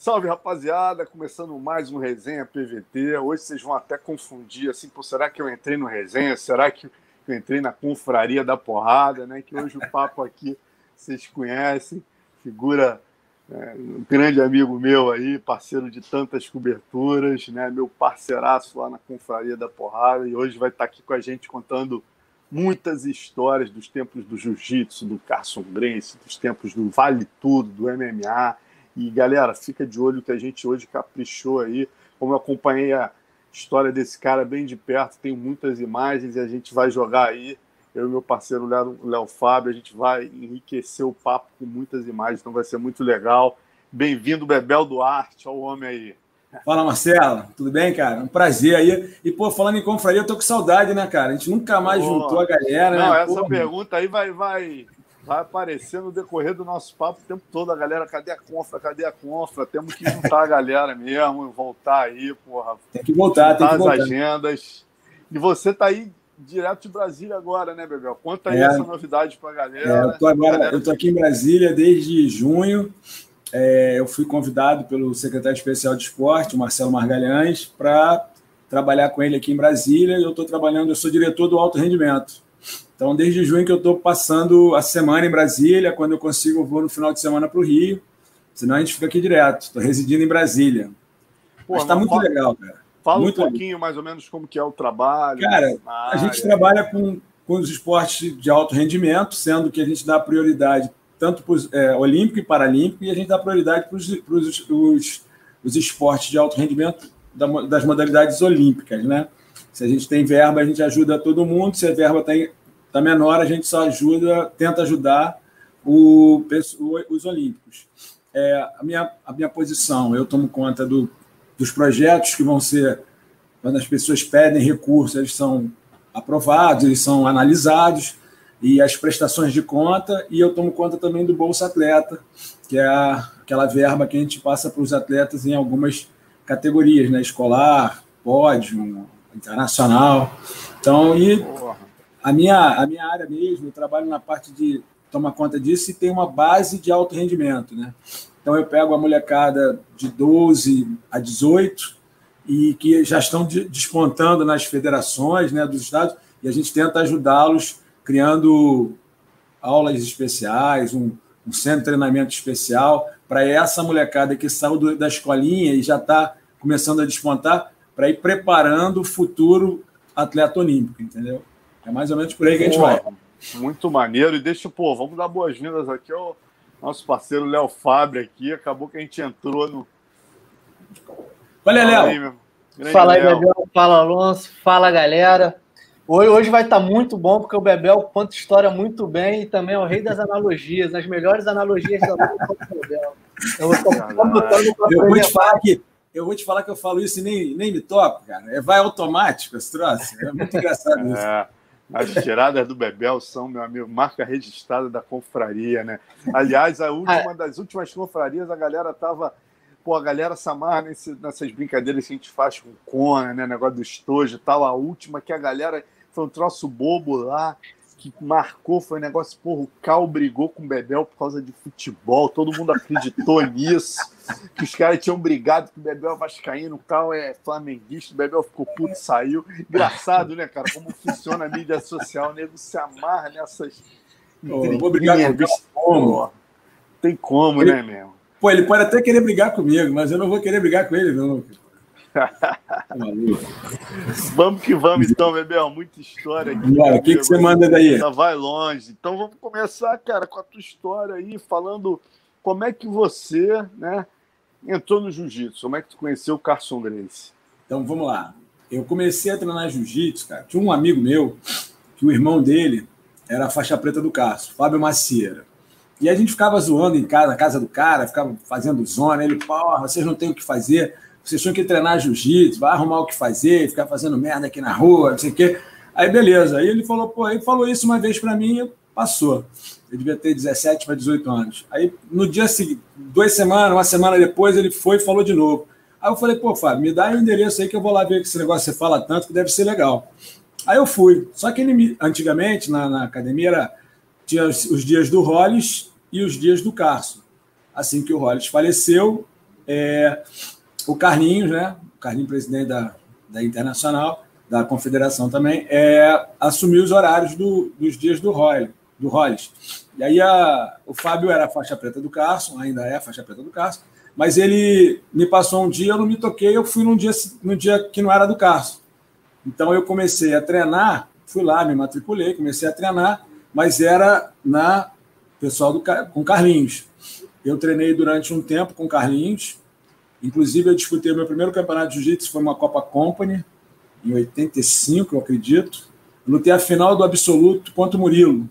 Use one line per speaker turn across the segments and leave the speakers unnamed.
Salve, rapaziada! Começando mais um Resenha PVT. Hoje vocês vão até confundir, assim, pô, será que eu entrei no Resenha? Será que eu entrei na Confraria da Porrada, né? Que hoje o papo aqui vocês conhecem, figura é, um grande amigo meu aí, parceiro de tantas coberturas, né? Meu parceiraço lá na Confraria da Porrada e hoje vai estar aqui com a gente contando muitas histórias dos tempos do Jiu-Jitsu, do Carson Grace, dos tempos do Vale Tudo, do MMA, e galera, fica de olho que a gente hoje caprichou aí. Como eu acompanhei a história desse cara bem de perto, tem muitas imagens e a gente vai jogar aí. Eu e meu parceiro Léo Fábio, a gente vai enriquecer o papo com muitas imagens, então vai ser muito legal. Bem-vindo, Bebel Duarte, ao homem aí.
Fala, Marcelo. Tudo bem, cara? Um prazer aí. E, pô, falando em confraria, eu tô com saudade, né, cara? A gente nunca mais pô, juntou a galera,
não,
né?
essa pergunta aí vai, vai, vai aparecer no decorrer do nosso papo o tempo todo. A galera, cadê a confra? Cadê a confra? Temos que juntar a galera mesmo, voltar aí, porra.
Tem que voltar, tem que voltar.
as agendas. E você tá aí direto de Brasília agora, né, Bebel? Conta aí é, essa novidade pra galera. É,
eu, tô agora, galera... eu tô aqui em Brasília desde junho. É, eu fui convidado pelo secretário especial de esporte, Marcelo Margalhães, para trabalhar com ele aqui em Brasília. E eu estou trabalhando, eu sou diretor do alto rendimento. Então, desde junho que eu estou passando a semana em Brasília, quando eu consigo, eu vou no final de semana para o Rio. Senão a gente fica aqui direto. Estou residindo em Brasília. Pô, Mas está muito fala, legal, cara.
Fala
muito
um pouquinho legal. mais ou menos como que é o trabalho.
Cara, a gente trabalha com, com os esportes de alto rendimento, sendo que a gente dá prioridade tanto para é, Olímpico e Paralímpico, e a gente dá prioridade para os, os, os esportes de alto rendimento das modalidades olímpicas, né? Se a gente tem verba, a gente ajuda todo mundo. Se a verba tem, tá da menor, a gente só ajuda, tenta ajudar o, os olímpicos. É, a, minha, a minha posição, eu tomo conta do, dos projetos que vão ser, quando as pessoas pedem recursos, eles são aprovados, eles são analisados, e as prestações de conta, e eu tomo conta também do Bolsa Atleta, que é a, aquela verba que a gente passa para os atletas em algumas categorias, né? escolar, pódio, internacional. Então, e a minha, a minha área mesmo, eu trabalho na parte de tomar conta disso e tem uma base de alto rendimento, né? Então eu pego a molecada de 12 a 18 e que já estão despontando nas federações né, dos estados e a gente tenta ajudá-los criando aulas especiais, um, um, centro de treinamento especial para essa molecada que saiu do, da escolinha e já está começando a despontar para ir preparando o futuro atleta olímpico, entendeu? É mais ou menos por aí que a gente pô, vai.
Muito maneiro. E deixa, pô, vamos dar boas-vindas aqui ao nosso parceiro Léo Fabre aqui. Acabou que a gente entrou no.
Olha, Léo.
Fala aí, Bebel. Fala, Alonso. Fala, galera. Hoje, vai estar tá muito bom, porque o Bebel conta história muito bem e também é o rei das analogias, as melhores analogias da Bebel.
Eu, eu vou te falar que eu vou te falar que eu falo isso e nem, nem me toco, cara. É, vai automático esse troço. É muito engraçado isso. É.
As tiradas do Bebel são, meu amigo, marca registrada da confraria, né? Aliás, a última das últimas confrarias, a galera tava. Pô, a galera Samar nesse, nessas brincadeiras que a gente faz com o Kona, né? Negócio do estojo e tal. A última que a galera foi um troço bobo lá que marcou foi um negócio, porra, o Cal brigou com o Bebel por causa de futebol, todo mundo acreditou nisso, que os caras tinham brigado com o Bebel vascaíno, o Cal é flamenguista, o Bebel ficou puto, saiu. Engraçado, né, cara, como funciona a mídia social, o nego se amarra nessas...
Oh, vou brigar com o como?
Tem como, ele, né, mesmo?
Pô, ele pode até querer brigar comigo, mas eu não vou querer brigar com ele, não.
Vamos que vamos, então, Bebel. Muita história aqui.
o que, que você manda daí?
Já vai longe. Então vamos começar, cara, com a tua história aí, falando como é que você né, entrou no jiu-jitsu, como é que tu conheceu o Carson Grace?
Então vamos lá. Eu comecei a treinar jiu-jitsu, cara. Tinha um amigo meu que o irmão dele era a faixa preta do Carson, Fábio Macieira. E a gente ficava zoando em casa, na casa do cara, ficava fazendo zona. Ele, porra, vocês não têm o que fazer vocês tinham que treinar jiu-jitsu, vai arrumar o que fazer, ficar fazendo merda aqui na rua, não sei o quê. Aí, beleza. Aí ele falou, pô, ele falou isso uma vez para mim passou. Ele devia ter 17 para 18 anos. Aí, no dia seguinte, duas semanas, uma semana depois, ele foi e falou de novo. Aí eu falei, pô, Fábio, me dá o endereço aí que eu vou lá ver que esse negócio você fala tanto que deve ser legal. Aí eu fui. Só que ele, antigamente, na, na academia, era, tinha os, os dias do Hollis e os dias do Carso. Assim que o Hollis faleceu, é, o Carlinhos, né? O Carlinhos, presidente da, da Internacional, da Confederação também, é, assumiu os horários do, dos dias do Roy, do Rolls. E aí a, o Fábio era a faixa preta do Carson, ainda é faixa preta do Carson, mas ele me passou um dia, eu não me toquei, eu fui num dia, num dia que não era do Carson. Então eu comecei a treinar, fui lá, me matriculei, comecei a treinar, mas era na pessoal do, com Carlinhos. Eu treinei durante um tempo com Carlinhos, inclusive eu disputei o meu primeiro campeonato de jiu-jitsu, foi uma Copa Company, em 85, eu acredito. lutei a final do absoluto contra o Murilo,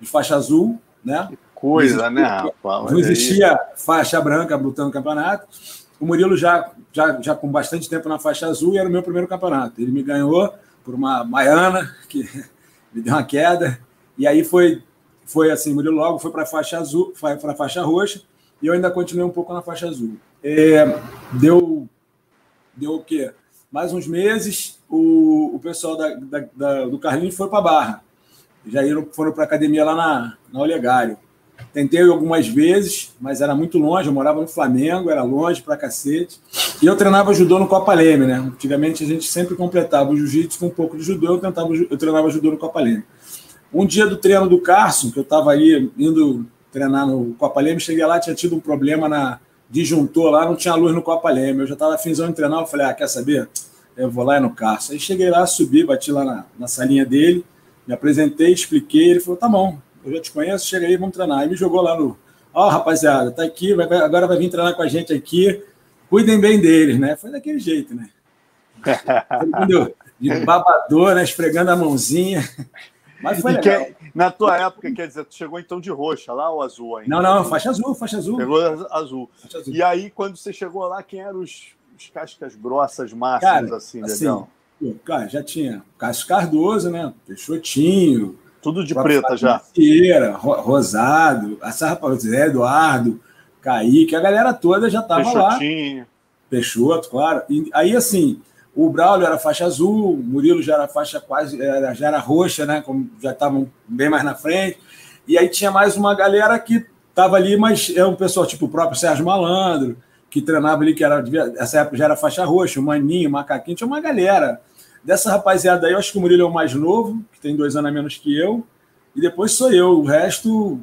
de faixa azul, né?
Que coisa, né, rapaz?
Não existia faixa branca lutando campeonato. O Murilo já, já, já com bastante tempo na faixa azul e era o meu primeiro campeonato. Ele me ganhou por uma baiana que me deu uma queda. E aí foi, foi assim, Murilo logo foi para a faixa azul, foi para a faixa roxa, e eu ainda continuei um pouco na faixa azul. É, deu, deu o quê? Mais uns meses, o, o pessoal da, da, da do Carlinhos foi para a Barra. Já iram, foram para a academia lá na, na Olegário. Tentei algumas vezes, mas era muito longe. Eu morava no Flamengo, era longe pra cacete. E eu treinava judô no Copa Leme, né? Antigamente a gente sempre completava o jiu-jitsu com um pouco de judô. Eu, tentava, eu treinava judô no Copa Leme. Um dia do treino do Carson, que eu estava aí indo treinar no Copa Leme, cheguei lá, tinha tido um problema na disjuntor lá, não tinha luz no Copa Leme. Eu já estava finzão de treinar, eu falei, ah, quer saber? Eu vou lá no Carson. Aí cheguei lá, subi, bati lá na, na salinha dele, me apresentei, expliquei, ele falou, tá bom, eu já te conheço, chega aí, vamos treinar. Aí me jogou lá no, ó, oh, rapaziada, tá aqui, vai, agora vai vir treinar com a gente aqui, cuidem bem deles, né? Foi daquele jeito, né? de babador, né? Esfregando a mãozinha.
Mas foi legal. na tua época, quer dizer, tu chegou então de roxa lá ou azul ainda?
Não, não, faixa azul, faixa azul.
Pegou azul. Azul. E aí, quando você chegou lá, quem eram os, os cascas grossas máximas,
cara,
assim,
assim Cara, já tinha Cássio Cardoso, né? Peixotinho.
Tudo de preta já.
Fieira, Rosado, a Sarra Zé Eduardo, Kaique, a galera toda já tava Peixotinho. lá. Peixoto, claro. E aí, assim, o Braulio era faixa azul, o Murilo já era faixa quase, já era roxa, né? Como já estavam bem mais na frente. E aí tinha mais uma galera que estava ali, mas é um pessoal tipo o próprio Sérgio Malandro, que treinava ali, que era, essa época já era faixa roxa, o Maninho, o Macaquinho, tinha uma galera. Dessa rapaziada aí, eu acho que o Murilo é o mais novo, que tem dois anos a menos que eu, e depois sou eu. O resto,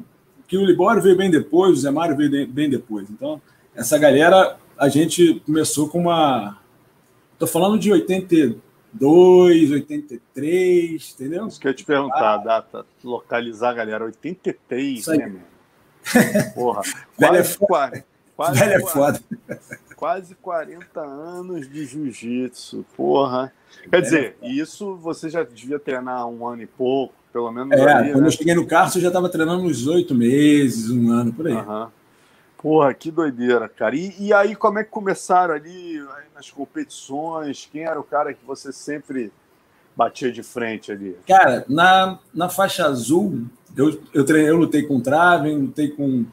que o Libório veio bem depois, o Zé Mário veio bem depois. Então, essa galera, a gente começou com uma Estou falando de 82, 83, entendeu?
Isso que eu ia te perguntar, a data, localizar, galera. 83, né, meu? Porra,
quase, é foda. Quase, Velho é foda.
Quase 40 anos de jiu-jitsu, porra. Quer dizer, isso você já devia treinar um ano e pouco, pelo menos.
É, ali, quando né? eu cheguei no carro, eu já estava treinando uns oito meses, um ano, por aí.
Uhum. Porra, que doideira, cara. E, e aí, como é que começaram ali nas competições? Quem era o cara que você sempre batia de frente ali?
Cara, na, na faixa azul, eu, eu, treinei, eu lutei com o Traven, lutei com.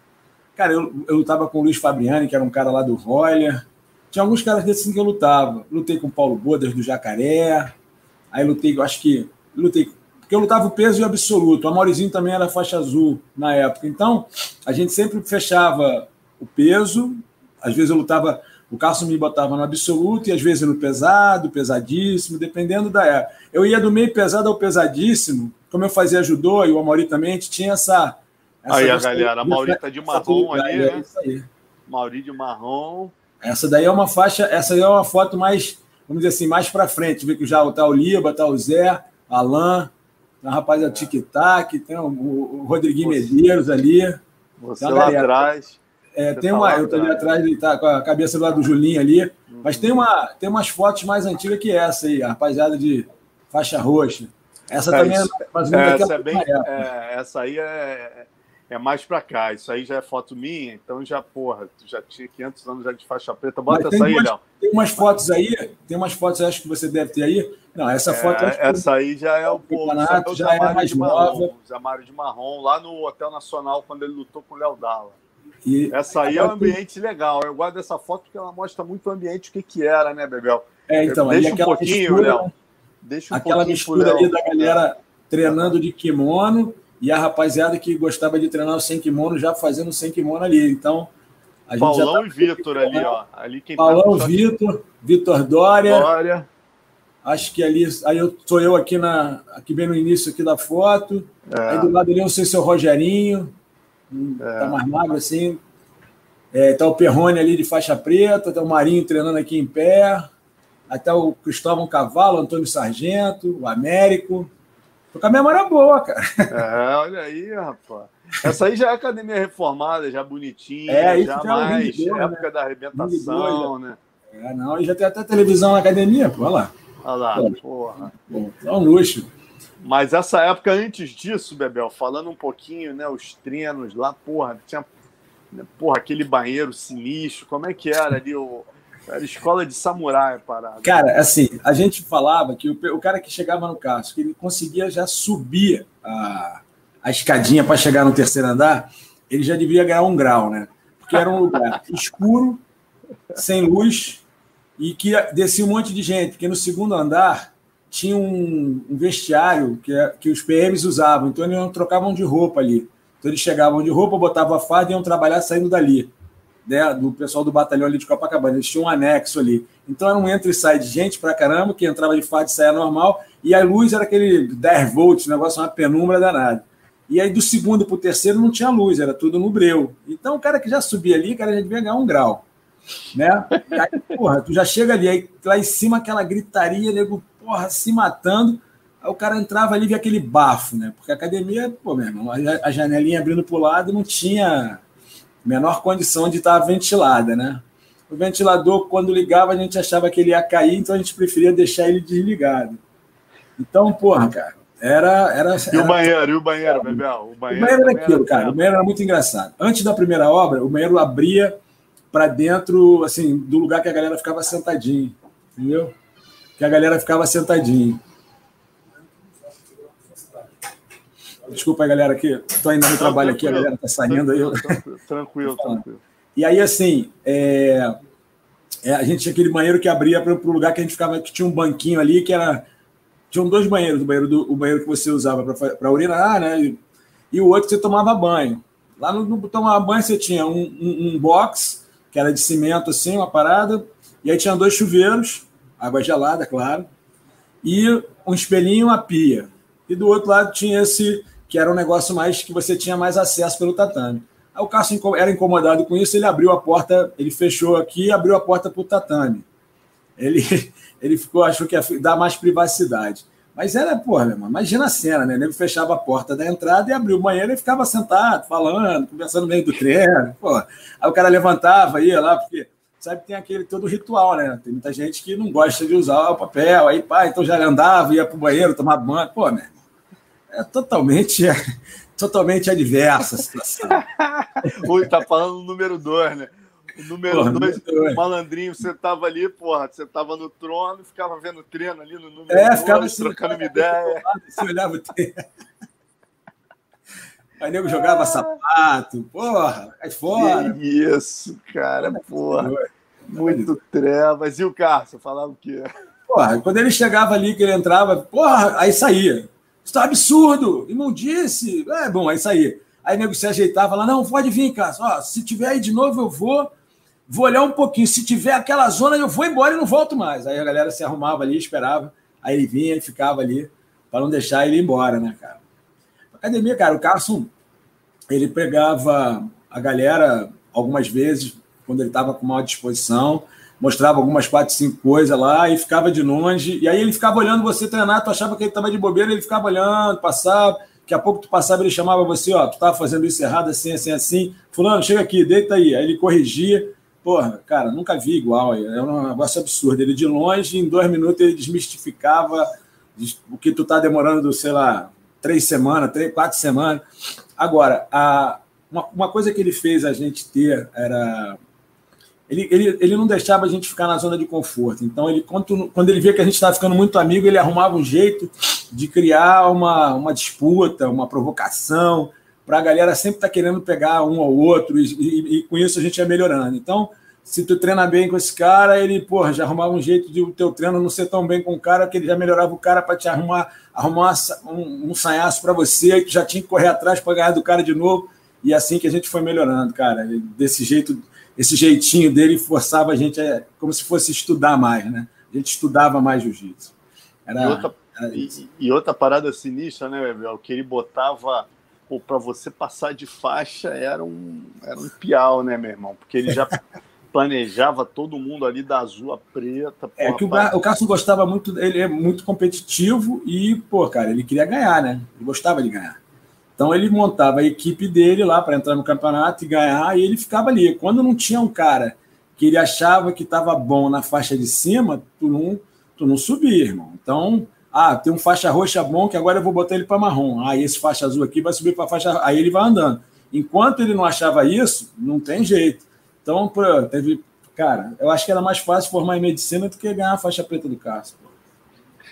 Cara, eu, eu lutava com o Luiz Fabriani, que era um cara lá do Roller. Tinha alguns caras desses que eu lutava. Lutei com o Paulo Bodas do Jacaré. Aí lutei, eu acho que. Lutei porque eu lutava o peso e o absoluto. O Maurizinho também era faixa azul na época. Então, a gente sempre fechava o peso. Às vezes eu lutava, o Carlos me botava no absoluto e às vezes no pesado, pesadíssimo, dependendo da época. Eu ia do meio pesado ao pesadíssimo, como eu fazia judô e o Amaury também, tinha essa. essa
aí a galera, a Mauri tá de marrom ali, né? É isso aí. Mauri de marrom.
Essa daí é uma faixa, essa daí é uma foto mais, vamos dizer assim, mais para frente. Vê que já tá o Liba, tá o Zé, Alain, tem um rapaz da é. Tic Tac, tem o, o Rodriguinho Medeiros ali.
Você lá atrás.
É, tem uma, eu tô ali atrás, ele tá com a cabeça do lado do Julinho ali, uhum. mas tem, uma, tem umas fotos mais antigas que essa aí, a rapaziada de faixa roxa. Essa é, também
isso, é mais ou menos essa, é bem, é, essa aí é, é mais para cá. Isso aí já é foto minha, então já, porra, já tinha 500 anos já de faixa preta. Bota essa aí, Léo.
Tem umas fotos aí, tem umas fotos, acho que você deve ter aí. Não, essa foto.
É, essa aí já é o povo.
Já é mais nova.
Zé Mário de Marrom, lá no Hotel Nacional, quando ele lutou com o Léo Dalla. E essa aí é um ambiente legal. Eu guardo essa foto porque ela mostra muito o ambiente, o que, que era, né, Bebel?
É, então,
Deixa um pouquinho, Léo.
Deixa um aquela mistura ali da galera treinando de kimono e a rapaziada que gostava de treinar sem kimono já fazendo sem kimono ali. Então,
Paulão tá... e Vitor ali, ó. Ali
quem tá Paulão, tá Vitor, Vitor Dória. Dória. Acho que ali, aí eu sou eu aqui na, aqui bem no início aqui da foto. É. Aí do lado ali eu sei se é o Rogerinho, é. tá mais magro assim. É, tá o Perrone ali de faixa preta, tá o Marinho treinando aqui em pé, até o Cristóvão Cavalo, Antônio Sargento, o Américo. Tô com a memória boa, cara.
É, olha aí, rapaz. Essa aí já é academia reformada, já bonitinha, é, já, já mais é época né? da arrebentação, né?
É, não, e já tem até televisão na academia, pô, olha lá.
Olha lá, é. porra.
É um luxo.
Mas essa época antes disso, Bebel, falando um pouquinho, né, os treinos lá, porra, tinha né, porra, aquele banheiro sinistro, como é que era ali o era escola de samurai parada.
Cara, assim, a gente falava que o, o cara que chegava no carro, que ele conseguia já subir a, a escadinha para chegar no terceiro andar, ele já devia ganhar um grau, né? Porque era um lugar escuro, sem luz, e que descia um monte de gente, porque no segundo andar tinha um, vestiário que, que os PMs usavam, então eles não trocavam de roupa ali. Então eles chegavam de roupa, botavam a farda e iam trabalhar saindo dali, né? Do pessoal do batalhão ali de Copacabana. Eles tinham um anexo ali. Então era um entra e sai de gente pra caramba, que entrava de farda e saia normal, e a luz era aquele 10 volts, negócio, uma penumbra danada. E aí, do segundo para o terceiro, não tinha luz, era tudo no breu. Então, o cara que já subia ali, cara, já devia ganhar um grau. Né? Aí, porra, tu já chega ali, aí lá em cima aquela gritaria, nego, porra, se matando. Aí o cara entrava ali e via aquele bafo, né? Porque a academia, pô, meu irmão, a janelinha abrindo para o lado não tinha menor condição de estar ventilada, né? O ventilador, quando ligava, a gente achava que ele ia cair, então a gente preferia deixar ele desligado. Então, porra, cara, era, era,
e o banheiro, e o banheiro, Bebel?
O banheiro, o banheiro era aquilo, cara. O banheiro era muito engraçado. Antes da primeira obra, o banheiro abria para dentro, assim, do lugar que a galera ficava sentadinho. Entendeu? Que a galera ficava sentadinho. Desculpa galera, aqui. Estou ainda no trabalho aqui, a galera está saindo aí.
Tranquilo, tranquilo, tranquilo.
E aí, assim, é, é, a gente tinha aquele banheiro que abria para o lugar que a gente ficava, que tinha um banquinho ali, que era tinham dois banheiros, o banheiro, do, o banheiro que você usava para urinar, né? E, e, o outro que você tomava banho. Lá no, no tomava banho você tinha um, um, um, box, que era de cimento assim, uma parada, e aí tinha dois chuveiros, água gelada, claro, e um espelhinho uma pia. E do outro lado tinha esse, que era um negócio mais que você tinha mais acesso pelo tatame. Aí o Cássio era incomodado com isso, ele abriu a porta, ele fechou aqui e abriu a porta para o tatame. Ele, ele ficou, achou que ia dar mais privacidade. Mas era, porra, irmão, imagina a cena, né? Ele fechava a porta da entrada e abriu o banheiro e ficava sentado, falando, conversando no meio do treino. Porra. Aí o cara levantava, ia lá, porque sabe que tem aquele todo ritual, né? Tem muita gente que não gosta de usar o papel, aí, pá, então já andava, ia pro banheiro, tomar banho. Pô, meu irmão, é totalmente, é, totalmente adversa a situação.
Ui, tá falando o número dois, né? O número porra, dois, o malandrinho, você tava ali, porra, você tava no trono, ficava vendo treino ali no número
é, dois, ficava
assim, trocando uma ideia.
Você olhava o treino. Aí nego jogava sapato, porra, cai fora.
Que isso, cara, porra. Muito trevas. E o Cássio, falava o quê?
Porra, quando ele chegava ali, que ele entrava, porra, aí saía. Isso tá absurdo, imundice. É bom, aí saía. Aí o nego se ajeitava lá, não, pode vir, Cássio. Ó, se tiver aí de novo, eu vou vou olhar um pouquinho. Se tiver aquela zona, eu vou embora e não volto mais. Aí a galera se arrumava ali, esperava. Aí ele vinha e ficava ali para não deixar ele ir embora, né, cara? Academia, cara, o Carson, ele pegava a galera algumas vezes, quando ele estava com maior disposição, mostrava algumas quatro, cinco coisas lá e ficava de longe. E aí ele ficava olhando você treinar, tu achava que ele estava de bobeira, ele ficava olhando, passava. Daqui a pouco tu passava, ele chamava você, ó, tu estava fazendo isso errado, assim, assim, assim. Fulano, chega aqui, deita aí. Aí ele corrigia. Porra, cara, nunca vi igual. É um negócio absurdo. Ele de longe, em dois minutos, ele desmistificava o que tu tá demorando, sei lá, três semanas, três, quatro semanas. Agora, a, uma, uma coisa que ele fez a gente ter era. Ele, ele, ele não deixava a gente ficar na zona de conforto. Então, ele, quando, quando ele via que a gente estava ficando muito amigo, ele arrumava um jeito de criar uma, uma disputa, uma provocação, para a galera sempre estar tá querendo pegar um ou outro, e, e, e, com isso a gente ia melhorando. Então, se tu treina bem com esse cara, ele, porra, já arrumava um jeito de o teu treino não ser tão bem com o cara, que ele já melhorava o cara para te arrumar, arrumar um, um sanhaço para você, e tu já tinha que correr atrás para ganhar do cara de novo. E é assim que a gente foi melhorando, cara. Desse jeito, esse jeitinho dele forçava a gente a, como se fosse estudar mais, né? A gente estudava mais jiu-jitsu.
Era, e, outra, era e, e, outra parada sinistra, né, Bebel? Que ele botava para você passar de faixa era um, era um piau, né, meu irmão? Porque ele já planejava todo mundo ali da azul a preta.
Porra, é que o, o Cássio gostava muito, ele é muito competitivo e, pô, cara, ele queria ganhar, né? Ele gostava de ganhar. Então ele montava a equipe dele lá para entrar no campeonato e ganhar, e ele ficava ali. Quando não tinha um cara que ele achava que estava bom na faixa de cima, tu não, tu não subia, irmão. Então, ah, tem um faixa roxa bom que agora eu vou botar ele para marrom. Ah, esse faixa azul aqui vai subir para faixa. Aí ele vai andando. Enquanto ele não achava isso, não tem jeito. Então, pô, teve. Cara, eu acho que era mais fácil formar em medicina do que ganhar a faixa preta do Cássio.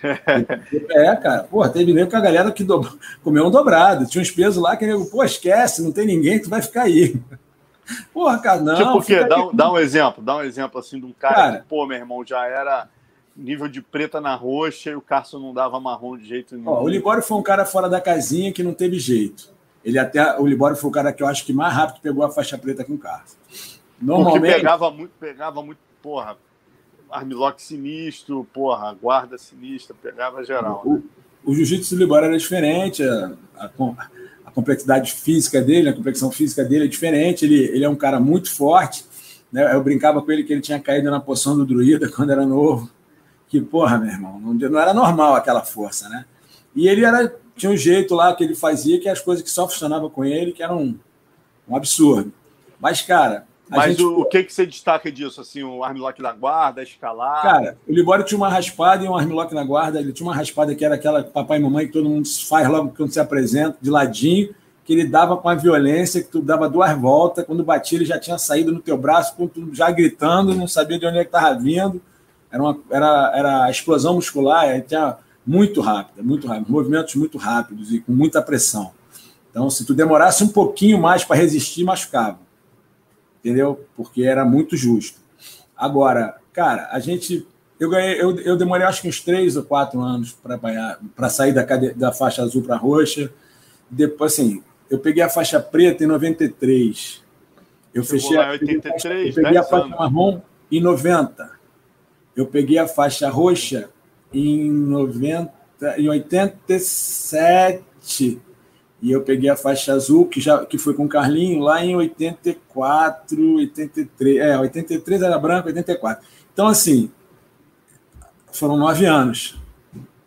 é, cara, pô, teve nego com a galera que do... comeu um dobrado. Tinha uns pesos lá que nego, pô, esquece, não tem ninguém, tu vai ficar aí. Porra, cara, não.
Tipo o quê? Dá, um, dá um exemplo, dá um exemplo assim de um cara, cara que, pô, meu irmão, já era nível de preta na roxa e o Cássio não dava marrom de jeito nenhum.
Ó, o Libório foi um cara fora da casinha que não teve jeito. Ele até, o Libório foi o cara que eu acho que mais rápido pegou a faixa preta com o Cássio.
Normalmente... Porque pegava muito, pegava muito, porra, armlock sinistro, porra, guarda sinistra, pegava geral.
O,
né?
o jiu-jitsu Libório era diferente, a, a, a, complexidade física dele, a complexão física dele é diferente, ele, ele é um cara muito forte, né? eu brincava com ele que ele tinha caído na poção do druida quando era novo, que, porra, meu irmão, não, não era normal aquela força, né? E ele era, tinha um jeito lá que ele fazia que as coisas que só funcionavam com ele, que eram um, um absurdo. Mas, cara,
mas gente... o, o, que, que você destaca disso? Assim, o armlock na guarda, escalar?
Cara, o Libório tinha uma raspada e um armlock na guarda. Ele tinha uma raspada que era aquela papai e mamãe que todo mundo faz logo quando se apresenta, de ladinho, que ele dava com a violência, que tu dava duas voltas. Quando batia, ele já tinha saído no teu braço, tu já gritando, não sabia de onde é que estava vindo. Era, uma, era, era a explosão muscular, tinha muito rápida, muito rápido, movimentos muito rápidos e com muita pressão. Então, se tu demorasse um pouquinho mais para resistir, machucava entendeu? Porque era muito justo. Agora, cara, a gente. Eu, ganhei, eu, eu demorei acho que uns três ou quatro anos para sair da, da faixa azul para roxa. Depois, assim, eu peguei a faixa preta em 93. Eu fechei a, 83, eu peguei a faixa marrom em 90. Eu peguei a faixa roxa em 90, em 87. E eu peguei a faixa azul, que, já, que foi com o Carlinho, lá em 84, 83. É, 83 era branco, 84. Então, assim, foram nove anos,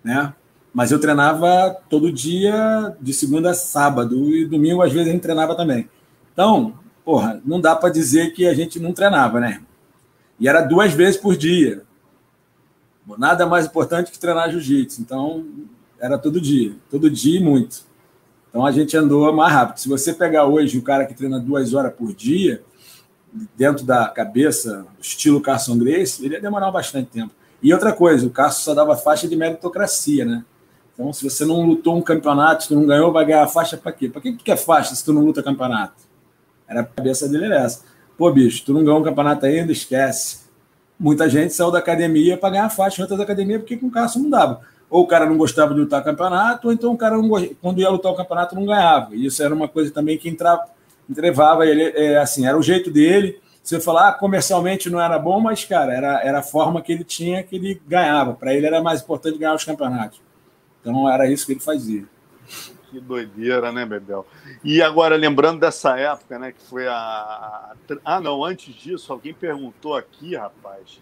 né? Mas eu treinava todo dia, de segunda a sábado, e domingo, às vezes, a gente treinava também. Então, porra, não dá para dizer que a gente não treinava, né? E era duas vezes por dia. Nada mais importante que treinar jiu-jitsu. Então, era todo dia, todo dia e muito. Então a gente andou mais rápido. Se você pegar hoje o cara que treina duas horas por dia, dentro da cabeça, estilo Carson Grace, ele ia demorar bastante tempo. E outra coisa, o Carson só dava faixa de meritocracia, né? Então, se você não lutou um campeonato, se tu não ganhou, vai ganhar faixa para quê? Para que tu quer faixa se tu não luta campeonato? Era a cabeça dele era essa. Pô, bicho, tu não ganhou um campeonato ainda, esquece. Muita gente saiu da academia para ganhar faixa em outras academias porque com o Carson não dava ou o cara não gostava de lutar campeonato, ou então o cara, não, quando ia lutar o campeonato, não ganhava. E isso era uma coisa também que entrava, entrevava ele, é, assim, era o jeito dele. Você falar ah, comercialmente não era bom, mas, cara, era, era a forma que ele tinha que ele ganhava. Para ele era mais importante ganhar os campeonatos. Então era isso que ele fazia.
Que doideira, né, Bebel? E agora, lembrando dessa época, né, que foi a. Ah, não, antes disso, alguém perguntou aqui, rapaz,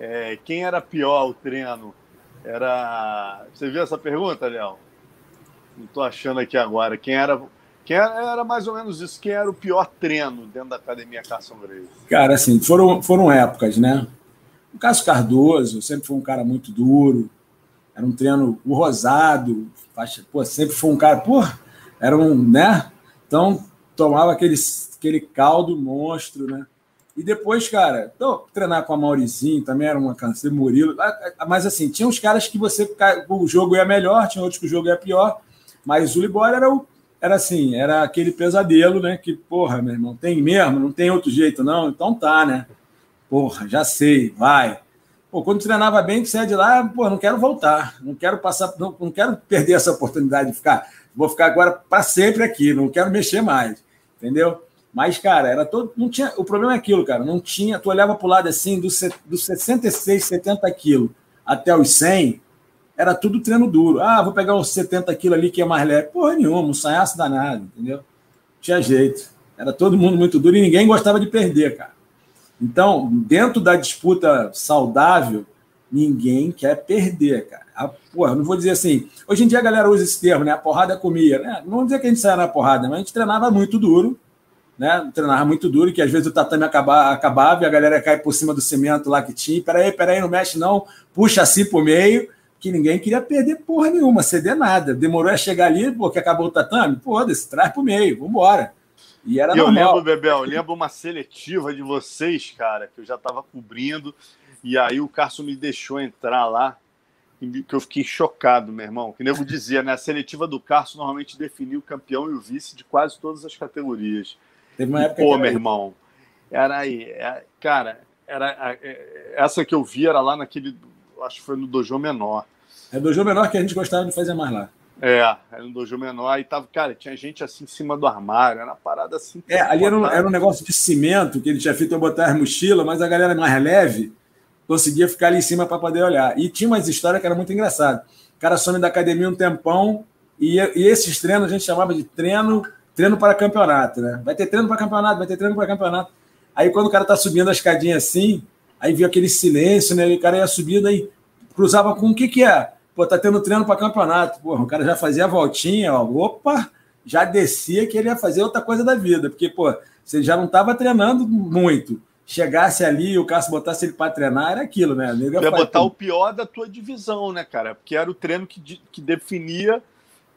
é, quem era pior o treino? Era. Você viu essa pergunta, Léo? Não estou achando aqui agora. Quem era. Quem era, era, mais ou menos isso. Quem era o pior treino dentro da academia Carson Grace?
Cara, assim, foram, foram épocas, né? O Cássio Cardoso sempre foi um cara muito duro. Era um treino o rosado. Pô, sempre foi um cara. Pô, era um. né? Então, tomava aquele, aquele caldo monstro, né? E depois, cara, então, treinar com a Maurizinho também era uma canseira, Murilo. Mas assim, tinha uns caras que você. O jogo ia melhor, tinha outros que o jogo ia pior. Mas o Libório era o. Era assim, era aquele pesadelo, né? Que, porra, meu irmão, tem mesmo, não tem outro jeito, não? Então tá, né? Porra, já sei, vai. Pô, quando treinava bem, que sai de lá, pô, não quero voltar, não quero passar, não, não quero perder essa oportunidade de ficar. Vou ficar agora para sempre aqui, não quero mexer mais, entendeu? Mas, cara, era todo. Não tinha, o problema é aquilo, cara. Não tinha. Tu olhava para o lado assim, dos do 66, 70 quilos até os 100, era tudo treino duro. Ah, vou pegar os 70 quilos ali que é mais leve. Porra nenhuma, um sanhaço danado, entendeu? Tinha jeito. Era todo mundo muito duro e ninguém gostava de perder, cara. Então, dentro da disputa saudável, ninguém quer perder, cara. A, porra, não vou dizer assim. Hoje em dia a galera usa esse termo, né? A porrada comia. Né? Não vou dizer que a gente saia na porrada, mas a gente treinava muito duro né? Treinava muito duro, que às vezes o tatame acabava, acabava e a galera cai por cima do cimento lá que tinha. Peraí, peraí, não mexe não, puxa assim pro meio, que ninguém queria perder porra nenhuma, ceder nada. Demorou a chegar ali, porque acabou o tatame, foda-se, traz pro meio, vambora.
E era e normal. Eu lembro, Bebel, eu lembro uma seletiva de vocês, cara, que eu já estava cobrindo, e aí o Carson me deixou entrar lá, que eu fiquei chocado, meu irmão. Que nego dizia, né? A seletiva do Carson normalmente definiu o campeão e o vice de quase todas as categorias. Teve uma época Pô, meu irmão, era aí, é, cara, era é, essa que eu vi era lá naquele, acho que foi no dojo menor.
É dojo menor que a gente gostava de fazer mais lá.
É, era no dojo menor e tava, cara, tinha gente assim em cima do armário, era uma parada assim.
É, ali era um, era um, negócio de cimento que ele tinha feito eu botar as mochilas, mas a galera mais leve conseguia ficar ali em cima para poder olhar. E tinha umas histórias que era muito engraçado. O cara some da academia um tempão e, e esses treinos a gente chamava de treino treino para campeonato, né? Vai ter treino para campeonato, vai ter treino para campeonato. Aí quando o cara tá subindo a escadinha assim, aí viu aquele silêncio, né? E o cara ia subindo aí, cruzava com o que que é? Pô, tá tendo treino para campeonato. Pô, o cara já fazia a voltinha, ó, opa, já descia que ele ia fazer outra coisa da vida, porque, pô, você já não tava treinando muito. Chegasse ali, o Cássio botasse ele para treinar, era aquilo, né?
Ia, ia botar tudo. o pior da tua divisão, né, cara? Porque era o treino que, que definia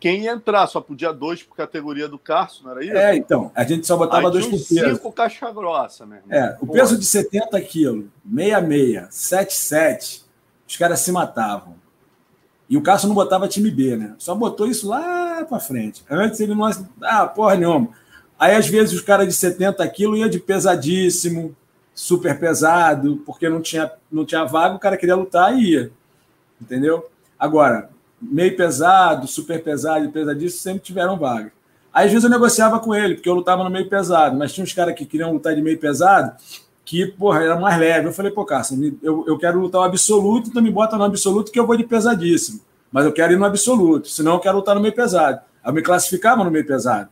quem ia entrar, só podia dois por categoria do Carso, não era isso?
É, então, a gente só botava Aí dois por peso.
Cinco caixa grossa, mesmo.
É, o Pô. peso de 70 quilos, 66, 77, os caras se matavam. E o Cássio não botava time B, né? Só botou isso lá para frente. Antes ele não. Ah, porra nenhuma. Aí, às vezes, os caras de 70 quilos iam de pesadíssimo, super pesado, porque não tinha, não tinha vaga, o cara queria lutar e ia. Entendeu? Agora, meio pesado, super pesado e pesadíssimo sempre tiveram vaga. Aí, às vezes eu negociava com ele, porque eu lutava no meio pesado, mas tinha uns caras que queriam lutar de meio pesado que, porra, era mais leve. Eu falei, pô, Cássio, eu, eu quero lutar o absoluto, então me bota no absoluto que eu vou de pesadíssimo. Mas eu quero ir no absoluto, senão eu quero lutar no meio pesado. Aí eu me classificava no meio pesado.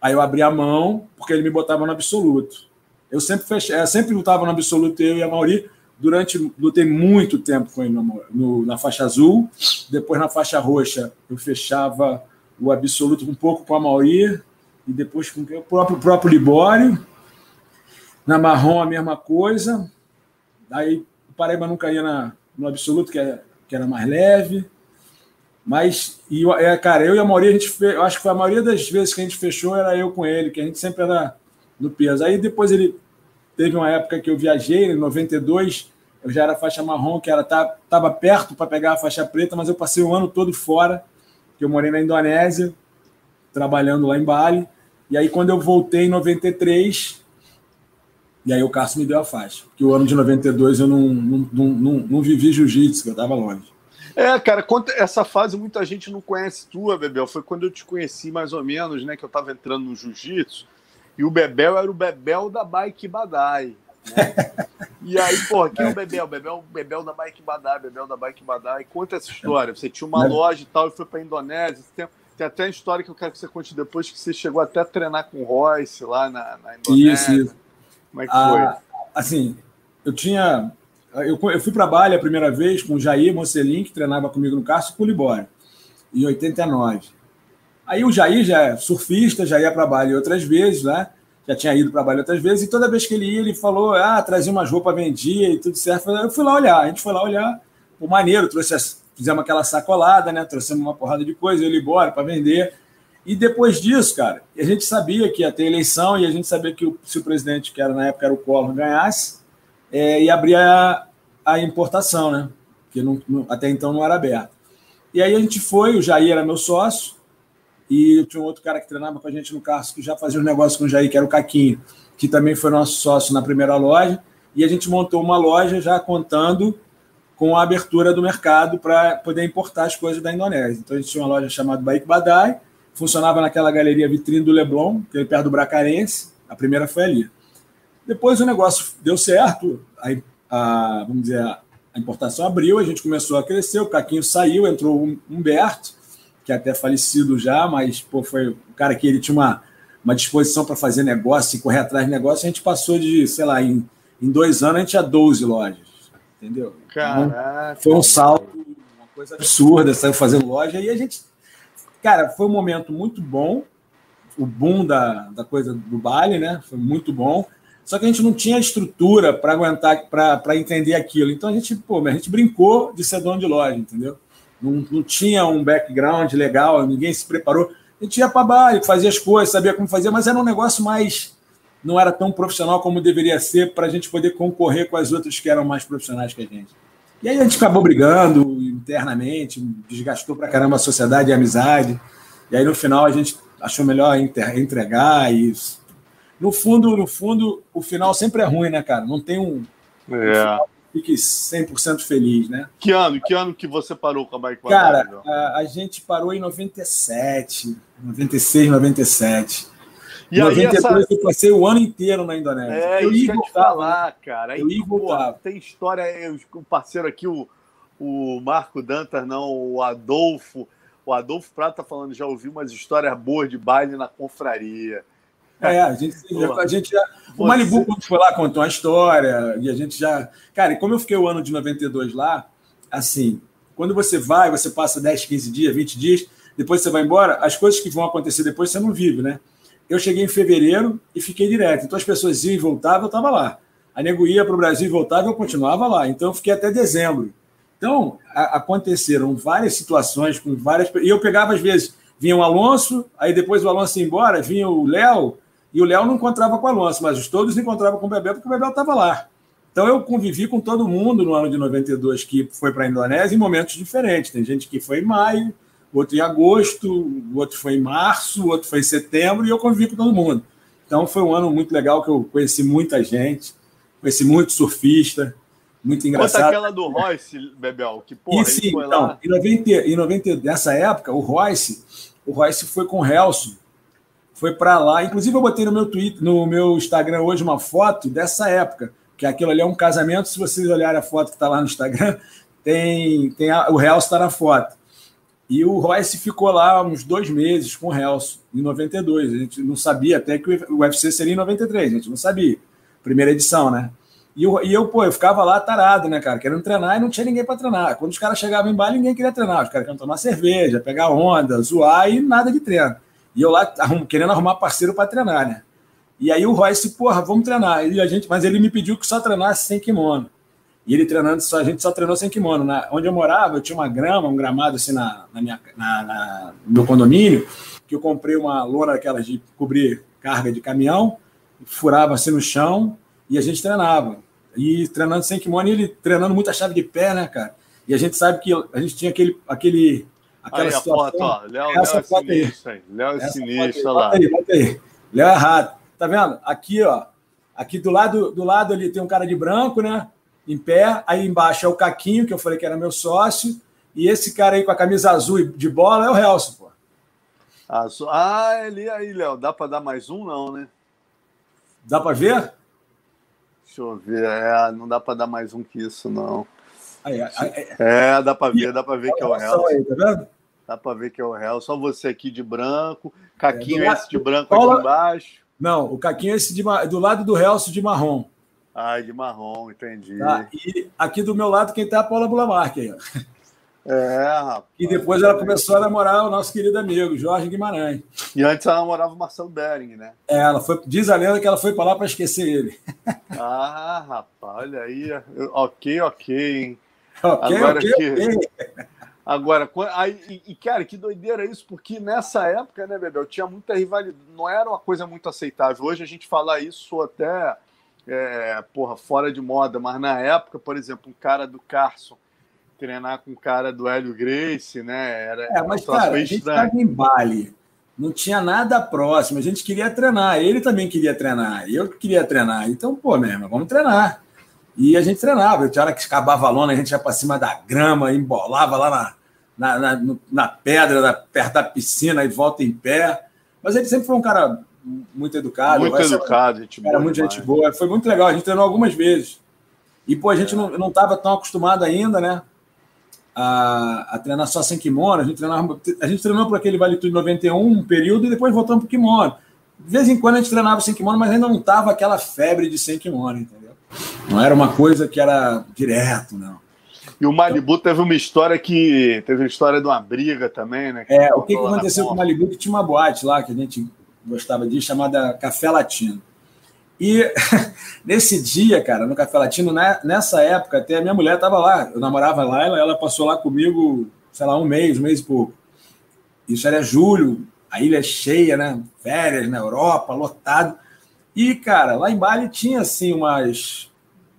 Aí eu abria a mão, porque ele me botava no absoluto. Eu sempre fechei, eu sempre lutava no absoluto, eu e a Mauri, Durante, lutei muito tempo com ele no, no, na faixa azul. Depois, na faixa roxa, eu fechava o absoluto um pouco com a Mauri. E depois com o próprio, próprio Libório. Na marrom, a mesma coisa. Aí, o Paraíba nunca ia na, no absoluto, que era, que era mais leve. Mas, e, é, cara, eu e a Mauri, a gente fez, eu acho que foi a maioria das vezes que a gente fechou era eu com ele, que a gente sempre era no peso. Aí depois ele Teve uma época que eu viajei, em 92, eu já era faixa marrom, que era estava perto para pegar a faixa preta, mas eu passei o ano todo fora, que eu morei na Indonésia, trabalhando lá em Bali. E aí, quando eu voltei em 93, e aí o Cássio me deu a faixa. Porque o ano de 92 eu não, não, não, não, não vivi jiu-jitsu, eu estava longe.
É, cara, essa fase muita gente não conhece tua, Bebel. Foi quando eu te conheci mais ou menos, né? Que eu estava entrando no jiu-jitsu. E o Bebel era o Bebel da Bike Badai. Né? e aí, pô, quem é o Bebel? Bebel, Bebel da Bike Badai, Bebel da Bike Badai. Conta essa história. Você tinha uma loja e tal e foi para a Indonésia. Tem, tem, até a história que eu quero que você conte depois, que você chegou até a treinar com o Royce lá na, na Indonésia. Isso, isso. Como é que ah,
foi? Assim, eu tinha. Eu, eu fui para Bali a primeira vez com o Jair Mocelin, que treinava comigo no Castro, com o Libório, em 89. Aí o Jair já é surfista, já ia para Bali outras vezes, né? Já tinha ido para Bali outras vezes, e toda vez que ele ia, ele falou: ah, trazia umas roupas, vendia e tudo certo. Eu fui lá olhar, a gente foi lá olhar, o maneiro, trouxe as, fizemos aquela sacolada, né? Trouxemos uma porrada de coisa, ele embora para vender. E depois disso, cara, a gente sabia que ia ter eleição e a gente sabia que o, se o presidente, que era na época era o Collor, ganhasse, é, ia abrir a, a importação, né? Que não, não, até então não era aberto. E aí a gente foi, o Jair era meu sócio, e tinha um outro cara que treinava com a gente no Carso, que já fazia um negócio com o Jair, que era o Caquinho, que também foi nosso sócio na primeira loja. E a gente montou uma loja já contando com a abertura do mercado para poder importar as coisas da Indonésia. Então a gente tinha uma loja chamada Baik Badai, funcionava naquela galeria vitrine do Leblon, que é perto do Bracarense, A primeira foi ali. Depois o negócio deu certo, a, a vamos dizer, a importação abriu, a gente começou a crescer, o Caquinho saiu, entrou o Humberto, que é até falecido já, mas pô, foi o cara que ele tinha uma, uma disposição para fazer negócio e correr atrás de negócio. A gente passou de, sei lá, em, em dois anos a gente tinha 12 lojas, entendeu?
Caraca.
Então, foi um salto, uma coisa absurda, saiu fazendo loja e a gente. Cara, foi um momento muito bom, o boom da, da coisa do baile, né? Foi muito bom. Só que a gente não tinha estrutura para aguentar, para entender aquilo. Então a gente, pô, a gente brincou de ser dono de loja, entendeu? Não, não tinha um background legal, ninguém se preparou. A gente ia para baile, fazia as coisas, sabia como fazer, mas era um negócio mais. Não era tão profissional como deveria ser para a gente poder concorrer com as outras que eram mais profissionais que a gente. E aí a gente acabou brigando internamente, desgastou para caramba a sociedade e a amizade. E aí no final a gente achou melhor entregar e no fundo, no fundo, o final sempre é ruim, né, cara? Não tem um,
é.
um fique 100% feliz, né?
Que ano? Que ano que você parou com a Bike
Cara, a, a, gente parou em 97, 96, 97. E 92 aí essa... eu passei o ano inteiro na Indonésia.
É, eu ia te falar, cara. Aí,
eu ia voltar.
Tem história, o parceiro aqui, o, o Marco Dantas, não, o Adolfo. O Adolfo Prata tá falando, já ouvi umas histórias boas de baile na confraria.
É, a gente, a gente já. O Malibu, quando foi lá, contou uma história, e a gente já. Cara, e como eu fiquei o ano de 92 lá, assim, quando você vai, você passa 10, 15 dias, 20 dias, depois você vai embora, as coisas que vão acontecer depois você não vive, né? Eu cheguei em fevereiro e fiquei direto. Então as pessoas iam e voltavam, eu estava lá. A nego ia para o Brasil e voltava, eu continuava lá. Então eu fiquei até dezembro. Então a, aconteceram várias situações com várias. E eu pegava, às vezes, vinha o Alonso, aí depois o Alonso ia embora, vinha o Léo, e o Léo não encontrava com o Alonso, mas todos encontravam com o Bebel, porque o Bebel estava lá. Então eu convivi com todo mundo no ano de 92 que foi para a Indonésia em momentos diferentes. Tem gente que foi em maio, outro em agosto, outro foi em março, outro foi em setembro, e eu convivi com todo mundo. Então foi um ano muito legal que eu conheci muita gente, conheci muito surfista, muito engraçado.
Conta aquela do Royce, Bebel, que porra,
e, sim, foi então, lá. Em 90, em 90, nessa época, o Royce, o Royce foi com o Helson, foi para lá. Inclusive, eu botei no meu Twitter, no meu Instagram hoje uma foto dessa época, que aquilo ali é um casamento. Se vocês olharem a foto que está lá no Instagram, tem, tem a, o Real está na foto. E o Royce ficou lá uns dois meses com o Helso, em 92. A gente não sabia até que o UFC seria em 93, a gente não sabia. Primeira edição, né? E eu, e eu, pô, eu ficava lá tarado, né, cara? Querendo treinar e não tinha ninguém para treinar. Quando os caras chegavam em baile, ninguém queria treinar. Os caras queriam tomar cerveja, pegar onda, zoar e nada de treino. E eu lá arrum, querendo arrumar parceiro para treinar, né? E aí o Royce, porra, vamos treinar. E a gente, mas ele me pediu que só treinasse sem kimono. E ele treinando, só, a gente só treinou sem kimono. Na, onde eu morava, eu tinha uma grama, um gramado assim na, na minha, na, na, no meu condomínio, que eu comprei uma lona daquelas de cobrir carga de caminhão, furava assim no chão e a gente treinava. E treinando sem kimono, e ele treinando muita chave de pé, né, cara? E a gente sabe que a gente tinha aquele, aquele
Aquela aí, situação. Foto, ó. Léo, Léo é sinistro, aí. Léo é sinistro,
lá. Aí, bota aí. Léo é errado. Tá vendo? Aqui, ó. Aqui do lado, do lado ali tem um cara de branco, né? Em pé. Aí embaixo é o Caquinho, que eu falei que era meu sócio. E esse cara aí com a camisa azul de bola é o Helson, pô.
Ah, ele aí, Léo. Dá para dar mais um, não, né?
Dá para ver?
Deixa eu ver. É, não dá para dar mais um que isso, não. Aí, aí, é, dá para ver, dá para ver que é o Helson. Aí, tá vendo? Dá para ver que é o réu. Só você aqui de branco. Caquinho é, esse de branco aqui embaixo.
Não, o Caquinho é esse de, do lado do Helso de marrom.
Ah, de marrom, entendi.
Tá, e aqui do meu lado, quem tá é a Paula Bulamarque.
É, rapaz.
E depois ela começou a namorar o nosso querido amigo, Jorge Guimarães.
E antes ela namorava o Marcelo Bering, né?
É, ela foi, diz a lenda que ela foi para lá para esquecer ele.
Ah, rapaz, olha aí. Ok, ok, hein?
Ok, Agora que... ok.
Agora, aí, e, cara, que doideira isso, porque nessa época, né, Bebel, tinha muita rivalidade, não era uma coisa muito aceitável. Hoje a gente fala isso até, é, porra, fora de moda, mas na época, por exemplo, um cara do Carson treinar com um cara do Hélio Grace, né? Era,
é, mas, cara, a gente estava em Bali, não tinha nada próximo, a gente queria treinar, ele também queria treinar, eu queria treinar. Então, pô, mesmo, vamos treinar. E a gente treinava, tinha hora que acabava a lona, a gente ia para cima da grama, embolava lá na, na, na, na pedra, perto da piscina e volta em pé. Mas ele sempre foi um cara muito educado.
Muito educado, gente
boa. Era muito gente boa. Foi muito legal. A gente treinou algumas vezes. E, pô, a gente é. não estava tão acostumado ainda, né? A, a, treinar só sem kimono. A gente, treinava, a gente treinou por aquele Vale Tudo 91 um período e depois voltamos para kimono. De vez em quando a gente treinava sem kimono, mas ainda não tava aquela febre de sem kimono, entendeu? Não era uma coisa que era direto, não.
E o Malibu teve uma história que. Teve a história de uma briga também, né?
é, o que, que aconteceu com o Malibu? Que tinha uma boate lá que a gente gostava de, chamada Café Latino. E nesse dia, cara, no Café Latino, né, nessa época, até a minha mulher estava lá. Eu namorava lá, ela, ela passou lá comigo, sei lá, um mês, um mês e pouco. Isso era julho, a ilha é cheia, né? Férias na Europa, lotado. E, cara, lá em Bali tinha, assim, umas.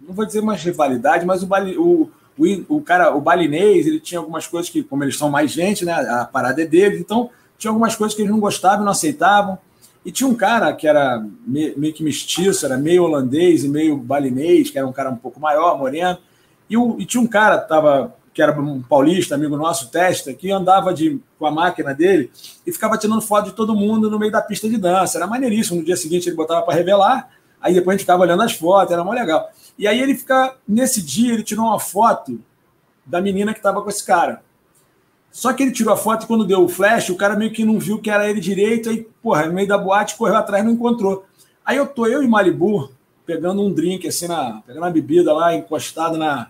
Não vou dizer umas rivalidades, mas o, Bali, o, o, o cara, o balinês, ele tinha algumas coisas que, como eles são mais gente, né? A parada é deles, então tinha algumas coisas que eles não gostavam, não aceitavam. E tinha um cara que era meio que mestiço, era meio holandês e meio balinês, que era um cara um pouco maior, moreno. E, o, e tinha um cara que estava que era um paulista, amigo nosso, Testa, que andava de, com a máquina dele e ficava tirando foto de todo mundo no meio da pista de dança. Era maneiríssimo. No dia seguinte ele botava para revelar, aí depois a gente ficava olhando as fotos, era mó legal. E aí ele fica, nesse dia, ele tirou uma foto da menina que estava com esse cara. Só que ele tirou a foto e quando deu o flash, o cara meio que não viu que era ele direito, aí, porra, no meio da boate, correu atrás não encontrou. Aí eu tô, eu e Malibu, pegando um drink, assim, na, pegando uma bebida lá, encostado na,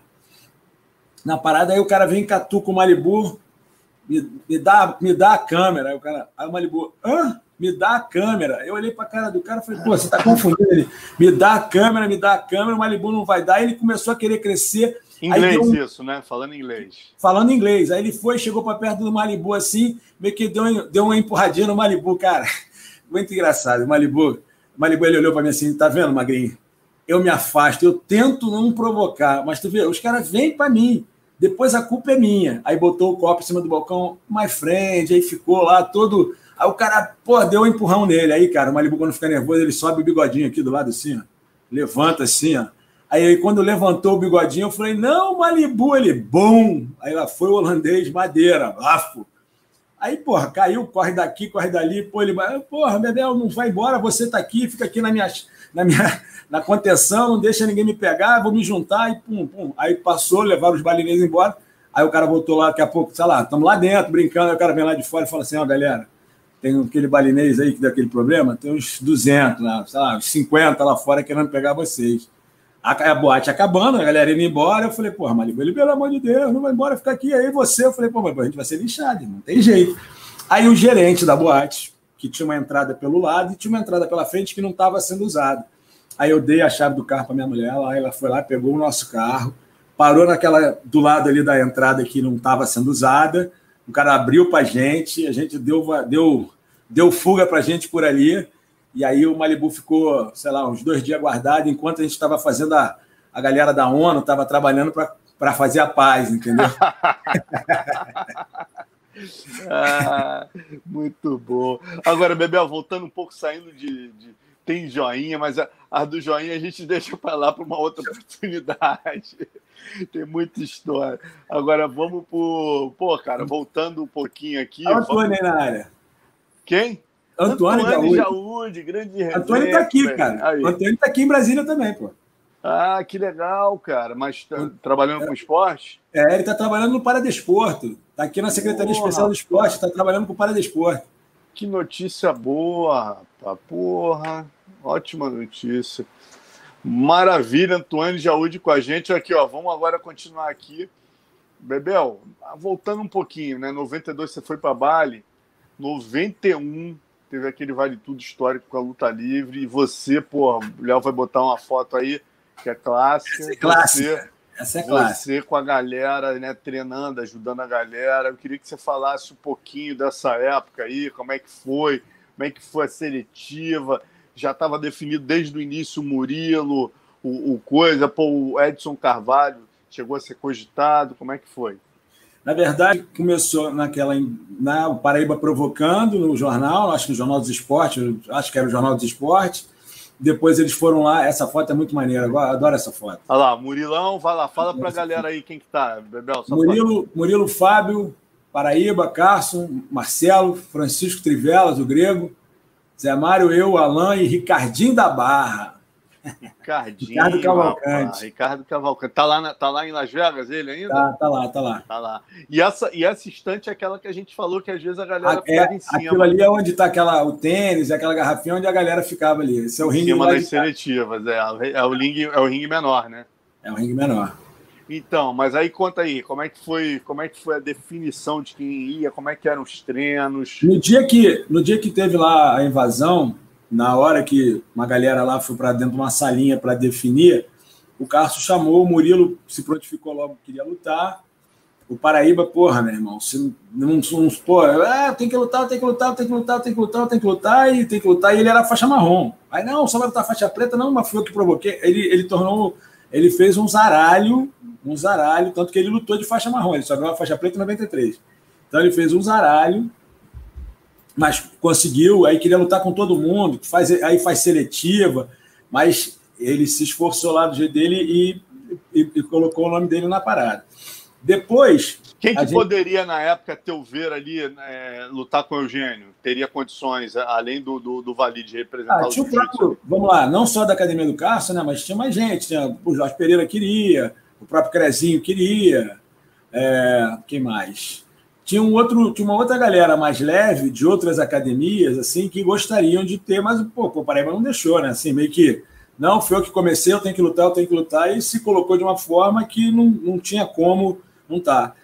na parada, aí o cara vem catuca o Malibu, me, me, dá, me dá a câmera. Aí o cara, aí o Malibu, hã? Me dá a câmera. Eu olhei para a cara do cara e falei, pô, você tá confundindo ele. Me dá a câmera, me dá a câmera, o Malibu não vai dar. Aí ele começou a querer crescer.
Inglês, um... isso, né? Falando inglês.
Falando inglês. Aí ele foi, chegou para perto do Malibu assim, meio que deu, deu uma empurradinha no Malibu, cara. Muito engraçado. O Malibu, Malibu ele olhou para mim assim, tá vendo, Magrinho? Eu me afasto, eu tento não provocar, mas tu vê, os caras vêm para mim. Depois a culpa é minha. Aí botou o copo em cima do balcão, my friend, aí ficou lá todo. Aí o cara, pô, deu um empurrão nele. Aí, cara, o Malibu, quando fica nervoso, ele sobe o bigodinho aqui do lado assim, ó. Levanta assim, ó. Aí, quando levantou o bigodinho, eu falei, não, Malibu, ele, bum! Aí lá foi o holandês, madeira, bafo. Aí, porra, caiu, corre daqui, corre dali, pô, ele, porra, Bebel, não vai embora, você tá aqui, fica aqui na minha, na minha, na contenção, não deixa ninguém me pegar, vou me juntar e pum, pum. Aí passou, levaram os balinês embora. Aí o cara voltou lá, daqui a pouco, sei lá, estamos lá dentro brincando. Aí o cara vem lá de fora e fala assim: ó, oh, galera, tem aquele balinês aí que deu aquele problema, tem uns 200, lá, sei lá, uns 50 lá fora querendo pegar vocês. A, a boate acabando, a galera indo embora. Eu falei, porra, Malibu, ele, pelo amor de Deus, não vai embora, fica aqui. Aí você, eu falei, pô, mas a gente vai ser lixado, não tem jeito. Aí o gerente da boate, que tinha uma entrada pelo lado e tinha uma entrada pela frente que não estava sendo usada. Aí eu dei a chave do carro para minha mulher, lá, ela foi lá, pegou o nosso carro, parou naquela do lado ali da entrada que não estava sendo usada. O cara abriu para a gente, a gente deu, deu, deu fuga para a gente por ali. E aí o Malibu ficou, sei lá, uns dois dias guardado, enquanto a gente estava fazendo a, a galera da ONU, estava trabalhando para fazer a paz, entendeu?
ah, muito bom. Agora, Bebel, voltando um pouco, saindo de, de tem joinha, mas a, a do joinha a gente deixa para lá para uma outra oportunidade. tem muita história. Agora vamos por. Pô, cara, voltando um pouquinho aqui.
Antônio vamos... na área.
Quem?
Antônio, Antônio
Jaúde. grande resenha,
Antônio está aqui, cara. Aí. Antônio está aqui em Brasília também, pô.
Ah, que legal, cara. Mas tá trabalhando com esporte?
É, ele está trabalhando no Paradesporto. Está aqui na Secretaria Porra, Especial do Esporte, está trabalhando com o Paradesporto.
Que notícia boa, rapaz. Porra. Ótima notícia. Maravilha, Antônio Jaúde com a gente. Aqui, ó, vamos agora continuar aqui. Bebel, voltando um pouquinho, né? 92 você foi para Bali, 91 teve aquele vale tudo histórico com a luta livre e você, pô, o Léo vai botar uma foto aí que é clássica. Essa é
clássica. Você, Essa é clássica.
Você com a galera, né, treinando, ajudando a galera. Eu queria que você falasse um pouquinho dessa época aí, como é que foi, como é que foi a seletiva já estava definido desde o início o Murilo, o, o Coisa, pô, o Edson Carvalho chegou a ser cogitado, como é que foi?
Na verdade, começou naquela na o Paraíba provocando no jornal, acho que no Jornal dos Esportes, acho que era o Jornal dos Esportes. Depois eles foram lá, essa foto é muito maneira, eu adoro essa foto.
Olha lá, Murilão, vai lá, fala para a galera aí quem que tá, Bebel.
Murilo, Murilo Fábio, Paraíba, Carson, Marcelo, Francisco Trivelas, o grego, Zé Mário, eu, Alain e Ricardinho da Barra.
Ricardinho. Ricardo Cavalcante. Rapaz, Ricardo Cavalcante. Tá lá, na, tá lá em Las Vegas ele ainda?
Tá, tá lá, tá lá.
Tá lá. E essa, e essa estante é aquela que a gente falou que às vezes a galera a,
ficava é, em cima. Aquilo ali é onde tá aquela, o tênis, aquela garrafinha onde a galera ficava ali. Esse é o ringue.
Em cima das seletivas, é, é, o ringue, é o ringue menor, né?
É o ringue menor.
Então, mas aí conta aí, como é que foi, como é que foi a definição de quem ia, como é que eram os treinos?
No dia que, no dia que teve lá a invasão, na hora que uma galera lá foi para dentro de uma salinha para definir, o Carlos chamou, o Murilo se prontificou logo que queria lutar. O Paraíba, porra, meu irmão, se não, não pô, ah, tem que lutar, tem que lutar, tem que lutar, tem que lutar, tem que lutar, e tem que lutar, e ele era faixa marrom. Aí, não, só vai lutar faixa preta, não, mas foi eu que provoquei. Ele, ele tornou, ele fez um zaralho um zaralho, tanto que ele lutou de faixa marrom, ele só ganhou a faixa preta em 93. Então ele fez um zaralho, mas conseguiu, aí queria lutar com todo mundo, faz, aí faz seletiva, mas ele se esforçou lá do jeito dele e, e, e colocou o nome dele na parada. Depois.
Quem que gente... poderia, na época, teu ver ali, é, lutar com o Eugênio? Teria condições, além do, do, do Valide representar ah,
tinha o próprio, Vamos lá, não só da Academia do Castro, né, mas tinha mais gente. Tinha, o Jorge Pereira queria, o próprio Crezinho queria. É, quem mais? Tinha, um outro, tinha uma outra galera mais leve, de outras academias, assim, que gostariam de ter, mas pô, o Paraíba não deixou, né? Assim, meio que, não, foi eu que comecei, eu tenho que lutar, eu tenho que lutar, e se colocou de uma forma que não, não tinha como não tá.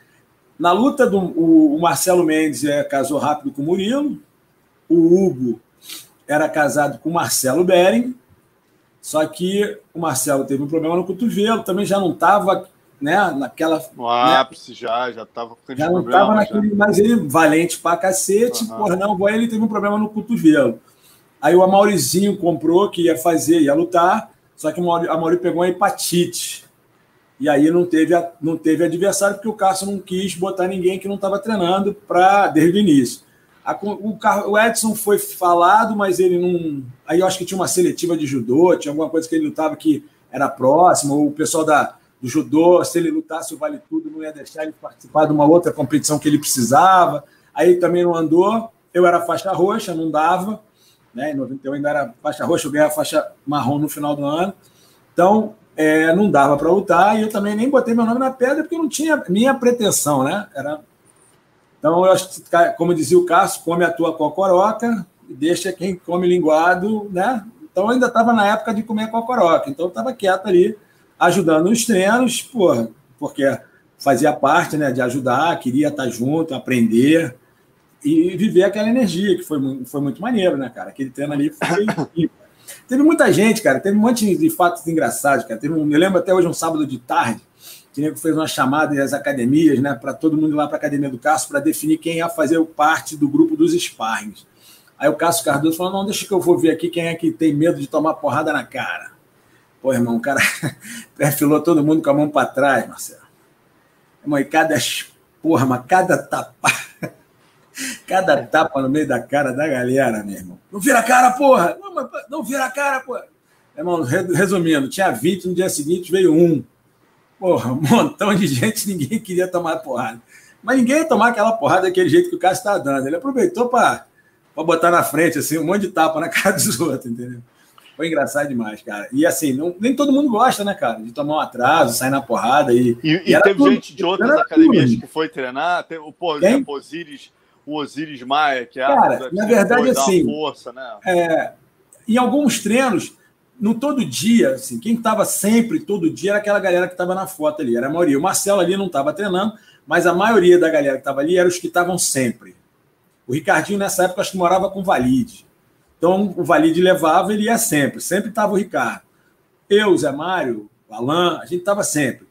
Na luta do o, o Marcelo Mendes é, casou rápido com o Murilo, o Hugo era casado com o Marcelo Bering, só que o Marcelo teve um problema no cotovelo, também já não estava né, naquela.
No ápice né, já, já estava
com Já não estava naquele. Mas ele, valente pra cacete, uhum. porra, não, ele teve um problema no cotovelo. Aí o Amaurizinho comprou que ia fazer, ia lutar, só que o Amauri pegou uma hepatite. E aí não teve, não teve adversário, porque o Cássio não quis botar ninguém que não estava treinando para desde o início. A, o, o, Edson foi falado, mas ele não. Aí eu acho que tinha uma seletiva de judô, tinha alguma coisa que ele lutava que era próximo, o pessoal da, do judô, se ele lutasse o Vale Tudo, não ia deixar ele participar de uma outra competição que ele precisava. Aí também não andou. Eu era faixa roxa, não dava. Né? Em 91 ainda era faixa roxa, eu ganhei a faixa marrom no final do ano. Então, é, não dava para lutar, e eu também nem botei meu nome na pedra, porque não tinha minha pretensão, né? Era então, eu acho que, como dizia o Cássio, come a tua cocoroca e deixa quem come linguado, né? Então, ainda estava na época de comer cocoroca. Então, estava quieto ali, ajudando nos treinos, porra, porque fazia parte né, de ajudar, queria estar junto, aprender e viver aquela energia, que foi, foi muito maneiro, né, cara? Aquele treino ali foi. teve muita gente, cara, teve um monte de fatos engraçados, cara. Teve um, eu lembro até hoje, um sábado de tarde, que fez uma chamada nas academias, né, para todo mundo ir lá para a academia do Cássio para definir quem ia fazer parte do grupo dos sparrings. Aí o Cássio Cardoso falou: não, deixa que eu vou ver aqui quem é que tem medo de tomar porrada na cara. Pô, irmão, o cara perfilou todo mundo com a mão para trás, Marcelo. Irmão, e cada porra, mas cada tapa, cada tapa no meio da cara da galera, meu irmão. Não vira a cara, porra! Não, mas, não vira a cara, porra! Irmão, resumindo, tinha 20, no dia seguinte veio um. Porra, um montão de gente, ninguém queria tomar porrada. Mas ninguém ia tomar aquela porrada daquele jeito que o Cássio está dando. Ele aproveitou para botar na frente, assim, um monte de tapa na cara dos outros, entendeu? Foi engraçado demais, cara. E assim, não, nem todo mundo gosta, né, cara? De tomar um atraso, sair na porrada. E,
e, e, e teve tudo, gente de outras academias tudo. que foi treinar. Teve, por Quem? exemplo, Osiris, o Osiris Maia, que é
cara, na verdade, assim, força, né? É, em alguns treinos, no todo dia, assim, quem estava sempre, todo dia, era aquela galera que estava na foto ali, era a maioria. O Marcelo ali não estava treinando, mas a maioria da galera que estava ali eram os que estavam sempre. O Ricardinho, nessa época, acho que morava com o Valide. Então, o Valide levava, ele ia sempre. Sempre estava o Ricardo. Eu, Zé Mário, Alain, a gente estava sempre.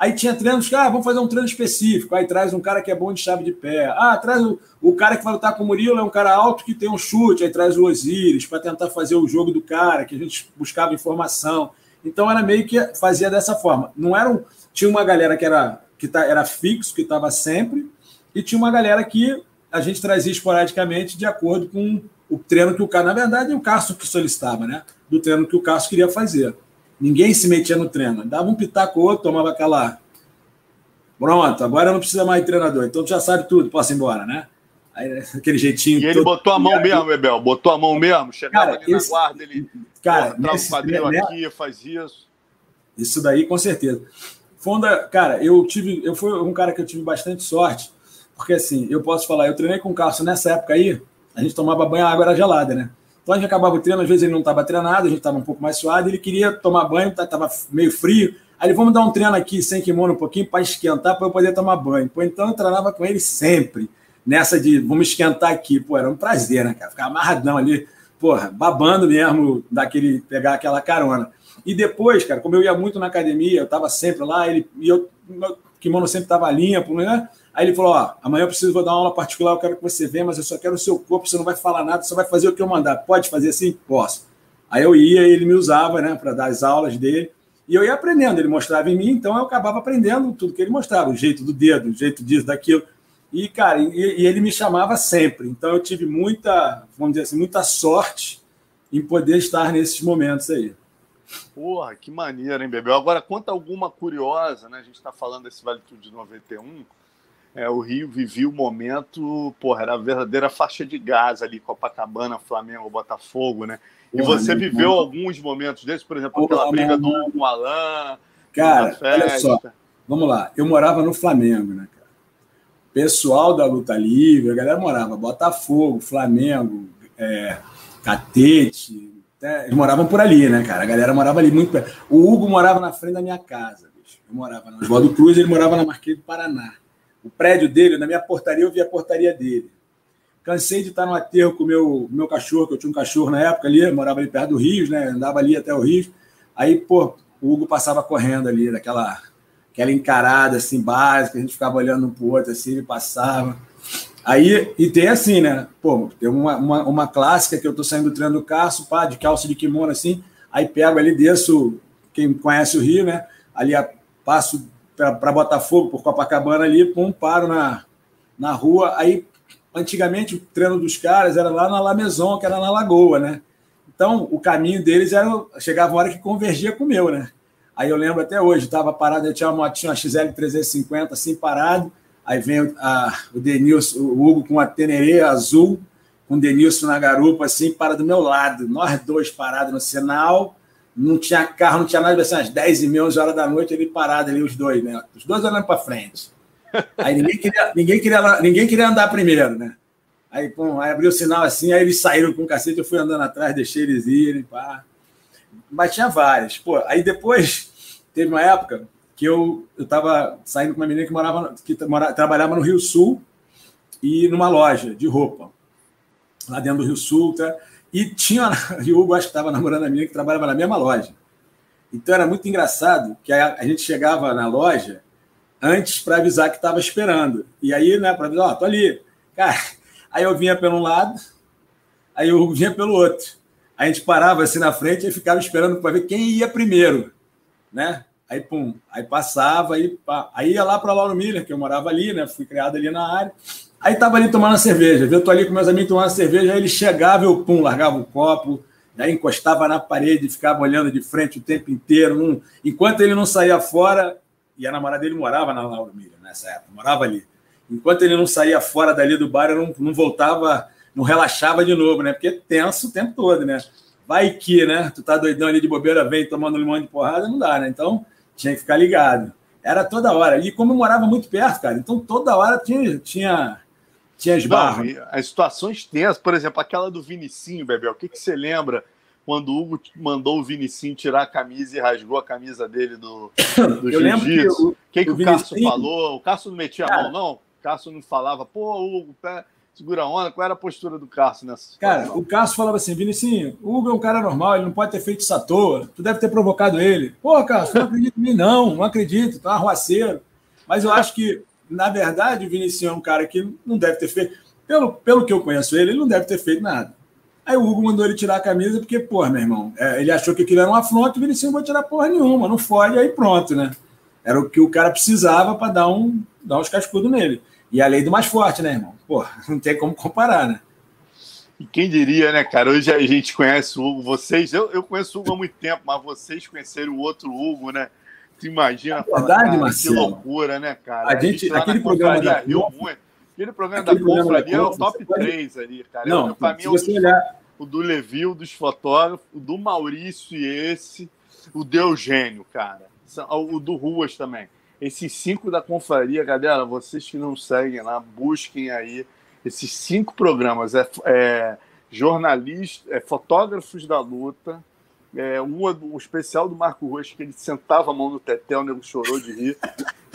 Aí tinha treinos que, ah, vamos fazer um treino específico. Aí traz um cara que é bom de chave de pé. Ah, traz o, o cara que vai lutar com o Murilo, é um cara alto que tem um chute. Aí traz o Osiris para tentar fazer o jogo do cara, que a gente buscava informação. Então era meio que fazia dessa forma. Não era um, tinha uma galera que era que tá, era fixo, que estava sempre, e tinha uma galera que a gente trazia esporadicamente de acordo com o treino que o cara, na verdade, o Cássio que solicitava, né? Do treino que o Cássio queria fazer. Ninguém se metia no treino. Dava um pitaco outro, tomava aquela. Pronto, agora não precisa mais de treinador. Então tu já sabe tudo, posso ir embora, né? Aí, aquele jeitinho.
E ele botou a mão mesmo, Bebel? Botou a mão mesmo? Chegava
Cara,
ali
esse-
na guarda, ele
Cara,
trava o
nesse-
quadril
né-
aqui, faz isso.
Isso daí, com certeza. Fonda, cara, eu tive, eu fui um cara que eu tive bastante sorte, porque assim, eu posso falar, eu treinei com o Carlos nessa época aí, a gente tomava banho, a água era gelada, né? Então a gente acabava o treino, às vezes ele não estava treinado, a gente estava um pouco mais suado, ele queria tomar banho, estava meio frio. Aí ele, vamos dar um treino aqui sem kimono um pouquinho para esquentar, para eu poder tomar banho. Pô, então eu treinava com ele sempre, nessa de vamos esquentar aqui. Pô, era um prazer, né, cara? Ficar amarradão ali, porra, babando mesmo, daquele, pegar aquela carona. E depois, cara, como eu ia muito na academia, eu estava sempre lá, ele, e eu, meu kimono sempre estava limpo, né? Aí ele falou: Ó, amanhã eu preciso vou dar uma aula particular, eu quero que você venha, mas eu só quero o seu corpo, você não vai falar nada, só vai fazer o que eu mandar. Pode fazer assim? Posso. Aí eu ia, ele me usava, né, para dar as aulas dele, e eu ia aprendendo. Ele mostrava em mim, então eu acabava aprendendo tudo que ele mostrava, o jeito do dedo, o jeito disso, daquilo. E, cara, e, e ele me chamava sempre. Então eu tive muita, vamos dizer assim, muita sorte em poder estar nesses momentos aí.
Porra, que maneiro, hein, Bebel? Agora, conta alguma curiosa, né? A gente está falando desse Vale Tudo de 91. É, o Rio vivia o momento, porra, era a verdadeira faixa de gás ali, Copacabana, Flamengo, Botafogo, né? E
Porra,
você viveu alguns momentos desses, por exemplo, aquela
Porra,
briga
mano.
do com o Alain,
Cara, olha só, vamos lá. Eu morava no Flamengo, né, cara? Pessoal da luta livre, a galera morava Botafogo, Flamengo, é, Catete, né? eles moravam por ali, né, cara? A galera morava ali muito perto. O Hugo morava na frente da minha casa, bicho. Eu morava na Oswaldo Cruz, ele morava na Marquês do Paraná. O prédio dele, na minha portaria, eu via a portaria dele. Cansei de estar no aterro com o meu, meu cachorro, que eu tinha um cachorro na época ali, morava ali perto do Rio, né? Andava ali até o Rio. Aí, pô, o Hugo passava correndo ali, daquela aquela encarada assim, básica, a gente ficava olhando um pro outro assim, ele passava. Aí, e tem assim, né? Pô, tem uma, uma, uma clássica que eu tô saindo do treino do Carso, pá, de calça de kimono assim, aí pego ali, desço, quem conhece o Rio, né? Ali a- passo para Botafogo, por Copacabana ali, pum, paro na, na rua. Aí, antigamente, o treino dos caras era lá na La Maison, que era na Lagoa, né? Então, o caminho deles era. Chegava uma hora que convergia com o meu, né? Aí eu lembro até hoje, estava parado, eu tinha uma motinha, uma XL 350, assim, parado. Aí vem o- a- o Denilson, o Hugo com a Tenerê azul, com o Denilson na garupa, assim, para do meu lado. Nós dois parados no sinal, não tinha carro, não tinha nada, vai ser umas 10 e meia, 11 horas da noite, ele parado ali, os dois, né? Os dois olhando para frente. Aí ninguém queria, ninguém, queria, ninguém queria andar primeiro, né? Aí, pum, aí abriu o sinal assim, aí eles saíram com o cacete, eu fui andando atrás, deixei eles irem, pá. Mas tinha várias. Pô, aí depois teve uma época que eu eu estava saindo com uma menina que morava que mora, trabalhava no Rio Sul e numa loja de roupa lá dentro do Rio Sul, tá? E tinha e o Hugo acho que estava namorando a menina que trabalhava na mesma loja. Então era muito engraçado que a, a gente chegava na loja antes para avisar que estava esperando. E aí, né, para avisar, ó, tô ali. Cara, aí eu vinha pelo um lado, aí o Hugo vinha pelo outro. A gente parava assim na frente e ficava esperando para ver quem ia primeiro, né? Aí, pum, aí passava, aí, pá. aí ia lá para Lauro Miller, que eu morava ali, né? Fui criado ali na área. Aí tava ali tomando cerveja, viu? Eu tô ali com meus amigos tomando cerveja, aí ele chegava, eu, pum, largava o copo, aí encostava na parede, ficava olhando de frente o tempo inteiro. Não... Enquanto ele não saía fora, e a namorada dele morava na Lauro Miller nessa época, morava ali. Enquanto ele não saía fora dali do bar, eu não, não voltava, não relaxava de novo, né? Porque é tenso o tempo todo, né? Vai que, né? Tu tá doidão ali de bobeira, vem tomando limão de porrada, não dá, né? Então tinha que ficar ligado. Era toda hora. E como eu morava muito perto, cara, então toda hora tinha, tinha, tinha esbarro.
Não, e as situações tensas, por exemplo, aquela do Vinicinho, Bebel, o que, que você lembra quando o Hugo mandou o Vinicinho tirar a camisa e rasgou a camisa dele do, do jiu-jitsu?
o,
que, que
o
o, Cássio falou? O Cássio não metia a
Cara-
mão, não? O Cássio não falava, pô, Hugo, pé, segura a onda. Qual era a postura do Cássio nessa
Cara,
situação?
o Cássio falava assim, Vinicinho, o Hugo é um cara normal, ele não pode ter feito isso à toa, tu deve ter provocado ele. Pô, Cássio, não acredito em mim, não, não acredito, um arruaceiro. Mas eu acho que, na verdade, o Vinicinho é um cara que não deve ter feito, pelo, pelo que eu conheço ele, ele não deve ter feito nada. Aí o Hugo mandou ele tirar a camisa, porque, porra, meu irmão, é, ele achou que aquilo era um afronto, o Vinicinho não vai tirar porra nenhuma, não fode, aí pronto, né? Era o que o cara precisava para dar, um, dar uns cascudos nele. E a lei do mais forte, né, irmão? Pô, não tem como comparar, né?
E quem diria, né, cara? Hoje a gente conhece o Hugo, vocês, eu, eu conheço o Hugo há muito tempo, mas vocês conheceram o outro Hugo, né? Tu imagina,
É verdade,
cara, que loucura, né, cara?
A gente-
lá
aquele
na
programa
confraria
da
riu muito. Aquele programa Aquele da ali é o top 3 ali, cara.
Não, pra mim, se é você olhar...
o do Levi, o dos fotógrafos, o do Maurício e esse, o do Eugênio, cara. O do Ruas também. Esses cinco da confraria, galera, vocês que não seguem lá, busquem aí esses cinco programas. É, é jornalista, é fotógrafos da luta, é, um, o especial do Marco Ruas, que ele sentava a mão no tetel, o nego chorou de rir.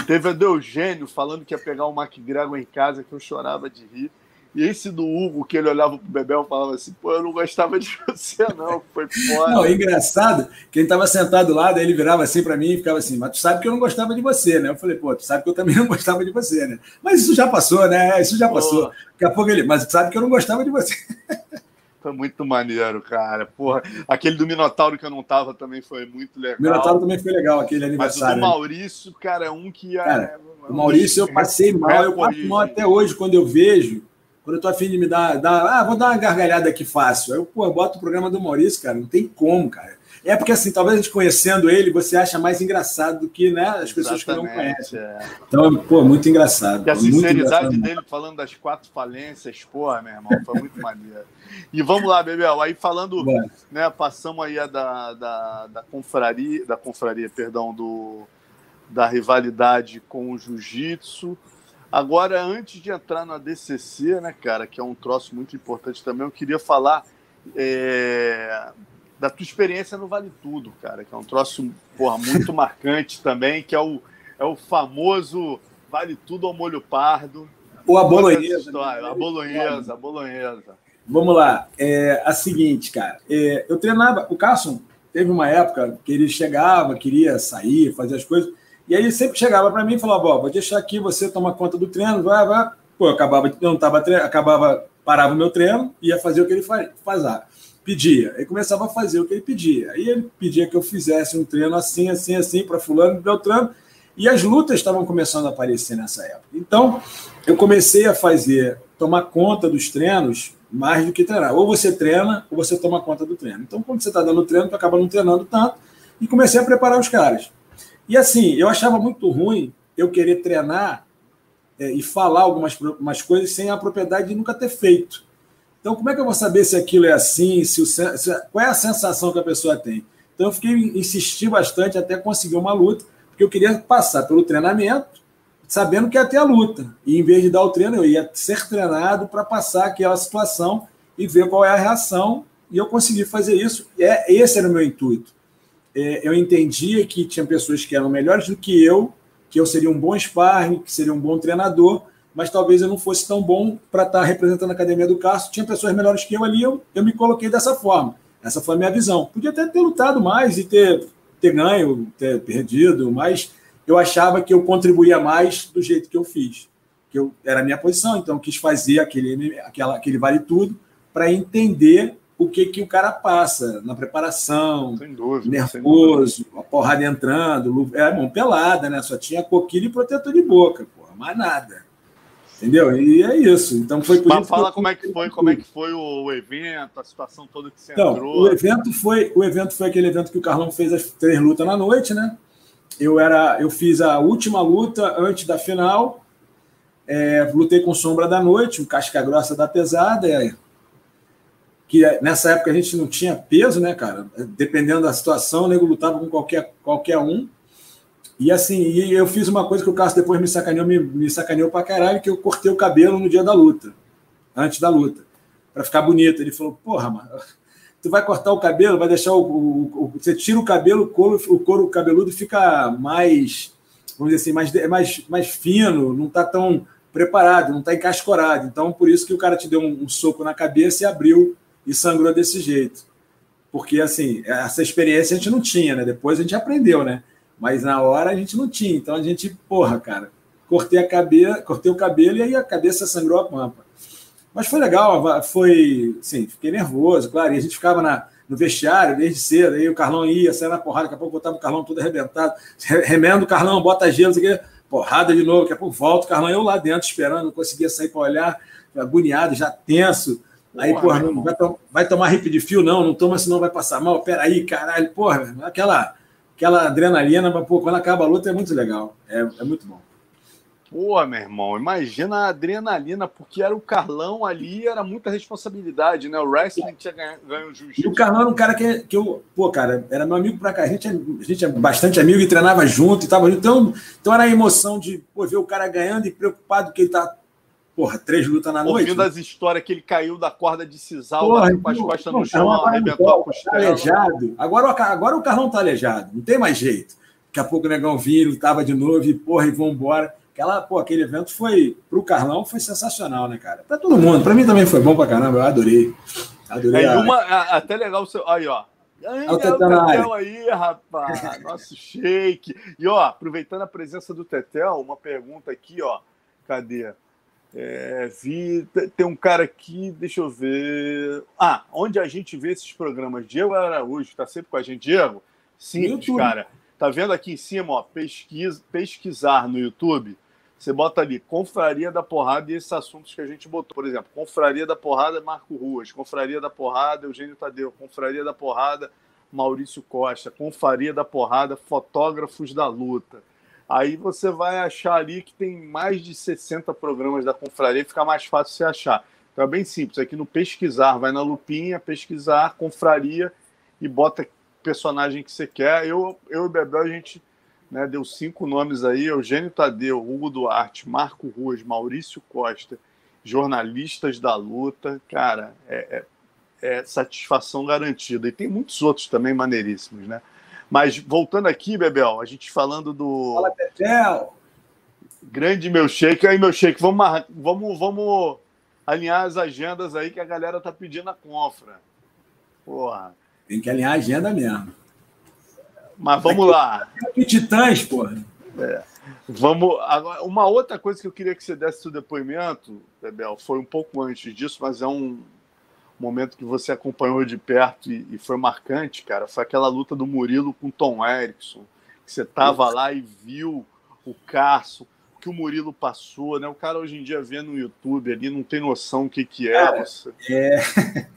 Teve a do Eugênio falando que ia pegar o McGregor em casa, que eu chorava de rir. E esse do Hugo, que ele olhava pro Bebel e falava assim, pô, eu não gostava de você, não, foi foda.
Não, é engraçado, que ele tava sentado lá, daí ele virava assim para mim e ficava assim, mas tu sabe que eu não gostava de você, né? Eu falei, pô, tu sabe que eu também não gostava de você, né? Mas isso já passou, né? Isso já passou. Pô. Daqui a pouco ele, mas tu sabe que eu não gostava de você.
Foi muito maneiro, cara. Porra, aquele do Minotauro que eu não tava também foi muito legal.
Minotauro também foi legal, aquele aniversário.
Mas o do Maurício, cara, é um que ia. Cara,
o Maurício eu passei mal, eu passo mal até hoje quando eu vejo. Quando eu tô afim de me dar, dar. Ah, vou dar uma gargalhada aqui fácil. Aí eu, pô, boto o programa do Maurício, cara. Não tem como, cara. É porque, assim, talvez a gente conhecendo ele, você acha mais engraçado do que né, as pessoas Exatamente, que não conhecem. É. Então, pô, muito engraçado.
E a sinceridade dele falando das quatro falências, porra, meu irmão, foi muito maneiro. E vamos lá, Bebel, aí falando, né, passamos aí a da, da, da confraria, da confraria, perdão, do, da rivalidade com o jiu-jitsu. Agora, antes de entrar na DCC, né, cara, que é um troço muito importante também, eu queria falar é, da tua experiência no Vale Tudo, cara, que é um troço porra, muito marcante também, que é o, é o famoso Vale Tudo ao molho pardo.
Ou a bolonhesa.
Né? A bolonhesa, a bolonhesa.
Vamos lá. É a seguinte, cara. É, eu treinava. O Carson teve uma época que ele chegava, queria sair, fazer as coisas. E aí ele sempre chegava para mim e falava: vou deixar aqui, você toma conta do treino, vai, vai. Pô, eu acabava, eu não tava acabava, parava o meu treino, ia fazer o que ele fazia pedia. Aí começava a fazer o que ele pedia. Aí ele pedia que eu fizesse um treino assim, assim, assim, para fulano, Beltrano. E as lutas estavam começando a aparecer nessa época. Então, eu comecei a fazer, tomar conta dos treinos mais do que treinar. Ou você treina, ou você toma conta do treino. Então, quando você está dando treino, tu acaba não treinando tanto. E comecei a preparar os caras. E assim, eu achava muito ruim eu querer treinar é, e falar algumas, algumas coisas sem a propriedade de nunca ter feito. Então, como é que eu vou saber se aquilo é assim? Se o, se, qual é a sensação que a pessoa tem? Então, eu fiquei insisti bastante até conseguir uma luta, porque eu queria passar pelo treinamento, sabendo que ia ter a luta. E em vez de dar o treino, eu ia ser treinado para passar aquela situação e ver qual é a reação. E eu consegui fazer isso. É, esse era o meu intuito. É, eu entendia que tinha pessoas que eram melhores do que eu, que eu seria um bom sparring, que seria um bom treinador, mas talvez eu não fosse tão bom para estar tá representando a academia do Castro. Tinha pessoas melhores que eu ali, eu, eu me coloquei dessa forma. Essa foi a minha visão. Podia até ter lutado mais e ter, ter ganho, ter perdido, mas eu achava que eu contribuía mais do jeito que eu fiz. Que eu, era a minha posição, então eu quis fazer aquele, aquela, aquele vale tudo para entender o que, que o cara passa na preparação, dúvida, nervoso, a porrada entrando, é mão pelada, né? Só tinha coquilha e protetor de boca, porra, mais nada. Entendeu? E é isso. Então foi por
isso Fala como é que foi, como é que foi o evento, a situação toda que você
então, entrou. O evento foi, o evento foi aquele evento que o Carlão fez as três lutas na noite, né? Eu era, eu fiz a última luta antes da final. É, lutei com Sombra da Noite, o Casca Grossa da Pesada, é, que nessa época a gente não tinha peso, né, cara? Dependendo da situação, o nego lutava com qualquer, qualquer um. E assim, e eu fiz uma coisa que o Cássio depois me sacaneou, me, me sacaneou pra caralho, que eu cortei o cabelo no dia da luta, antes da luta, para ficar bonito. Ele falou, porra, mano, tu vai cortar o cabelo, vai deixar o. o, o você tira o cabelo, o couro, o couro cabeludo fica mais, vamos dizer assim, mais, mais, mais fino, não tá tão preparado, não tá encascorado. Então, por isso que o cara te deu um, um soco na cabeça e abriu e sangrou desse jeito. Porque, assim, essa experiência a gente não tinha, né? Depois a gente aprendeu, né? Mas na hora a gente não tinha. Então a gente, porra, cara, cortei a cabeça, cortei o cabelo e aí a cabeça sangrou a pampa. Mas foi legal, foi, sim, fiquei nervoso, claro. E a gente ficava na, no vestiário desde cedo, aí o Carlão ia, saia na porrada, daqui a pouco botava o Carlão todo arrebentado, remendo o Carlão, bota gelo, aqui, porrada de novo, daqui a pouco volta o Carlão, eu lá dentro esperando, não conseguia sair para olhar, agoniado, já tenso. Aí, porra, não, vai, vai tomar rip de fio? Não, não toma, senão vai passar mal. Peraí, caralho, porra, aquela aquela adrenalina, mas pô, quando acaba a luta é muito legal. É, é muito bom.
Pô, meu irmão, imagina a adrenalina, porque era o Carlão ali, era muita responsabilidade, né? O wrestling tinha ganho, ganho o
jiu-jitsu. E o Carlão era um cara que, que eu, pô, cara, era meu amigo pra cá. A gente, é, a gente é bastante amigo e treinava junto e tava junto. Então, então era a emoção de pô, ver o cara ganhando e preocupado que ele tá, porra, três lutas na noite.
Ouvindo as histórias que ele caiu da corda de sisal, com as costas no chão, arrebentou a
costela. Tá aleijado. Agora, agora o Carlão tá aleijado, não tem mais jeito. Daqui a pouco o negão vira, tava de novo e, porra, e vambora. Aquela, pô, aquele evento foi, pro Carlão, foi sensacional, né, cara? Pra todo mundo. Pra mim também foi bom pra caramba, eu adorei. Adorei.
É, uma, até legal o seu. Aí, ó. Aí, é o Tetel aí, rapaz. Nosso shake. E, ó, aproveitando a presença do Tetel, uma pergunta aqui, ó. Cadê? É, vi, tem um cara aqui, deixa eu ver. Ah, onde a gente vê esses programas? Diego Araújo, tá sempre com a gente. Diego? Simples, cara. Tá vendo aqui em cima, ó, pesquisa, pesquisar no YouTube você bota ali Confraria da Porrada e esses assuntos que a gente botou. Por exemplo, Confraria da Porrada, Marco Ruas. Confraria da Porrada, Eugênio Tadeu. Confraria da Porrada, Maurício Costa. Confraria da Porrada, Fotógrafos da Luta. Aí você vai achar ali que tem mais de 60 programas da Confraria e fica mais fácil você achar. Então é bem simples. Aqui no pesquisar, vai na lupinha, pesquisar, confraria e bota personagem que você quer. Eu, eu e o Bebel, a gente né, deu cinco nomes aí: Eugênio Tadeu, Hugo Duarte, Marco Ruas, Maurício Costa, jornalistas da luta. Cara, é, é, é satisfação garantida. E tem muitos outros também maneiríssimos, né? Mas voltando aqui, Bebel, a gente falando do.
Fala, Bebel!
Grande meu shake. Aí, meu shake, vamos, vamos, vamos alinhar as agendas aí que a galera tá pedindo a confra. Porra.
Tem que alinhar a agenda mesmo.
Mas vamos lá.
Titãs, porra.
É. Vamos. Agora, uma outra coisa que eu queria que você desse seu depoimento, Bebel, foi um pouco antes disso, mas é um momento que você acompanhou de perto e, e foi marcante, cara. Foi aquela luta do Murilo com Tom Erickson, que você tava lá e viu o Carso, que o Murilo passou, né? O cara hoje em dia vê no YouTube ali, não tem noção o que, que é. você...
É.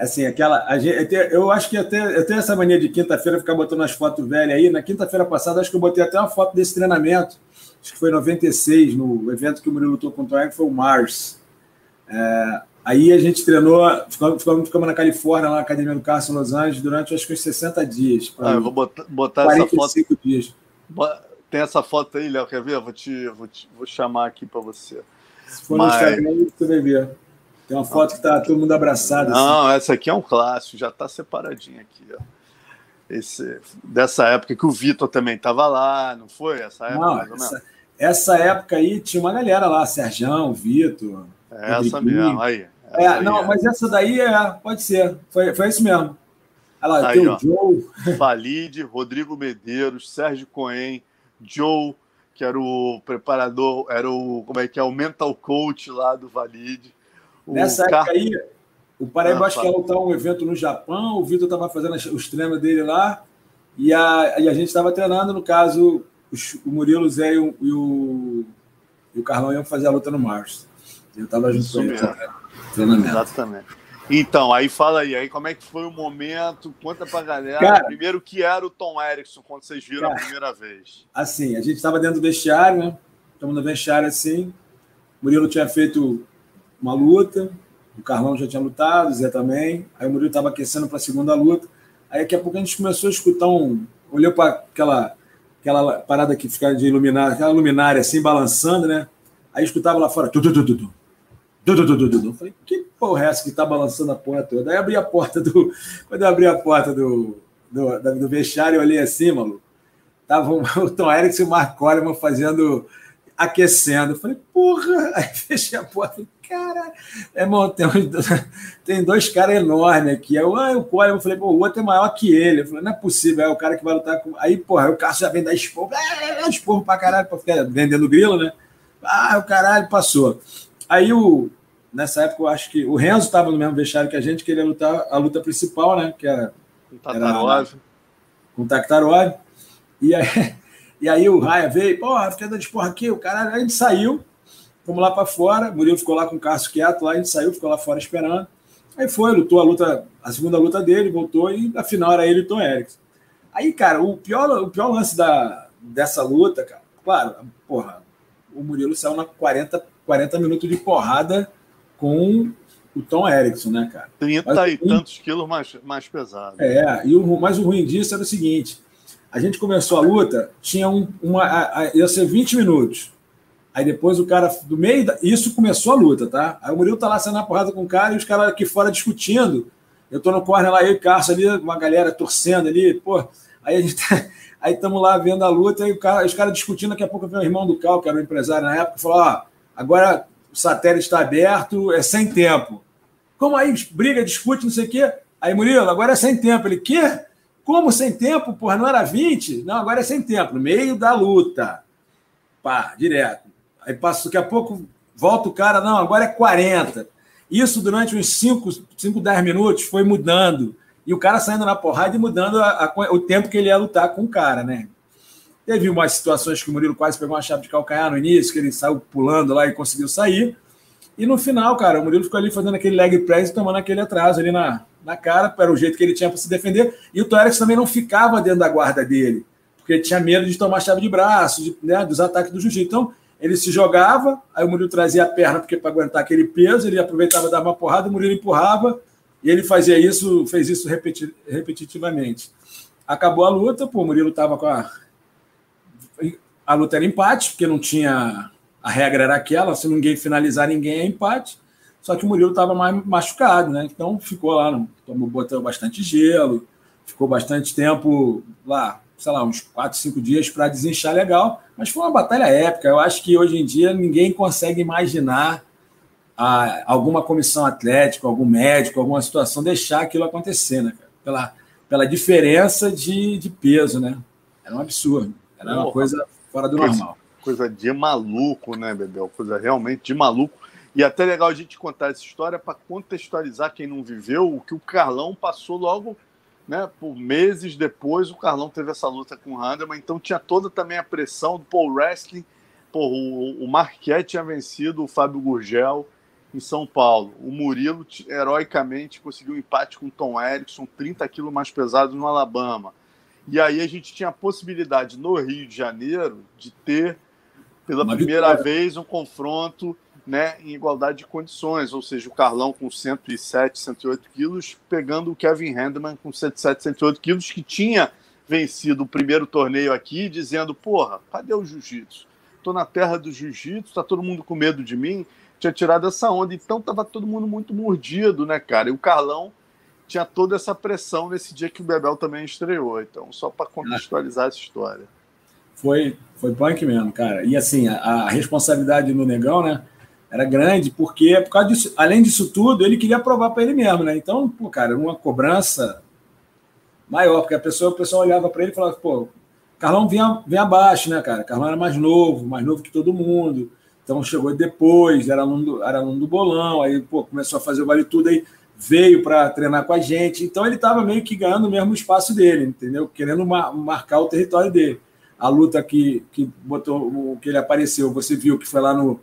assim, aquela. Gente, eu acho que até eu tenho essa mania de quinta-feira ficar botando as fotos velhas aí. Na quinta-feira passada, acho que eu botei até uma foto desse treinamento. Acho que foi em 96, no evento que o Murilo lutou contra o Eric, foi o Mars. É, aí a gente treinou, ficamos, ficamos, na Califórnia, lá na Academia do Carson, Los Angeles, durante acho que uns 60 dias.
Ah, eu vou botar, botar essa foto. dias. Tem essa foto aí, Léo, quer ver? Vou, te, vou, te, vou chamar aqui para você.
Se for Mas... no Instagram, você vai ver. Tem uma foto que tá todo mundo abraçado.
Não, assim. essa aqui é um clássico, já tá separadinho aqui, ó. Esse, dessa época que o Vitor também estava lá, não foi? Essa época,
não, essa, essa, época aí tinha uma galera lá, Serjão, Vitor.
É essa mesmo, aí.
É, aí não, é. mas essa daí é, pode ser, foi, foi isso mesmo. Olha lá, aí, tem o Joe.
Valide, Rodrigo Medeiros, Sérgio Cohen, Joe, que era o preparador, era o, como é que é, o mental coach lá do Valide.
Nessa época aí, o Paraíba ah, acho que ia lutar um evento no Japão, o Vitor estava fazendo os treinos dele lá, e a, e a gente estava treinando, no caso, os, o Murilo, o Zé e o, e o, e o Carlão iam fazer a luta no Mars. Eu estava junto com ele.
Treinamento. Exatamente. Então, aí fala aí, aí como é que foi o momento? Conta pra galera. Cara, Primeiro, que era o Tom Erickson quando vocês viram cara, a primeira vez?
Assim, a gente estava dentro do vestiário, né? Estamos no vestiário assim. O Murilo tinha feito uma luta, o Carlão já tinha lutado, o Zé também. Aí o Murilo estava aquecendo para a segunda luta. Aí daqui a pouco a gente começou a escutar um. Olhou para aquela, aquela parada que fica de iluminar, aquela luminária assim, balançando, né? Aí escutava lá fora. Tu, tu, tu, tu, tu. Du, du, du, du. Falei, que porra é essa que tá balançando a porra toda? Aí abri a porta do. Quando eu abri a porta do, do, do vestiário, eu olhei assim, maluco. Tava o Tom Erickson e o Mark Coleman fazendo aquecendo. Eu falei, porra! Aí fechei a porta. Cara, é, irmão, tem, tem dois caras enormes aqui. Aí eu, ah, o Cole, eu falei, pô, o outro é maior que ele. Eu falei, não é possível, é o cara que vai lutar com. Aí, porra, o Cássio já vem dar esporro, é, é, esporro pra caralho, pra ficar vendendo grilo, né? Ah, o caralho, passou. Aí o. Nessa época, eu acho que o Renzo estava no mesmo vestiário que a gente, queria lutar a luta principal, né? Que era. Com Tatarov. Com Tatarov. E aí, e aí o Raia veio, porra, fiquei dando esporra aqui, o caralho. Aí a gente saiu, fomos lá para fora, Murilo ficou lá com o Cássio quieto, lá a gente saiu, ficou lá fora esperando. Aí foi, lutou a luta, a segunda luta dele, voltou e na final era ele e o Tom Erickson. Aí, cara, o pior, o pior lance da, dessa luta, cara, claro, porra, o Murilo saiu na 40, 40 minutos de porrada com o Tom Erickson, né, cara?
30 mas, e tantos quilos mais, mais pesado.
É, e o, mas o ruim disso era o seguinte: a gente começou a luta, tinha um, uma. A, a, ia ser 20 minutos. Aí depois o cara, do meio. Da, isso começou a luta, tá? Aí o Murilo tá lá sendo na porrada com o cara e os caras aqui fora discutindo. Eu tô no corner lá, eu e o Carlos ali, uma galera torcendo ali, pô. Aí a gente tá, Aí estamos lá vendo a luta e cara, os caras discutindo. Daqui a pouco vem o irmão do Cal, que era o empresário na época, falou: ó, agora o satélite está aberto, é sem tempo. Como aí briga, discute, não sei o quê. Aí, Murilo, agora é sem tempo. Ele, quê? Como sem tempo? Porra, não era 20? Não, agora é sem tempo, no meio da luta. Pá, direto. Aí passa, daqui a pouco volta o cara, não, agora é 40. Isso durante uns 5, 5 10 minutos foi mudando e o cara saindo na porrada e mudando a, a, o tempo que ele ia lutar com o cara, né? Teve umas situações que o Murilo quase pegou uma chave de calcanhar no início, que ele saiu pulando lá e conseguiu sair. E no final, cara, o Murilo ficou ali fazendo aquele leg press e tomando aquele atraso ali na, na cara, era o jeito que ele tinha para se defender. E o Torex também não ficava dentro da guarda dele, porque ele tinha medo de tomar chave de braço, de, né, dos ataques do jiu-jitsu. Então, ele se jogava, aí o Murilo trazia a perna porque para aguentar aquele peso, ele aproveitava dar uma porrada, o Murilo empurrava, e ele fazia isso, fez isso repeti repetitivamente. Acabou a luta, pô, o Murilo estava com a. A luta era empate, porque não tinha. A regra era aquela: se ninguém finalizar, ninguém é empate. Só que o Murilo estava mais machucado, né? Então ficou lá, tomou, botou bastante gelo, ficou bastante tempo lá, sei lá, uns 4, 5 dias para desinchar legal. Mas foi uma batalha épica. Eu acho que hoje em dia ninguém consegue imaginar a, alguma comissão atlética, algum médico, alguma situação, deixar aquilo acontecer, né, cara? Pela, pela diferença de, de peso, né? Era um absurdo. Era uma coisa fora do
coisa,
normal.
Coisa de maluco, né, Bebel? Coisa realmente de maluco. E até legal a gente contar essa história para contextualizar quem não viveu o que o Carlão passou logo, né? Por meses depois, o Carlão teve essa luta com o Handelman, então tinha toda também a pressão do Paul Wrestling. Pô, o, o Marquette tinha vencido o Fábio Gurgel em São Paulo. O Murilo, heroicamente, conseguiu um empate com o Tom Erickson, 30 quilos mais pesado no Alabama. E aí a gente tinha a possibilidade, no Rio de Janeiro, de ter, pela Uma primeira vitória. vez, um confronto né, em igualdade de condições, ou seja, o Carlão com 107, 108 quilos, pegando o Kevin Handman com 107, 108 quilos, que tinha vencido o primeiro torneio aqui, dizendo, porra, cadê o jiu-jitsu? Estou na terra do jiu-jitsu, está todo mundo com medo de mim, tinha tirado essa onda. Então tava todo mundo muito mordido, né, cara? E o Carlão tinha toda essa pressão nesse dia que o Bebel também estreou. Então, só para contextualizar essa história.
Foi, foi punk mesmo, cara. E assim, a, a responsabilidade no Negão, né? Era grande, porque por causa disso, além disso tudo, ele queria provar para ele mesmo, né? Então, pô, cara, uma cobrança maior, porque a pessoa, a pessoa olhava para ele e falava, pô, Carlão vinha, vinha abaixo, né, cara? Carlão era mais novo, mais novo que todo mundo. Então chegou depois, era aluno do, era aluno do bolão, aí pô, começou a fazer o vale tudo, aí veio para treinar com a gente. Então ele estava meio que ganhando o mesmo espaço dele, entendeu? Querendo mar, marcar o território dele. A luta que, que botou, que ele apareceu, você viu que foi lá no.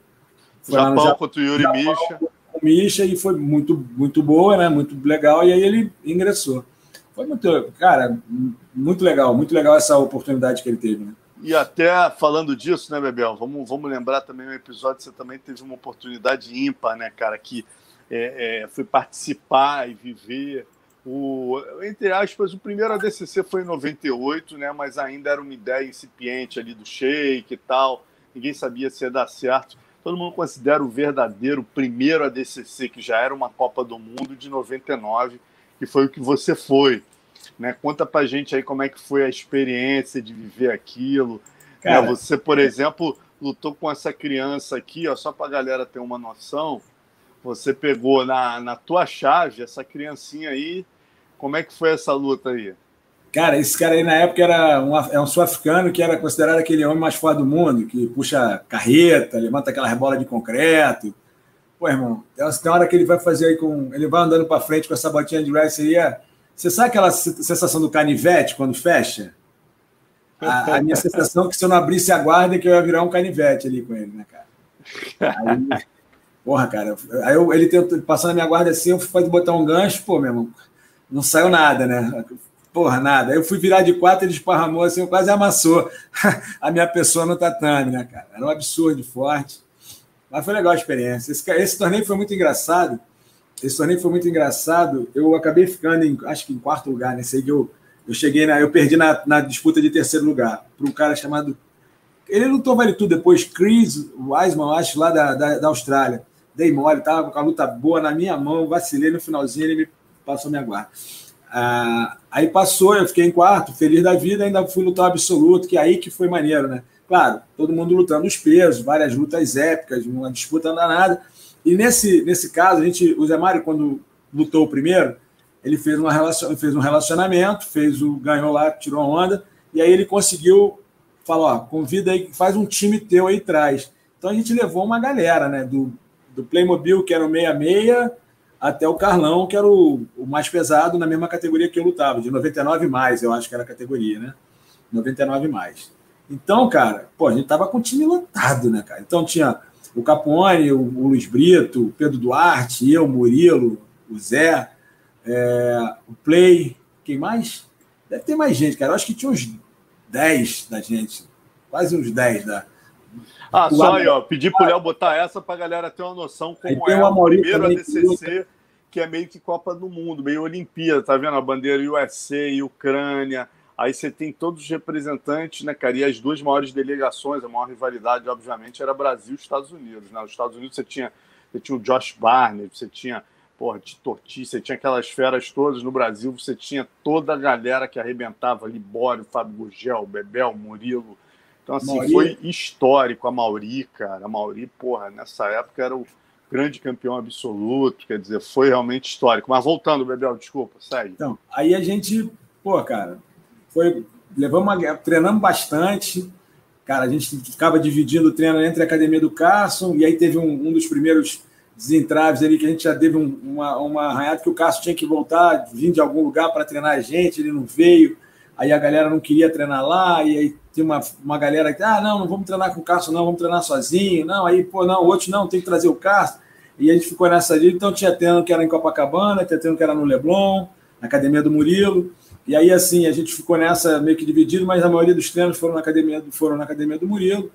Foi Japão, Japão contra o Yuri Japão, Misha.
Com Misha e foi muito, muito boa, né? Muito legal, e aí ele ingressou. Foi muito, cara, muito legal, muito legal essa oportunidade que ele teve, né?
E até falando disso, né, Bebel? Vamos, vamos lembrar também um episódio você também teve uma oportunidade ímpar, né, cara? Que é, é, foi participar e viver o, entre aspas, o primeiro ADCC foi em 98, né? Mas ainda era uma ideia incipiente ali do Sheik e tal. Ninguém sabia se ia dar certo. Todo mundo considera o verdadeiro primeiro ADCC, que já era uma Copa do Mundo de 99, que foi o que você foi. Né? Conta pra gente aí como é que foi a experiência de viver aquilo. Né? Cara, Você, por exemplo, lutou com essa criança aqui, ó, só pra galera ter uma noção. Você pegou na, na tua chave essa criancinha aí. Como é que foi essa luta aí?
Cara, esse cara aí na época era um, é um sul-africano que era considerado aquele homem mais forte do mundo, que puxa carreta, levanta aquela bola de concreto. Pô, irmão, tem hora que ele vai fazer aí com. Ele vai andando para frente com essa botinha de wrestling aí, você sabe aquela sensação do canivete quando fecha? A, a minha sensação é que se eu não abrisse a guarda, é que eu ia virar um canivete ali com ele, né, cara? Aí, porra, cara. Aí eu, ele tentou, passando a minha guarda assim, eu fui botar um gancho, pô, meu irmão, não saiu nada, né? Porra, nada. Eu fui virar de quatro, ele esparramou assim, quase amassou a minha pessoa no tatame, né, cara? Era um absurdo forte. Mas foi legal a experiência. Esse, esse torneio foi muito engraçado. Esse torneio foi muito engraçado. Eu acabei ficando, em, acho que em quarto lugar, né? Sei que eu, eu cheguei na. Eu perdi na, na disputa de terceiro lugar para um cara chamado. Ele lutou vale tudo depois, Chris Wiseman, acho, lá da, da, da Austrália. Dei mole, tava com a luta boa na minha mão, vacilei no finalzinho, ele me passou minha guarda. Ah, aí passou, eu fiquei em quarto, feliz da vida, ainda fui lutar absoluto, que aí que foi maneiro, né? Claro, todo mundo lutando os pesos, várias lutas épicas, uma disputa danada. E nesse, nesse caso, a gente, o Zé Mário, quando lutou o primeiro, ele fez, uma relacion, fez um relacionamento, fez o ganhou lá, tirou a onda, e aí ele conseguiu falar, ó, convida aí, faz um time teu aí atrás. Então a gente levou uma galera, né? Do, do Playmobil, que era o 66, até o Carlão, que era o, o, mais pesado na mesma categoria que eu lutava, de 99 mais, eu acho que era a categoria, né? 99 mais. Então, cara, pô, a gente tava com o time lotado, né, cara? Então tinha o Capone, o, o Luiz Brito, o Pedro Duarte, eu, o Murilo, o Zé, é, o Play, quem mais? Deve ter mais gente, cara. Eu acho que tinha uns 10 da gente, quase uns 10 da.
Ah, só aí, ó. Pedir pro Léo botar essa pra galera ter uma noção como é o primeiro ADCC, que é meio que Copa do Mundo, meio Olimpíada, tá vendo? A bandeira USA e Ucrânia. Aí você tem todos os representantes, né, cara? E as duas maiores delegações, a maior rivalidade, obviamente, era Brasil e Estados Unidos. Né? Os Estados Unidos você tinha, você tinha o Josh Barney, você tinha porra, de Torti, você tinha aquelas feras todas no Brasil, você tinha toda a galera que arrebentava, Libório, Fábio Gugel, Bebel, Murilo. Então, assim, Mauri. foi histórico a Mauri, cara. A Mauri, porra, nessa época era o grande campeão absoluto, quer dizer, foi realmente histórico. Mas voltando, Bebel, desculpa, segue.
Então, aí a gente, pô, cara, foi, levamos uma, treinamos bastante. Cara, a gente ficava dividindo o treino entre a academia do Carson, e aí teve um, um dos primeiros desentraves ali que a gente já teve um, uma, uma arranhada que o Carson tinha que voltar, vir de algum lugar para treinar a gente, ele não veio. Aí a galera não queria treinar lá, e aí tem uma, uma galera que, ah, não, não vamos treinar com o Carson, não, vamos treinar sozinho. Não, aí, pô, não, outro não, tem que trazer o Carson. E a gente ficou nessa ali, então tinha treino que era em Copacabana, tinha treino que era no Leblon, na academia do Murilo. E aí, assim, a gente ficou nessa meio que dividido, mas a maioria dos treinos foram na academia, foram na academia do Murilo.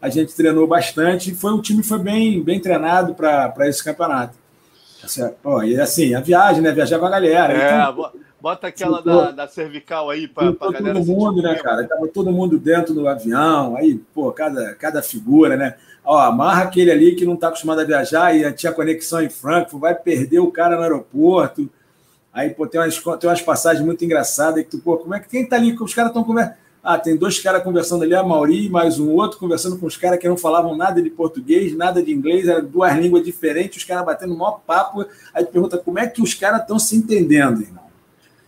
A gente treinou bastante e foi, o time foi bem, bem treinado para esse campeonato. Pô, e assim, a viagem, né? Viajar com a galera.
É, então, bota aquela da, da, cervical aí para a galera.
Todo mundo, né, cara? Tava todo mundo dentro do avião, aí, pô, cada, cada figura, né? Ó, amarra aquele ali que não está acostumado a viajar e tinha conexão em Frankfurt, vai perder o cara no aeroporto Aí, pô, tem umas, tem umas passagens muito engraçadas que tu, pô, como é que quem tá ali? Os caras estão conversando. Ah, tem dois caras conversando ali, a Mauri, mais um outro conversando com os caras que não falavam nada de português, nada de inglês, eram duas línguas diferentes, os caras batendo o maior papo. Aí tu pergunta como é que os caras estão se entendendo, irmão.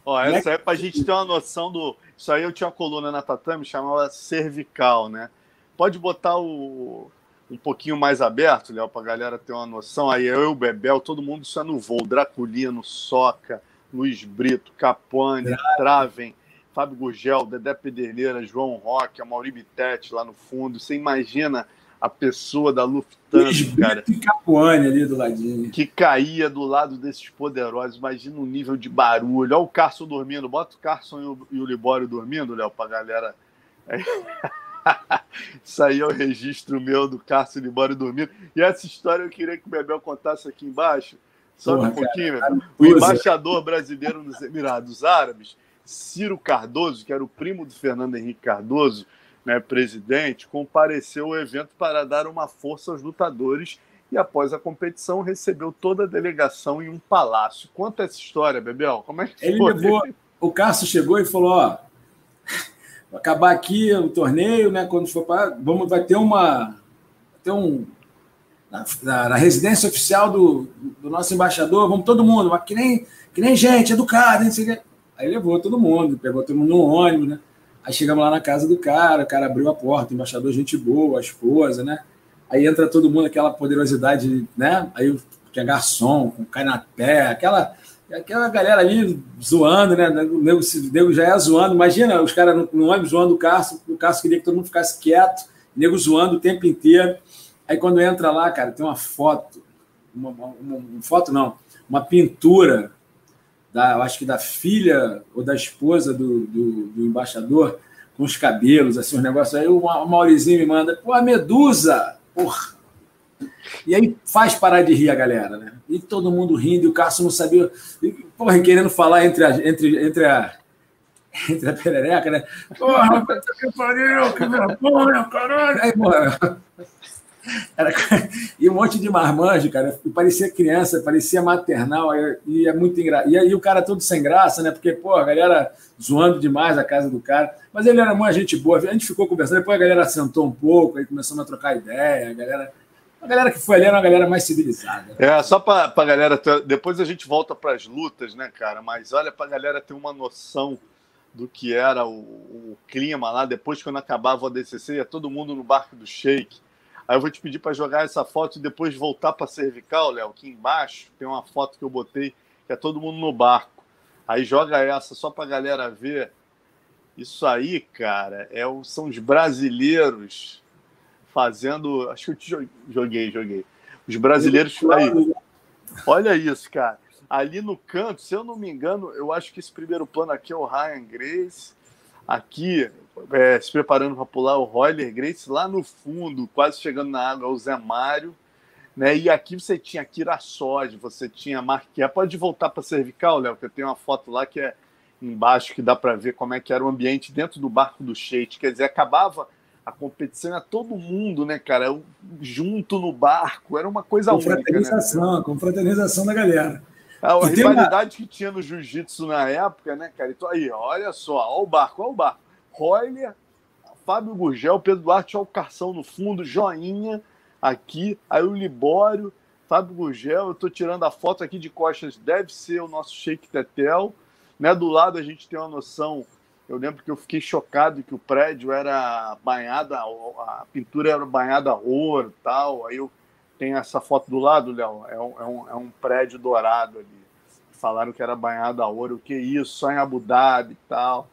Ó, essa é, é para a gente ter uma noção do. Isso aí eu tinha uma coluna na Tatame, chamava cervical, né? Pode botar o, um pouquinho mais aberto, Léo, para a galera ter uma noção. Aí eu, o Bebel, todo mundo isso é no voo. Draculino, Soca, Luiz Brito, Capone, Traven, Fábio Gugel, Dedé Pederneira, João Roque, a Mauri Bittetti lá no fundo. Você imagina a pessoa da Lufthansa, cara.
E Capuane ali do ladinho.
Que caía do lado desses poderosos. Imagina o nível de barulho. Olha o Carson dormindo. Bota o Carson e o, e o Libório dormindo, Léo, pra galera. Isso aí é o registro meu do Carson e Libório dormindo. E essa história eu queria que o Bebel contasse aqui embaixo. Só um pouquinho, cara, o embaixador brasileiro nos Emirados Árabes, Ciro Cardoso, que era o primo do Fernando Henrique Cardoso, né, presidente, compareceu ao evento para dar uma força aos lutadores e, após a competição, recebeu toda a delegação em um palácio. Conta essa história, Bebel. Como é que
Ele foi? Levou, o Cássio chegou e falou: ó, acabar aqui o torneio, né? Quando for para. Vamos, vai ter uma. Vai ter um, na, na, residência oficial do, do, nosso embaixador, vamos todo mundo, mas que nem, que nem gente, educado, hein? Aí levou todo mundo, pegou todo mundo no ônibus, né? Aí chegamos lá na casa do cara, o cara abriu a porta, o embaixador, gente boa, a esposa, né? Aí entra todo mundo, aquela poderosidade, né? Aí tinha garçom, com canapé, aquela, aquela galera ali zoando, né? O nego, o nego já ia zoando. Imagina os caras no, no ônibus zoando o Cássio, o Cássio queria que todo mundo ficasse quieto, o nego zoando o tempo inteiro. Aí quando entra lá, cara, tem uma foto, uma, uma, uma foto não, uma pintura da, eu acho que da filha ou da esposa do, do, do embaixador, com os cabelos, assim, os negócios. Aí o Maurizinho me manda, pô, a medusa! Porra! E aí faz parar de rir a galera, né? E todo mundo rindo, e o Cássio não sabia. Porra, querendo falar entre a, entre, entre a, entre a perereca, né? Porra, que pariu, que vergonha, caralho! Aí, porra, era... E um monte de marmanjo, cara. Parecia criança, parecia maternal, e é muito engraçado. E aí o cara todo sem graça, né? Porque, pô, a galera zoando demais a casa do cara. Mas ele era uma gente boa. A gente ficou conversando, depois a galera sentou um pouco, aí começamos a trocar ideia. A galera, a galera que foi ali era uma galera mais civilizada.
É, só para a galera. Ter... Depois a gente volta para as lutas, né, cara? Mas olha, para a galera ter uma noção do que era o, o, clima lá. Depois, quando acabava o ADCC, ia todo mundo no barco do Shake Aí eu vou te pedir para jogar essa foto e depois voltar para cervical, Léo, aqui embaixo tem uma foto que eu botei que é todo mundo no barco. Aí joga essa só para a galera ver. Isso aí, cara, é o, são os brasileiros fazendo. Acho que eu te joguei, joguei. Os brasileiros aí. Olha isso, cara. Ali no canto, se eu não me engano, eu acho que esse primeiro plano aqui é o Ryan Grace. Aqui, é, se preparando para pular o Royler Grace lá no fundo, quase chegando na água, o Zé Mário. Né? E aqui você tinha Kira Sod, você tinha Marquinhos. Pode voltar para cervical, Léo, que eu tenho uma foto lá que é embaixo que dá para ver como é que era o ambiente dentro do barco do Sheik. Quer dizer, acabava a competição, era todo mundo, né, cara, junto no barco, era uma coisa
com única. Confraternização, né? confraternização da galera.
A, a rivalidade uma... que tinha no jiu-jitsu na época, né, cara? Então aí, olha só, olha o barco, olha o barco. Royler, Fábio Gurgel, Pedro Duarte, olha o Carção no fundo, joinha aqui, aí o Libório, Fábio Gurgel, eu estou tirando a foto aqui de costas, deve ser o nosso Sheik Tetel, né? Do lado a gente tem uma noção, eu lembro que eu fiquei chocado que o prédio era banhada, a pintura era banhada a ouro tal, aí eu tenho essa foto do lado, Léo, é um, é, um, é um prédio dourado ali, falaram que era banhado a ouro, o que isso, só em Abu Dhabi e tal.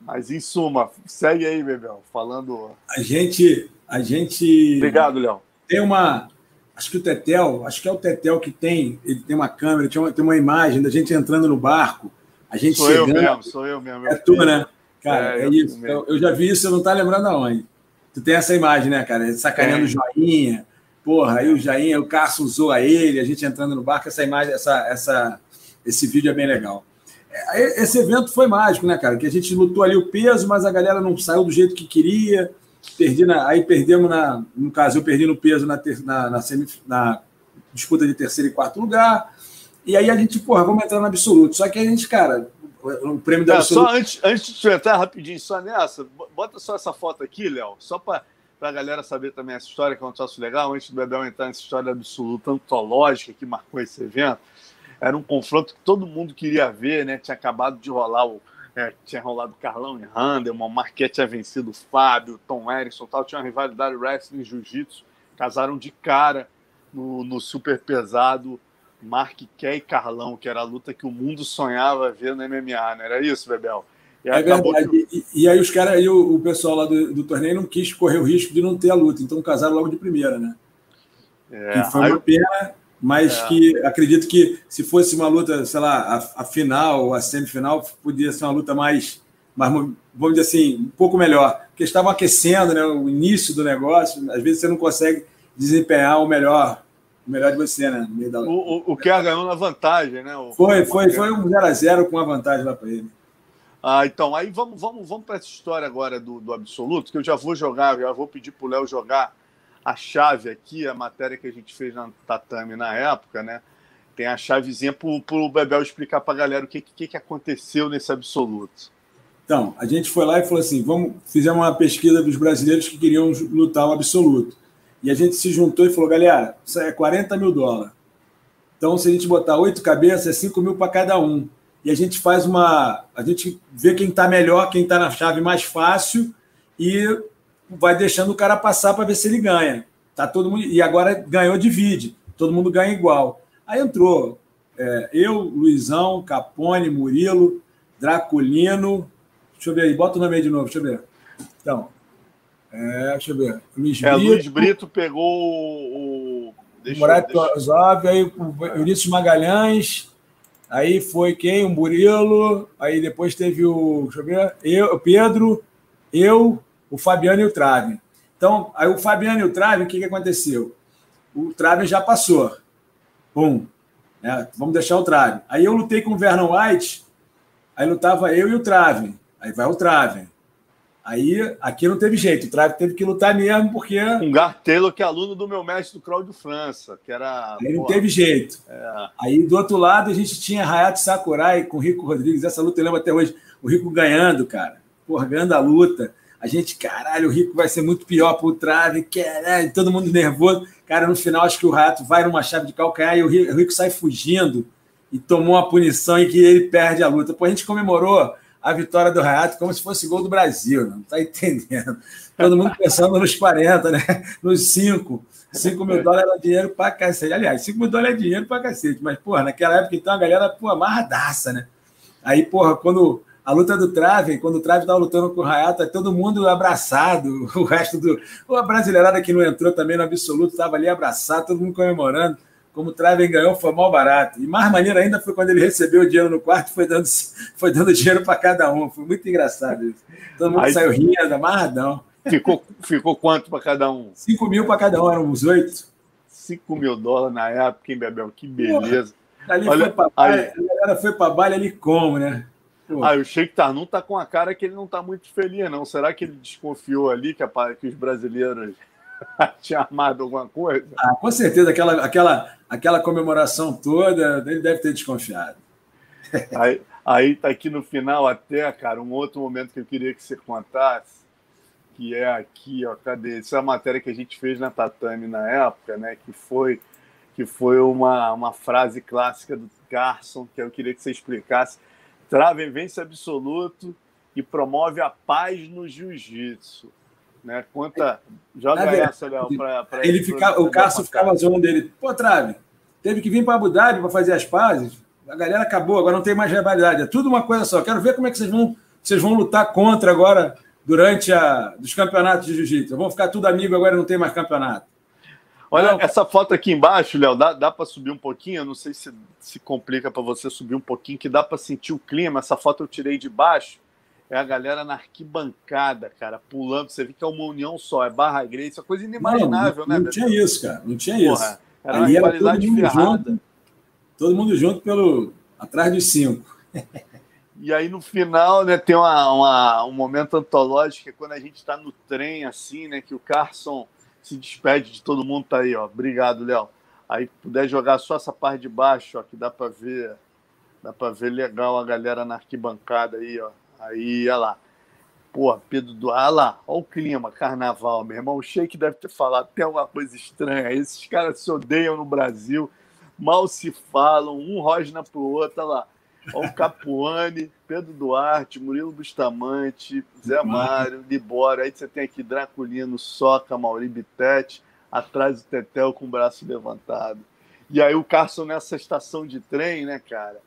Mas em suma, segue aí, Bebel, falando.
A gente. A gente.
Obrigado, Léo.
Tem uma. Acho que o Tetel, acho que é o Tetel que tem. Ele tem uma câmera, tem uma, tem uma imagem da gente entrando no barco. A gente
sou chegando. eu mesmo, sou eu mesmo.
É tu, né? Cara, é, é isso. Eu, eu, já vi isso, você não tá lembrando aonde. Tu tem essa imagem, né, cara? Sacaneando o joinha. Porra, aí o joinha, o Carson usou a ele, a gente entrando no barco, essa imagem, essa, essa, esse vídeo é bem legal. É, esse evento foi mágico, né, cara? Que a gente lutou ali o peso, mas a galera não saiu do jeito que queria. Perdi na, aí perdemos na. No caso, eu perdi no peso na, ter, na, na, na, disputa de terceiro e quarto lugar. E aí a gente, porra, vamos entrar no absoluto. Só que a gente, cara, o prêmio da
é, Só antes, antes de entrar rapidinho, só nessa, bota só essa foto aqui, Léo, só para a galera saber também essa história, que é um troço legal, antes do Bebel entrar nessa história absoluta, antológica que marcou esse evento era um confronto que todo mundo queria ver, né? Tinha acabado de rolar o. É, tinha rolado Carlão e Handelman, o Marquete tinha vencido o Fábio, Tom Erickson tal, tinha uma rivalidade wrestling e jiu-jitsu, casaram de cara no, no super pesado Mark Key e Carlão, que era a luta que o mundo sonhava ver no MMA, não era isso, Bebel?
E é verdade. Que... E, e, aí os caras, aí o, o, pessoal lá do, do, torneio não quis correr o risco de não ter a luta, então casaram logo de primeira, né? É, e foi uma pena, mas é. que acredito que se fosse uma luta, sei lá, a, a, final, a semifinal, podia ser uma luta mais, mais, vamos dizer assim, um pouco melhor, porque estavam aquecendo, né, o início do negócio, às vezes você não consegue desempenhar o melhor, o melhor de você, né, no
meio da... O, o, o que ganhou na vantagem, né? O,
foi, foi, foi um 0 a 0 com uma vantagem lá para ele.
Ah, então, aí vamos, vamos, vamos para essa história agora do, do absoluto, que eu já vou jogar, já vou pedir para o Léo jogar a chave aqui, a matéria que a gente fez na Tatame na época, né? Tem a chavezinha para o Bebel explicar para a galera o que, que, que aconteceu nesse absoluto.
Então, a gente foi lá e falou assim: vamos, fizemos uma pesquisa dos brasileiros que queriam lutar o absoluto. E a gente se juntou e falou: galera, isso é 40 mil dólares. Então, se a gente botar oito cabeças, é 5 mil para cada um. E a gente faz uma. A gente vê quem está melhor, quem está na chave mais fácil, e vai deixando o cara passar para ver se ele ganha. Tá todo mundo e agora ganhou divide, todo mundo ganha igual. Aí entrou é, eu, Luizão, Capone, Murilo, Draculino. Deixa eu ver aí, bota o nome aí de novo, deixa eu ver. Então, é, deixa eu ver.
Luiz é, Brito, Luiz Brito pegou o.
Deixa, deixa... aí o Eurício Magalhães, Aí foi quem? O Murilo. Aí depois teve o. Deixa eu ver. Eu, o Pedro, eu, o Fabiano e o Trave. Então, aí o Fabiano e o Trave, o que, que aconteceu? O Trave já passou. Pum. É, vamos deixar o Trave. Aí eu lutei com o Vernon White, aí lutava eu e o Trave. Aí vai o Trave. Aí aqui não teve jeito, o Trave teve que lutar mesmo, porque.
Um Gartelo, que é aluno do meu mestre do Cláudio França, que era.
Aí não teve jeito. É. Aí do outro lado a gente tinha Hayato Sakurai com o Rico Rodrigues. Essa luta eu lembro até hoje. O Rico ganhando, cara. Porra, ganhando a luta. A gente, caralho, o Rico vai ser muito pior pro Trave, caralho, todo mundo nervoso. Cara, no final acho que o Rato vai numa chave de calcanhar e o Rico, sai fugindo e tomou uma punição em que ele perde a luta. Pô, a gente comemorou a vitória do Rayato como se fosse gol do Brasil, não tá entendendo? Todo mundo pensando nos 40, né? Nos 5. 5 mil dólares era dinheiro pra cacete. Aliás, 5 mil dólares é dinheiro pra cacete. Mas, porra, naquela época, então, a galera, pô, amarradaça, né? Aí, porra, quando a luta do Trave, quando o Trave estava lutando com o Rayato, todo mundo abraçado, o resto do. A brasileirada que não entrou também no absoluto estava ali abraçado, todo mundo comemorando como o Traven ganhou, foi mal barato. E mais maneiro ainda foi quando ele recebeu o dinheiro no quarto e foi dando, foi dando dinheiro para cada um. Foi muito engraçado isso. Todo mundo Aí, saiu rindo, amarradão.
Ficou, ficou quanto para cada um?
5 mil para cada um, eram uns oito.
5 mil dólares na época, hein, Bebel? Que beleza.
Porra, ali Olha, foi pra baile, a galera foi para baile ali como, né?
Ah, o Sheik Tarnum tá com a cara que ele não tá muito feliz, não. Será que ele desconfiou ali que, a, que os brasileiros tinha armado alguma coisa?
Ah, com certeza, aquela, aquela, aquela comemoração toda, ele deve ter desconfiado.
Aí, aí tá aqui no final até, cara, um outro momento que eu queria que você contasse, que é aqui, ó, cadê? Isso é a matéria que a gente fez na Tatame na época, né? Que foi, que foi uma, uma frase clássica do Carson, que eu queria que você explicasse. Traven vence absoluto e promove a paz no jiu-jitsu. Né? Conta, joga Na essa, Léo, para
ele. ele fica, o Cássio ficava zoando dele. Pô, Trave, teve que vir para Abu Dhabi para fazer as pazes. A galera acabou, agora não tem mais rivalidade. É tudo uma coisa só. Quero ver como é que vocês vão, vocês vão lutar contra agora durante a, os campeonatos de jiu-jitsu. Vão ficar tudo amigo agora não tem mais campeonato.
Olha, não, essa foto aqui embaixo, Léo, dá, dá para subir um pouquinho? Eu não sei se se complica para você subir um pouquinho, que dá para sentir o clima. Essa foto eu tirei de baixo é a galera na arquibancada, cara, pulando. Você vê que é uma união só, é barra grande, isso é coisa inimaginável,
não,
né?
Não tinha isso, cara, não tinha Porra, isso. Era Ali uma qualidade todo ferrada. Junto, todo mundo junto pelo atrás dos cinco.
E aí no final, né, tem uma, uma, um momento antológico, que é quando a gente está no trem, assim, né, que o Carson se despede de todo mundo, tá aí, ó. Obrigado, Léo. Aí puder jogar só essa parte de baixo, ó, que dá para ver, dá para ver legal a galera na arquibancada aí, ó. Aí, olha lá. Pô, Pedro do. Olha lá, olha o clima, carnaval, meu irmão. O Sheik deve ter falado até alguma coisa estranha. Esses caras se odeiam no Brasil, mal se falam, um rosna pro outro, olha lá. Olha o Capuane, Pedro Duarte, Murilo Bustamante, Zé Mário, Libório. Aí você tem aqui Draculino, Soca, Mauri Bitete, atrás o Tetel com o braço levantado. E aí o Carson nessa estação de trem, né, cara?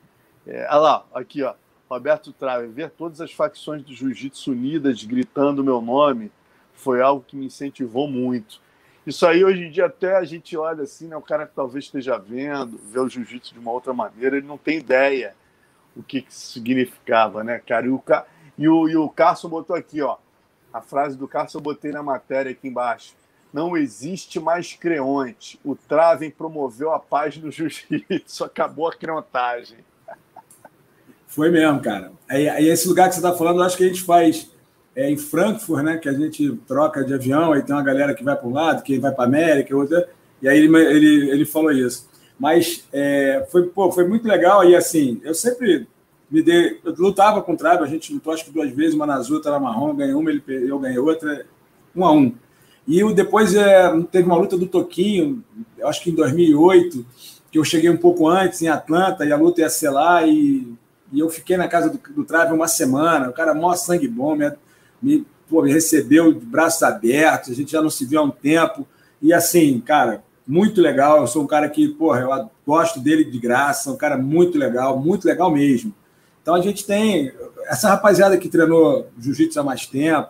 É, olha lá, aqui, ó. Roberto Trave, ver todas as facções do jiu-jitsu unidas gritando meu nome foi algo que me incentivou muito. Isso aí, hoje em dia, até a gente olha assim, né, o cara que talvez esteja vendo, vê o jiu-jitsu de uma outra maneira, ele não tem ideia o que, que significava, né, cara? E o, e o, e o Carson botou aqui, ó, a frase do Carson eu botei na matéria aqui embaixo. Não existe mais creonte. O Traven promoveu a paz no jiu-jitsu. Acabou a creontagem.
Foi mesmo, cara. Aí, aí esse lugar que você está falando, eu acho que a gente faz é, em Frankfurt, né? Que a gente troca de avião, aí tem uma galera que vai para um lado, que vai para América, outra. E aí ele, ele, ele falou isso. Mas é, foi, pô, foi muito legal. E assim, eu sempre me dei. Eu lutava com o Trave, a gente lutou acho que duas vezes, uma na azul, outra na marrom, ganhei uma, ele, eu ganhei outra, um a um. E eu, depois é, teve uma luta do Toquinho, acho que em 2008, que eu cheguei um pouco antes em Atlanta, e a luta ia ser lá, e e eu fiquei na casa do, do Trave uma semana. O cara, mó sangue bom, me, me, pô, me recebeu de braços abertos. A gente já não se viu há um tempo. E assim, cara, muito legal. Eu sou um cara que, porra, eu gosto dele de graça. Um cara muito legal, muito legal mesmo. Então a gente tem essa rapaziada que treinou jiu-jitsu há mais tempo,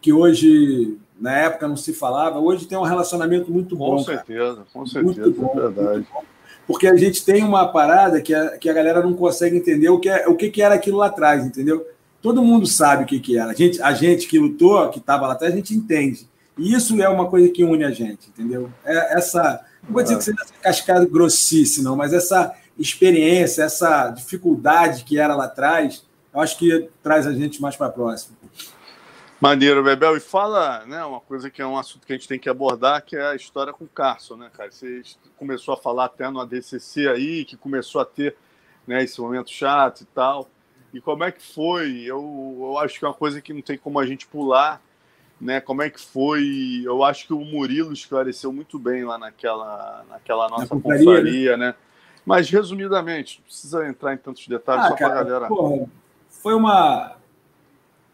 que hoje, na época, não se falava, hoje tem um relacionamento muito bom.
Com certeza, cara. com certeza, muito bom, é verdade. Bom.
porque a gente tem uma parada que a, que a galera não consegue entender o que, é, o que, que era aquilo lá atrás, entendeu? Todo mundo sabe o que, que era. A gente, a gente que lutou, que estava lá atrás, a gente entende. E isso é uma coisa que une a gente, entendeu? É essa. Não vou dizer que seja essa cascada grossice, não, mas essa experiência, essa dificuldade que era lá atrás, eu acho que traz a gente mais para próximo.
Maneiro, Bebel. E fala, né, uma coisa que é um assunto que a gente tem que abordar, que é a história com o Carson, né, cara? Você começou a falar até no ADCC aí, que começou a ter né, esse momento chato e tal. E como é que foi? Eu, eu acho que é uma coisa que não tem como a gente pular, né? Como é que foi? Eu acho que o Murilo esclareceu muito bem lá naquela, naquela nossa Na confraria, né? Mas, resumidamente, não precisa entrar em tantos detalhes, ah, só para a galera. Porra,
foi uma,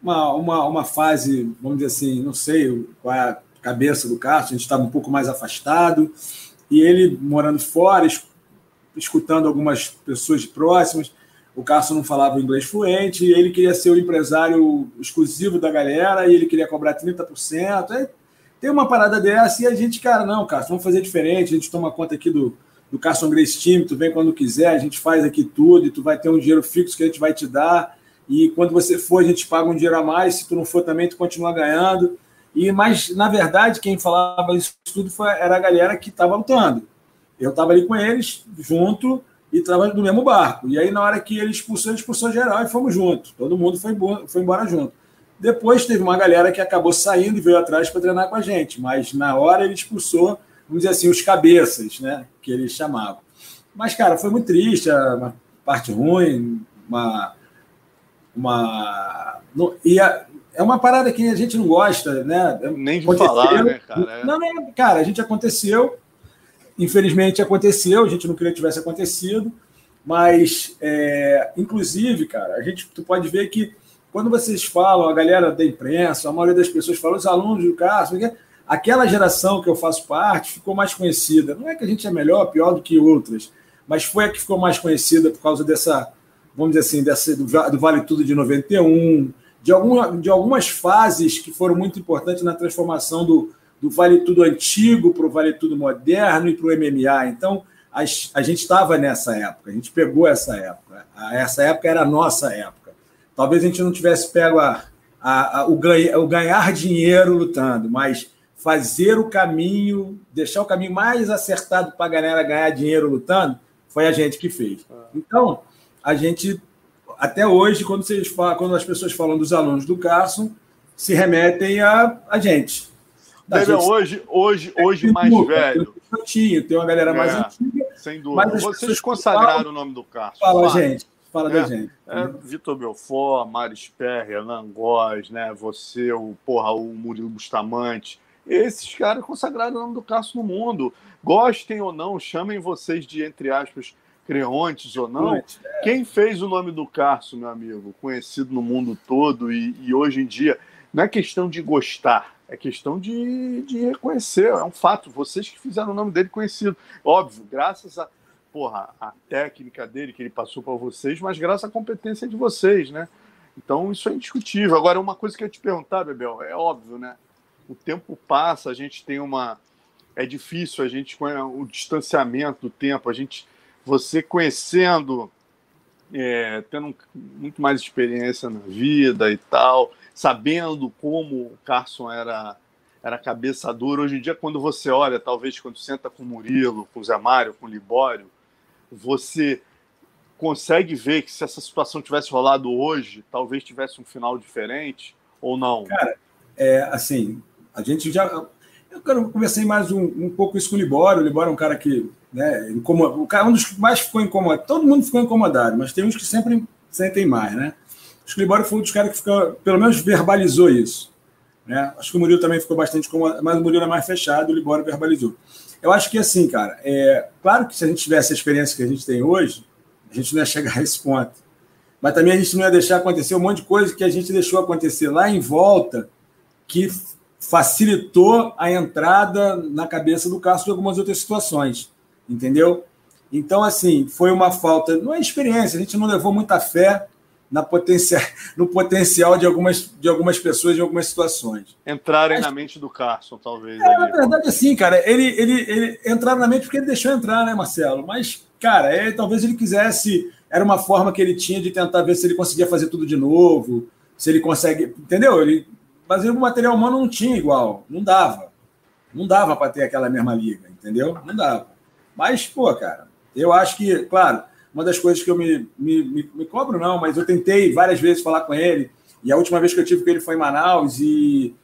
uma, uma, uma fase, vamos dizer assim, não sei qual é a cabeça do Castro, a gente estava um pouco mais afastado, e ele morando fora, escutando algumas pessoas próximas, o Cássio não falava inglês fluente, ele queria ser o empresário exclusivo da galera, e ele queria cobrar 30%. Aí tem uma parada dessa, e a gente, cara, não, Cássio, vamos fazer diferente, a gente toma conta aqui do, do Carson Grace Team, tu vem quando quiser, a gente faz aqui tudo, e tu vai ter um dinheiro fixo que a gente vai te dar, e quando você for, a gente paga um dinheiro a mais, se tu não for também, tu continua ganhando. E Mas, na verdade, quem falava isso tudo foi, era a galera que estava lutando. Eu estava ali com eles, junto, e estava no mesmo barco. E aí, na hora que ele expulsou, ele expulsou geral e fomos juntos. Todo mundo foi, foi embora junto. Depois teve uma galera que acabou saindo e veio atrás para treinar com a gente, mas na hora ele expulsou, vamos dizer assim, os cabeças, né? Que eles chamavam. Mas, cara, foi muito triste, uma parte ruim, uma. uma e a, é uma parada que a gente não gosta, né?
Nem de falar, né, cara?
Não, não, cara, a gente aconteceu, Infelizmente aconteceu, a gente não queria que tivesse acontecido, mas, é, inclusive, cara, a gente tu pode ver que quando vocês falam, a galera da imprensa, a maioria das pessoas fala, os alunos do Cássio, aquela geração que eu faço parte ficou mais conhecida. Não é que a gente é melhor, pior do que outras, mas foi a que ficou mais conhecida por causa dessa, vamos dizer assim, dessa, do, do Vale Tudo de 91, de, alguma, de algumas fases que foram muito importantes na transformação do, do Vale Tudo antigo para o Vale Tudo moderno e para o MMA. Então, a, a gente estava nessa época, a gente pegou essa época. Essa época era a nossa época. Talvez a gente não tivesse pego a, a, a, o, ganha, o ganhar dinheiro lutando, mas fazer o caminho, deixar o caminho mais acertado para a galera ganhar dinheiro lutando, foi a gente que fez. Então, a gente, até hoje, quando, vocês falam, quando as pessoas falam dos alunos do Carson, se remetem a, a gente.
Gente... Hoje, hoje, hoje mais velho.
Tem, tem uma galera mais é, antiga.
Sem dúvida. Vocês consagraram falam, o nome do Cássio.
Fala, fala, gente. Fala é, da gente.
É, Vitor Belfort, Maris Perry, Renan Góes, né? Você, o, porra, o Murilo Bustamante. Esses caras consagraram o nome do Cássio no mundo. Gostem ou não, chamem vocês de, entre aspas, creontes ou não. É. Quem fez o nome do Cássio, meu amigo, conhecido no mundo todo e, e hoje em dia, não é questão de gostar é questão de, de reconhecer, é um fato. Vocês que fizeram o nome dele conhecido. Óbvio, graças a porra, a técnica dele que ele passou para vocês, mas graças à competência de vocês, né? Então isso é indiscutível. Agora, uma coisa que eu ia te perguntar, Bebel, é óbvio, né? O tempo passa, a gente tem uma. É difícil a gente com o distanciamento do tempo, a gente. Você conhecendo, é, tendo muito mais experiência na vida e tal sabendo como o Carson era era cabeça dura. Hoje em dia, quando você olha, talvez quando senta com o Murilo, com o Zé Mário, com o Libório, você consegue ver que se essa situação tivesse rolado hoje, talvez tivesse um final diferente ou não?
Cara, é assim, a gente já. Eu quero conversei mais um, um pouco isso com o Libório. O Libório é um cara que. Né, incomoda, o cara, um dos que mais ficou incomodado. Todo mundo ficou incomodado, mas tem uns que sempre sentem mais, né? Acho que o Libório foi um dos caras que ficou, pelo menos verbalizou isso. Né? Acho que o Murilo também ficou bastante como, mas o Murilo é mais fechado, o Libório verbalizou. Eu acho que assim, cara, é claro que se a gente tivesse a experiência que a gente tem hoje, a gente não ia chegar a esse ponto. Mas também a gente não ia deixar acontecer um monte de coisa que a gente deixou acontecer lá em volta, que facilitou a entrada na cabeça do Cássio de algumas outras situações, entendeu? Então, assim, foi uma falta, não é experiência, a gente não levou muita fé na potencial, no potencial de algumas, de algumas pessoas em algumas situações.
Entrarem Mas, na mente do Carson, talvez.
É, na verdade, assim, cara, ele, ele, ele entrar na mente porque ele deixou entrar, né, Marcelo? Mas, cara, é, talvez ele quisesse. Era uma forma que ele tinha de tentar ver se ele conseguia fazer tudo de novo, se ele consegue. Entendeu? Ele, mas o material humano não tinha igual, não dava. Não dava para ter aquela mesma liga, entendeu? Não dava. Mas, pô, cara, eu acho que, claro uma das coisas que eu me, me, me, me cobro, não, mas eu tentei várias vezes falar com ele, e a última vez que eu tive com ele foi em Manaus, e,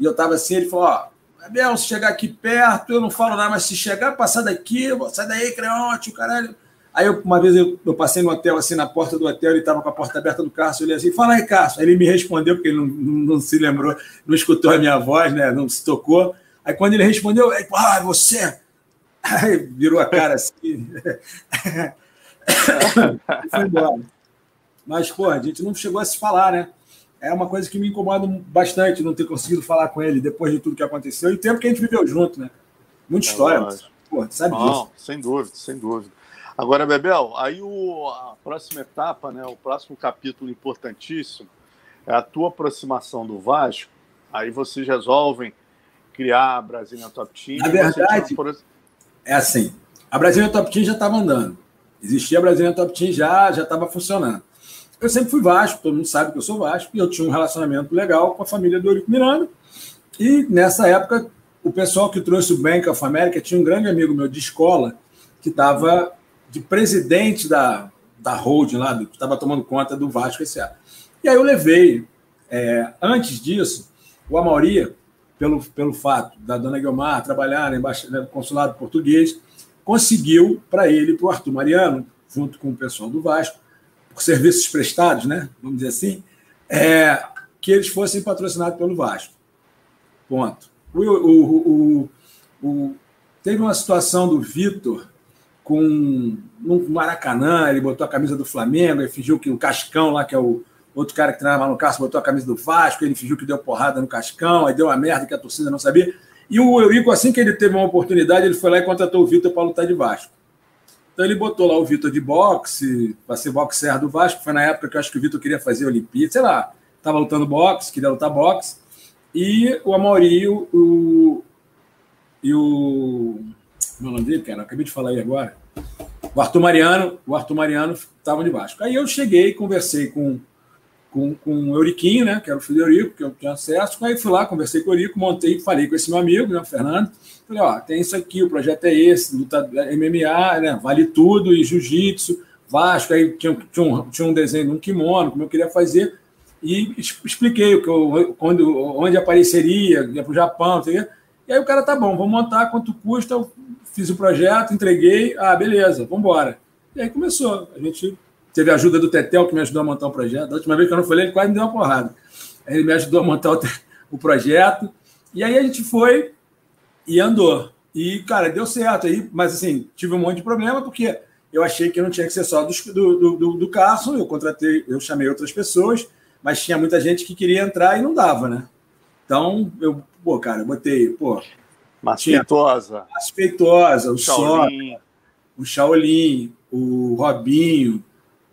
e eu estava assim, ele falou, ó, Abel, se chegar aqui perto, eu não falo nada, mas se chegar, passar daqui, sair daí, creonte, o caralho. Aí eu, uma vez eu, eu, passei no hotel, assim, na porta do hotel, ele estava com a porta aberta do Cássio, olhei assim, fala aí, Cássio. Aí ele me respondeu, porque ele não, não, não, se lembrou, não escutou a minha voz, né? Não se tocou. Aí quando ele respondeu, ah, você. Aí virou a cara assim. e foi embora. Mas, pô, a gente não chegou a se falar, né? É uma coisa que me incomoda bastante não ter conseguido falar com ele depois de tudo que aconteceu e o tempo que a gente viveu junto, né? Muita é história. Mas, pô, sabe não, disso.
Sem dúvida, sem dúvida. Agora, Bebel, aí o, a próxima etapa, né, o próximo capítulo importantíssimo é a tua aproximação do Vasco. Aí vocês resolvem criar a Brasília Top Team.
Na verdade, é assim, a Brasília Top Team já estava andando. Existia a Brasília Top Team já, já estava funcionando. Eu sempre fui Vasco, todo mundo sabe que eu sou Vasco, e eu tinha um relacionamento legal com a família do Eurico Miranda. E nessa época, o pessoal que trouxe o Bank of America tinha um grande amigo meu de escola que estava de presidente da, da holding lá, que estava tomando conta do Vasco esse ano. E aí eu levei, é, antes disso, o Amaury, pelo, pelo fato da dona Guilmar trabalhar no consulado português, conseguiu para ele, para o Arthur Mariano, junto com o pessoal do Vasco, por serviços prestados, né? Vamos dizer assim, é, que eles fossem patrocinados pelo Vasco. Ponto. O, o, o, teve uma situação do Vitor com no Maracanã, ele botou a camisa do Flamengo, ele fingiu que o Cascão lá, que é o outro cara que treinava no Cássio, botou a camisa do Vasco, ele fingiu que deu porrada no Cascão, aí deu uma merda que a torcida não sabia. E o Eurico, assim que ele teve uma oportunidade, ele foi lá e contratou o Vitor para lutar de Vasco. Então ele botou lá o Vitor de boxe, para ser boxer do Vasco. Foi na época que eu acho que o Vitor queria fazer Olimpíada, sei lá, estava lutando boxe, queria lutar boxe. E o Amaury o, e o. Meu nome dele, cara, acabei de falar aí agora. O Arthur Mariano, o Arthur Mariano estavam de Vasco. Aí eu cheguei, conversei com com, com o Euriquinho, né, que era o Eurico, que eu tinha acesso. Aí fui lá, conversei com o Eurico, montei, falei com esse meu amigo, né, o Fernando. Falei, ó, tem isso aqui, o projeto é esse, luta MMA, né, vale tudo, e jiu-jitsu, Vasco. Aí tinha, tinha, um, tinha um desenho de um kimono, como eu queria fazer, e expliquei o que eu, quando, onde apareceria, ia para o Japão, entendeu? E aí o cara, tá bom, vamos montar, quanto custa, eu fiz o projeto, entreguei, ah, beleza, vamos embora. E aí começou, a gente Teve a ajuda do Tetel, que me ajudou a montar o projeto. Da última vez que eu não falei, ele quase me deu uma porrada. Ele me ajudou a montar o, o projeto. E aí a gente foi e andou. E, cara, deu certo aí, mas assim, tive um monte de problema, porque eu achei que não tinha que ser só do, do, do, do Carson, eu contratei, eu chamei outras pessoas, mas tinha muita gente que queria entrar e não dava, né? Então, eu, pô, cara, eu botei, pô.
Masfeitosa.
Masfeitosa, o Shaolin. o Shaolin, o Robinho,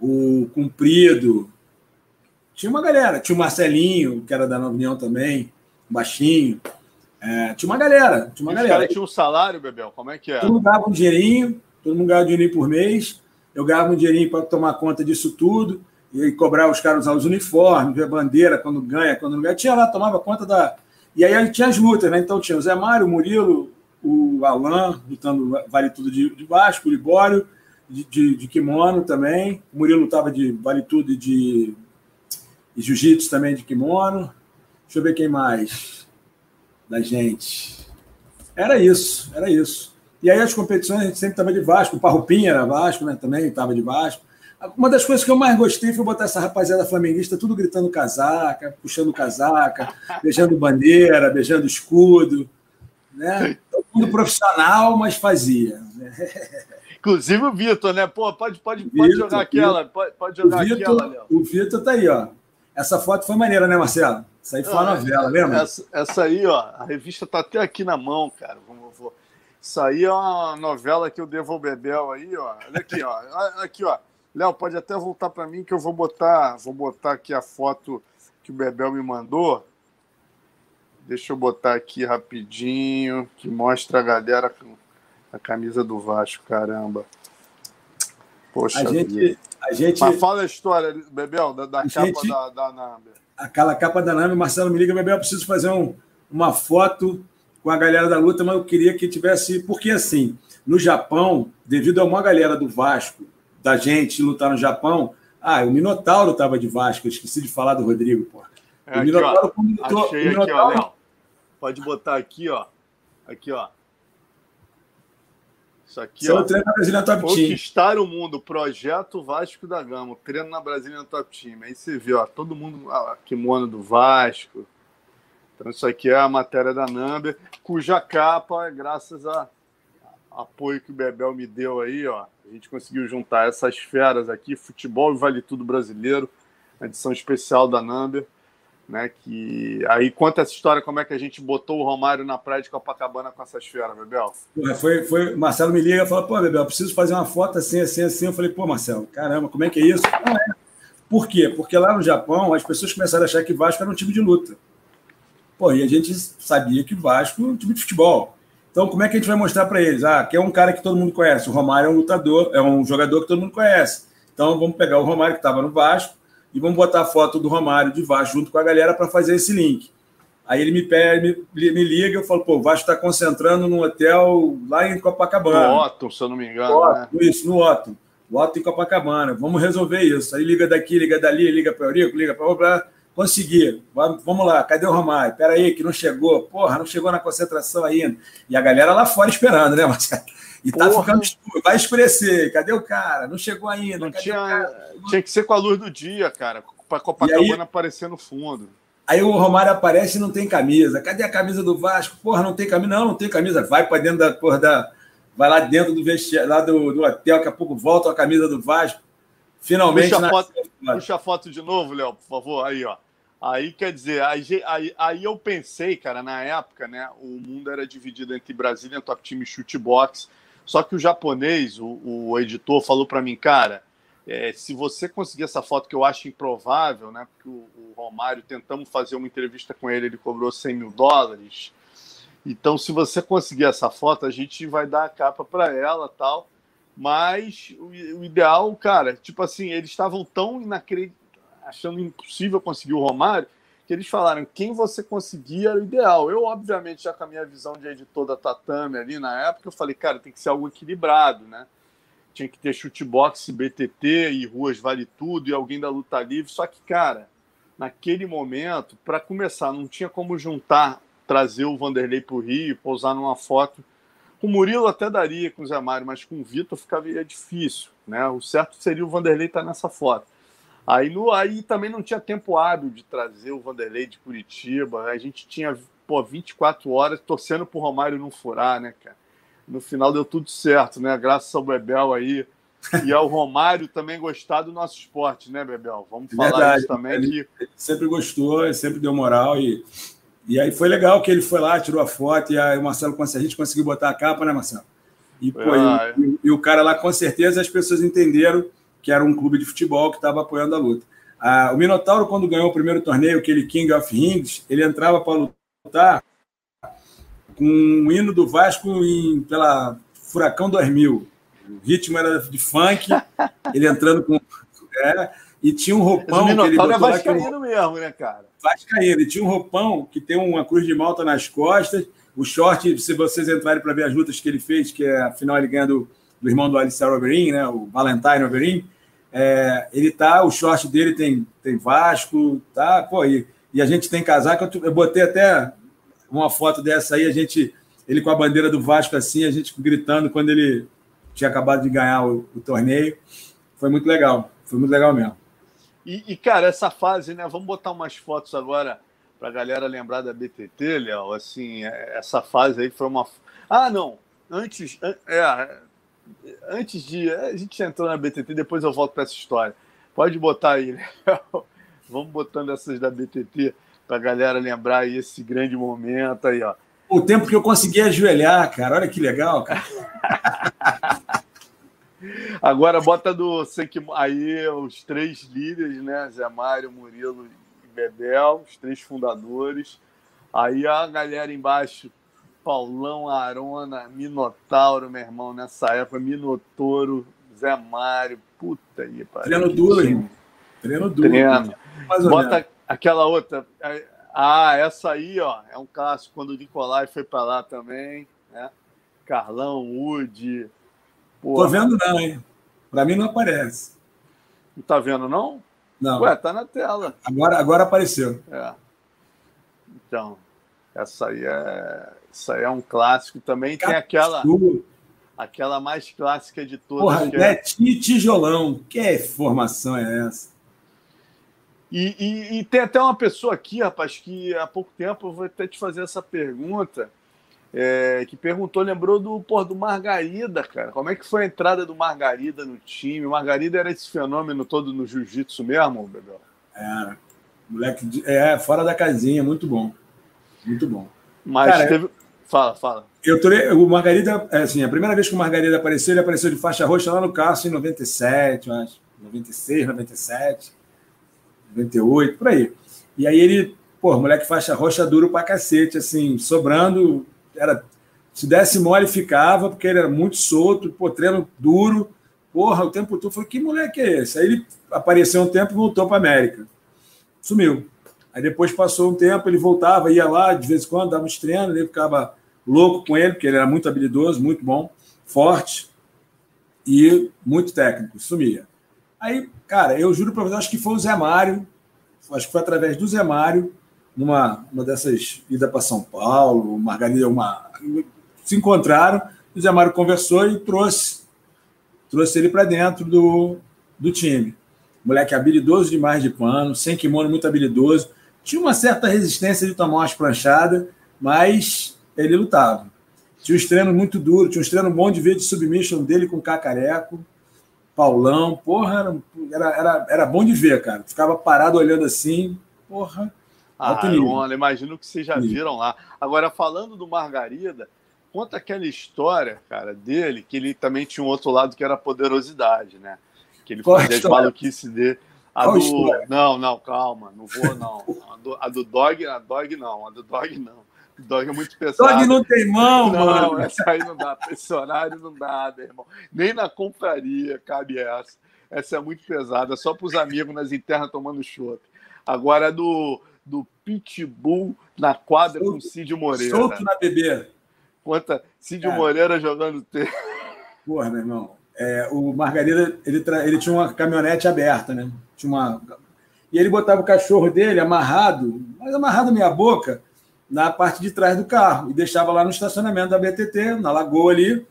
o Cumprido. Tinha uma galera, tinha o Marcelinho, que era da Nova União também, baixinho. É, tinha uma galera, tinha uma galera. Cara
tinha um salário, Bebel, como é que é?
Todo mundo ganhava um dinheirinho, todo mundo ganhava um dinheirinho por mês. Eu ganhava um dinheirinho para tomar conta disso tudo e cobrar os caras usar os uniformes, ver a bandeira quando ganha, quando não ganha. Tinha lá, tomava conta da. E aí tinha as lutas, né? Então tinha o Zé Mário, o Murilo, o Alain, lutando Vale Tudo de, de Vasco, o Libório de, de, de kimono também. O Murilo estava de vale tudo e de, de jiu-jitsu também de kimono. Deixa eu ver quem mais da gente. Era isso, era isso. E aí as competições a gente sempre estava de Vasco. O Parrupinha era Vasco, né? Também estava de Vasco. Uma das coisas que eu mais gostei foi botar essa rapaziada flamenguista tudo gritando casaca, puxando casaca, beijando bandeira, beijando escudo. Né? Todo mundo profissional, mas fazia.
Inclusive o Vitor, né? Pô, pode, pode, Vitor, pode jogar aquela. Pode, pode jogar
o Vitor, aquela, Léo. O Vitor tá aí, ó. Essa foto foi maneira, né, Marcelo? Essa aí foi uma novela, lembra?
Essa, essa, aí, ó, a revista tá até aqui na mão, cara. Vamos, Isso aí é uma novela que eu devo ao Bebel aí, ó. Olha aqui, ó. Aqui, ó. Léo, pode até voltar para mim que eu vou botar, vou botar aqui a foto que o Bebel me mandou. Deixa eu botar aqui rapidinho, que mostra a galera com a camisa do Vasco, caramba.
Poxa a gente, a gente,
Mas fala a história, Bebel, da, da capa gente, da, da Namber.
Aquela capa da Namber, Marcelo me liga, Bebel, eu preciso fazer um, uma foto com a galera da luta, mas eu queria que tivesse. Porque assim, no Japão, devido a uma galera do Vasco, da gente lutar no Japão, ah, o Minotauro estava de Vasco, eu esqueci de falar do Rodrigo, pô.
É, o Minotauro aqui, ó. Achei o Minotauro... aqui, ó. Pode botar aqui, ó. Aqui, ó. Isso aqui, Seu ó.
treino na Brasília Top
Team. Conquistar o mundo, projeto Vasco da Gama, treino na Brasília Top Team. Aí você vê, ó, todo mundo, ó, kimono do Vasco. Então isso aqui é a matéria da Number, cuja capa, graças a apoio que o Bebel me deu aí, ó, a gente conseguiu juntar essas feras aqui, futebol e vale tudo brasileiro, edição especial da Number né? Que aí conta essa história como é que a gente botou o Romário na praia de Copacabana com essas feras, Bebel.
Foi, foi, Marcelo me liga e fala, pô, Bebel, preciso fazer uma foto assim, assim, assim. Eu falei, pô, Marcelo, caramba, como é que é isso? Não é. Por quê? Porque lá no Japão as pessoas começaram a achar que Vasco era um time de luta. Pô, e a gente sabia que Vasco é um time de futebol. Então, como é que a gente vai mostrar para eles? Ah, que é um cara que todo mundo conhece. O Romário é um lutador, é um jogador que todo mundo conhece. Então, vamos pegar o Romário que estava no Vasco, e vamos botar a foto do Romário de Vasco junto com a galera para fazer esse link. Aí ele me pede, me, me liga, eu falo, pô, o Vasco está concentrando num hotel lá em Copacabana.
No Otto, se eu não me engano. Otto, né?
Isso, no Otto. O Otto em Copacabana. Vamos resolver isso. Aí liga daqui, liga dali, liga para o Eurico, liga para conseguir. Vamos lá, cadê o Romário? Peraí, que não chegou. Porra, não chegou na concentração ainda. E a galera lá fora esperando, né, Marcelo? E tá Porra. ficando escuro, vai escurecer. Cadê o cara? Não chegou ainda.
Não tinha, tinha que ser com a luz do dia, cara, para Copacabana aí, aparecer no fundo.
Aí o Romário aparece e não tem camisa. Cadê a camisa do Vasco? Porra, não tem camisa. Não, não tem camisa. Vai para dentro da porra da. Vai lá dentro do vestiário, lá do, do hotel, daqui a pouco volta a camisa do Vasco. Finalmente.
Puxa, a foto, puxa a foto de novo, Léo, por favor. Aí, ó. Aí quer dizer, aí, aí, aí, eu pensei, cara, na época, né? O mundo era dividido entre Brasília, Top Time Chute Box. Só que o japonês, o, o editor, falou para mim, cara, é, se você conseguir essa foto, que eu acho improvável, né? Porque o, o, Romário, tentamos fazer uma entrevista com ele, ele cobrou 100 mil dólares. Então, se você conseguir essa foto, a gente vai dar a capa para ela tal. Mas o, o, ideal, cara, tipo assim, eles estavam tão inacreditáveis, achando impossível conseguir o Romário, que eles falaram quem você conseguir era o ideal. Eu, obviamente, já com a minha visão de editor da Tatame ali na época, eu falei, cara, tem que ser algo equilibrado, né? Tinha que ter chute boxe, BTT e ruas vale tudo e alguém da luta livre. Só que, cara, naquele momento, para começar, não tinha como juntar, trazer o Vanderlei para o Rio, pousar numa foto. O Murilo até daria com o Zé Mário, mas com o Vitor ficava difícil, né? O certo seria o Vanderlei estar tá nessa foto. Aí, no, aí também não tinha tempo hábil de trazer o Vanderlei de Curitiba. A gente tinha pô, 24 horas torcendo pro Romário não furar, né, cara? No final deu tudo certo, né? Graças ao Bebel aí. E ao Romário também gostar do nosso esporte, né, Bebel? Vamos falar Verdade. isso também. Ele,
que... sempre gostou, sempre deu moral. E, e aí foi legal que ele foi lá, tirou a foto, e aí o Marcelo, a gente conseguiu botar a capa, né, Marcelo? E, pô, ah, e, é. e, o cara lá, com certeza, as pessoas entenderam que era um clube de futebol que estava apoiando a luta. Ah, o Minotauro, quando ganhou o primeiro torneio, aquele King of Rings, ele entrava para lutar com um hino do Vasco em, pela Furacão 2000. O ritmo era de funk, ele entrando com. É, e tinha um roupão.
Mas o Minotauro é vascaíno mesmo, né, cara?
Vascaíno. Ele tinha um roupão que tem uma cruz de malta nas costas. O short, se vocês entrarem para ver as lutas que ele fez, que é, afinal ele ganha do, do irmão do Alistair Overeem, né, o Valentine Overeem, é, ele tá, o short dele tem, tem Vasco, tá, pô, e, e a gente tem casaco, eu, eu botei até uma foto dessa aí, a gente, ele com a bandeira do Vasco assim, a gente gritando quando ele tinha acabado de ganhar o, o torneio, foi muito legal, foi muito legal mesmo.
E, e, cara, essa fase, né, vamos botar umas fotos agora para a galera lembrar da BTT, Léo, assim, é, essa fase aí foi uma... Ah, não, antes, é, antes de. A gente entrou na BTT, depois eu volto para essa história. Pode botar aí, né? Vamos botando essas da BTT para a galera lembrar esse grande momento aí, ó.
O tempo que eu consegui ajoelhar, cara, olha que legal, cara.
Agora bota do. Aí os três líderes, né? Zé Mário, Murilo e Bebel, os três fundadores. Aí a galera embaixo, Paulão, Arona, Minotauro, meu irmão, nessa época, Minotouro, Zé Mário, puta aí,
Treino duro, hein? Treino duro.
Treino. Bota aquela outra. Ah, essa aí, ó, é um clássico quando o Nicolai foi para lá também, né? Carlão, Woody.
Porra. Tô vendo não, hein? Para mim não aparece.
Não tá vendo não?
Não.
Ué, tá na tela.
Agora, agora apareceu.
É. Então, essa aí é, essa aí é um clássico também. Tem aquela aquela mais clássica de todas.
Porra, que é... Tijolão. Que formação é essa?
E, e, e, tem até uma pessoa aqui, rapaz, que há pouco tempo eu vou até te fazer essa pergunta, é, que perguntou, lembrou do, porra, do Margarida, cara. Como é que foi a entrada do Margarida no time? O Margarida era esse fenômeno todo no jiu-jitsu mesmo, Bebel?
Era. Moleque, é, fora da casinha, muito bom. Muito bom.
Mas cara, teve... Fala, fala.
Eu tô, o Margarida, é assim, a primeira vez que o Margarida apareceu, ele apareceu de faixa roxa lá no Cássio em 97, eu acho. 96, 97. 98, por aí. E aí ele, pô, moleque faixa roxa duro pra cacete, assim, sobrando, era se desse mole ficava, porque ele era muito solto, pô, treino duro, porra, o tempo todo. Falei, que moleque é esse? Aí ele apareceu um tempo e voltou para América. Sumiu. Aí depois passou um tempo, ele voltava, ia lá, de vez em quando, dava uns treinos, ele ficava louco com ele, porque ele era muito habilidoso, muito bom, forte e muito técnico, sumia. Aí, cara, eu juro para você, acho que foi o Zé Mário, acho que foi através do Zé Mário, numa uma dessas idas para São Paulo, Margarida, uma, se encontraram, o Zé Mário conversou e trouxe, trouxe ele para dentro do, do time. Moleque habilidoso demais de pano, sem kimono, muito habilidoso. Tinha uma certa resistência de tomar umas pranchadas, mas ele lutava. Tinha uns treinos muito duros, tinha uns treinos bons de ver de submission dele com cacareco. Paulão, porra, era, era, era bom de ver, cara. Ficava parado olhando assim, porra.
Ah, Arona, imagino que vocês já viram lá. Agora, falando do Margarida, conta aquela história, cara, dele, que ele também tinha um outro lado que era a poderosidade, né? Que ele fazia as maluquices dele. A do... Não, não, calma, não vou, não. A do, a do Dog, a Dog não, a do Dog não. Dog é muito pesado.
Dog não tem mão, não, mano.
Não, essa aí não dá. Esse horário não dá, meu irmão. Nem na compraria cabe essa. Essa é muito pesada. É só para os amigos nas internas tomando chopp. Agora é do, do Pitbull na quadra solto, com Cid Moreira.
Solto na bebê.
Conta Cid é. Moreira jogando tempo.
Porra, meu irmão. É, o Margarida, ele, ele tinha uma caminhonete aberta, né? Tinha uma... E ele botava o cachorro dele amarrado, mas amarrado minha boca, na parte de trás do carro e deixava lá no estacionamento da BTT, na lagoa ali.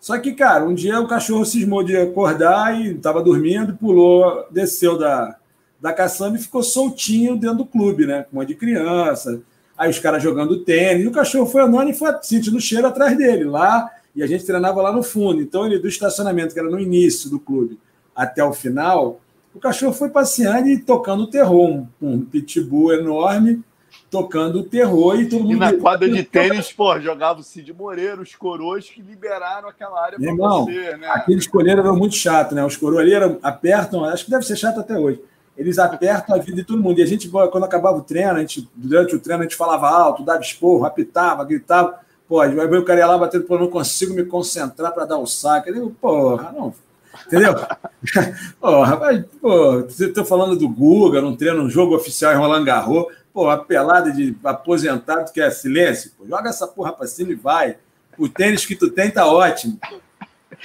Só que, cara, um dia o cachorro cismou de acordar e estava dormindo, pulou, desceu da, da caçamba e ficou soltinho dentro do clube, né? Com uma de criança. Aí os caras jogando tênis. E o cachorro foi andando e foi sentindo o cheiro atrás dele, lá. E a gente treinava lá no fundo. Então, ele do estacionamento, que era no início do clube, até o final, o cachorro foi passeando e tocando terror. Um, um pitbull enorme tocando terror e todo mundo.
E na quadra de tênis, pô, jogava o Cid Moreira, os coroas que liberaram aquela área para você, né?
Aqueles coleiros eram muito chato, né? Os coroas ali eram, apertam, acho que deve ser chato até hoje. Eles apertam a vida de todo mundo. E a gente, quando acabava o treino, a gente, durante o treino, a gente falava alto, dava esporro, apitava, gritava. Pô, vai ver o cara ia lá batendo, pô, não consigo me concentrar para dar o saque. Eu digo, porra, não. Entendeu? porra, mas, pô, você está falando do Guga, não treino, um jogo oficial em Roland Garros. Pô, a pelada de aposentado que é silêncio, pô, joga essa porra pra cima e vai. O tênis que tu tem tá ótimo.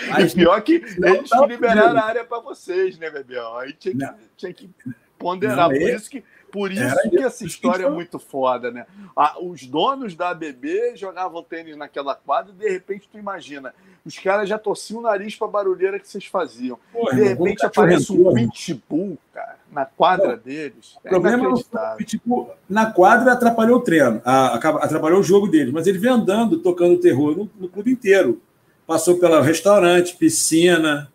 Mas, e pior que eles tá liberaram a área para vocês, né, Bebel? Aí tinha que, tinha que ponderar. Não, Por isso que por isso que essa história é muito foda, né? Ah, os donos da ABB jogavam tênis naquela quadra e de repente tu imagina, os caras já torciam o nariz pra barulheira que vocês faziam. Porra, de repente aparece um pitbull, cara, na quadra Pô, deles.
É o problema é o pitbull na quadra atrapalhou o treino, atrapalhou o jogo deles, mas ele vem andando, tocando terror no, no clube inteiro. Passou pelo restaurante, piscina,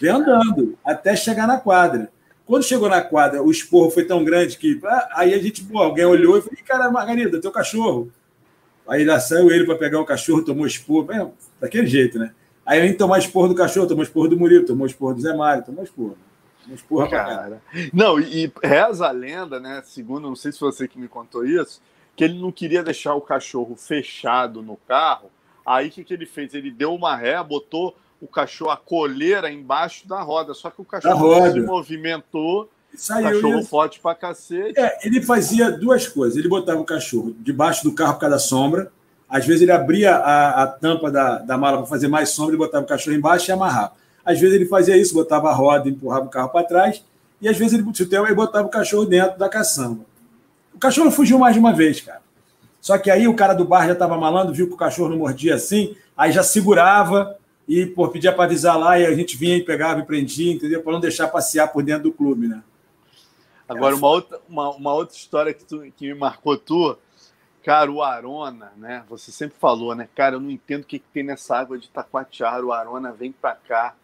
vem andando até chegar na quadra. Quando chegou na quadra, o esporro foi tão grande que. Ah, aí a gente, pô, alguém olhou e falou: cara, Margarida, teu cachorro. Aí lá saiu ele para pegar o cachorro, tomou esporro, é, daquele jeito, né? Aí ele tomou esporro do cachorro, tomou esporro do Murilo, tomou esporro do Zé Mário, tomou esporro. Tomou esporro
cara. Não, e reza a lenda, né? Segundo, não sei se você que me contou isso, que ele não queria deixar o cachorro fechado no carro. Aí o que, que ele fez? Ele deu uma ré, botou o cachorro, a coleira embaixo da roda. Só que o cachorro se movimentou. Saiu, cachorro ele... forte pra cacete.
É, ele fazia duas coisas. Ele botava o cachorro debaixo do carro por causa da sombra. Às vezes ele abria a, a tampa da, da mala para fazer mais sombra e botava o cachorro embaixo e amarrava. Às vezes ele fazia isso, botava a roda, empurrava o carro para trás. E às vezes ele, ele botava o cachorro dentro da caçamba. O cachorro fugiu mais de uma vez, cara. Só que aí o cara do bar já estava malando, viu que o cachorro não mordia assim, aí já segurava e pô, pedia para avisar lá e a gente vinha e pegava e prendia, entendeu? Para não deixar passear por dentro do clube, né?
Agora, uma outra, uma, uma outra história que, tu, que me marcou tu, cara, o Arona, né? Você sempre falou, né? Cara, eu não entendo o que, que tem nessa água de Taquatiara. O Arona vem para cá.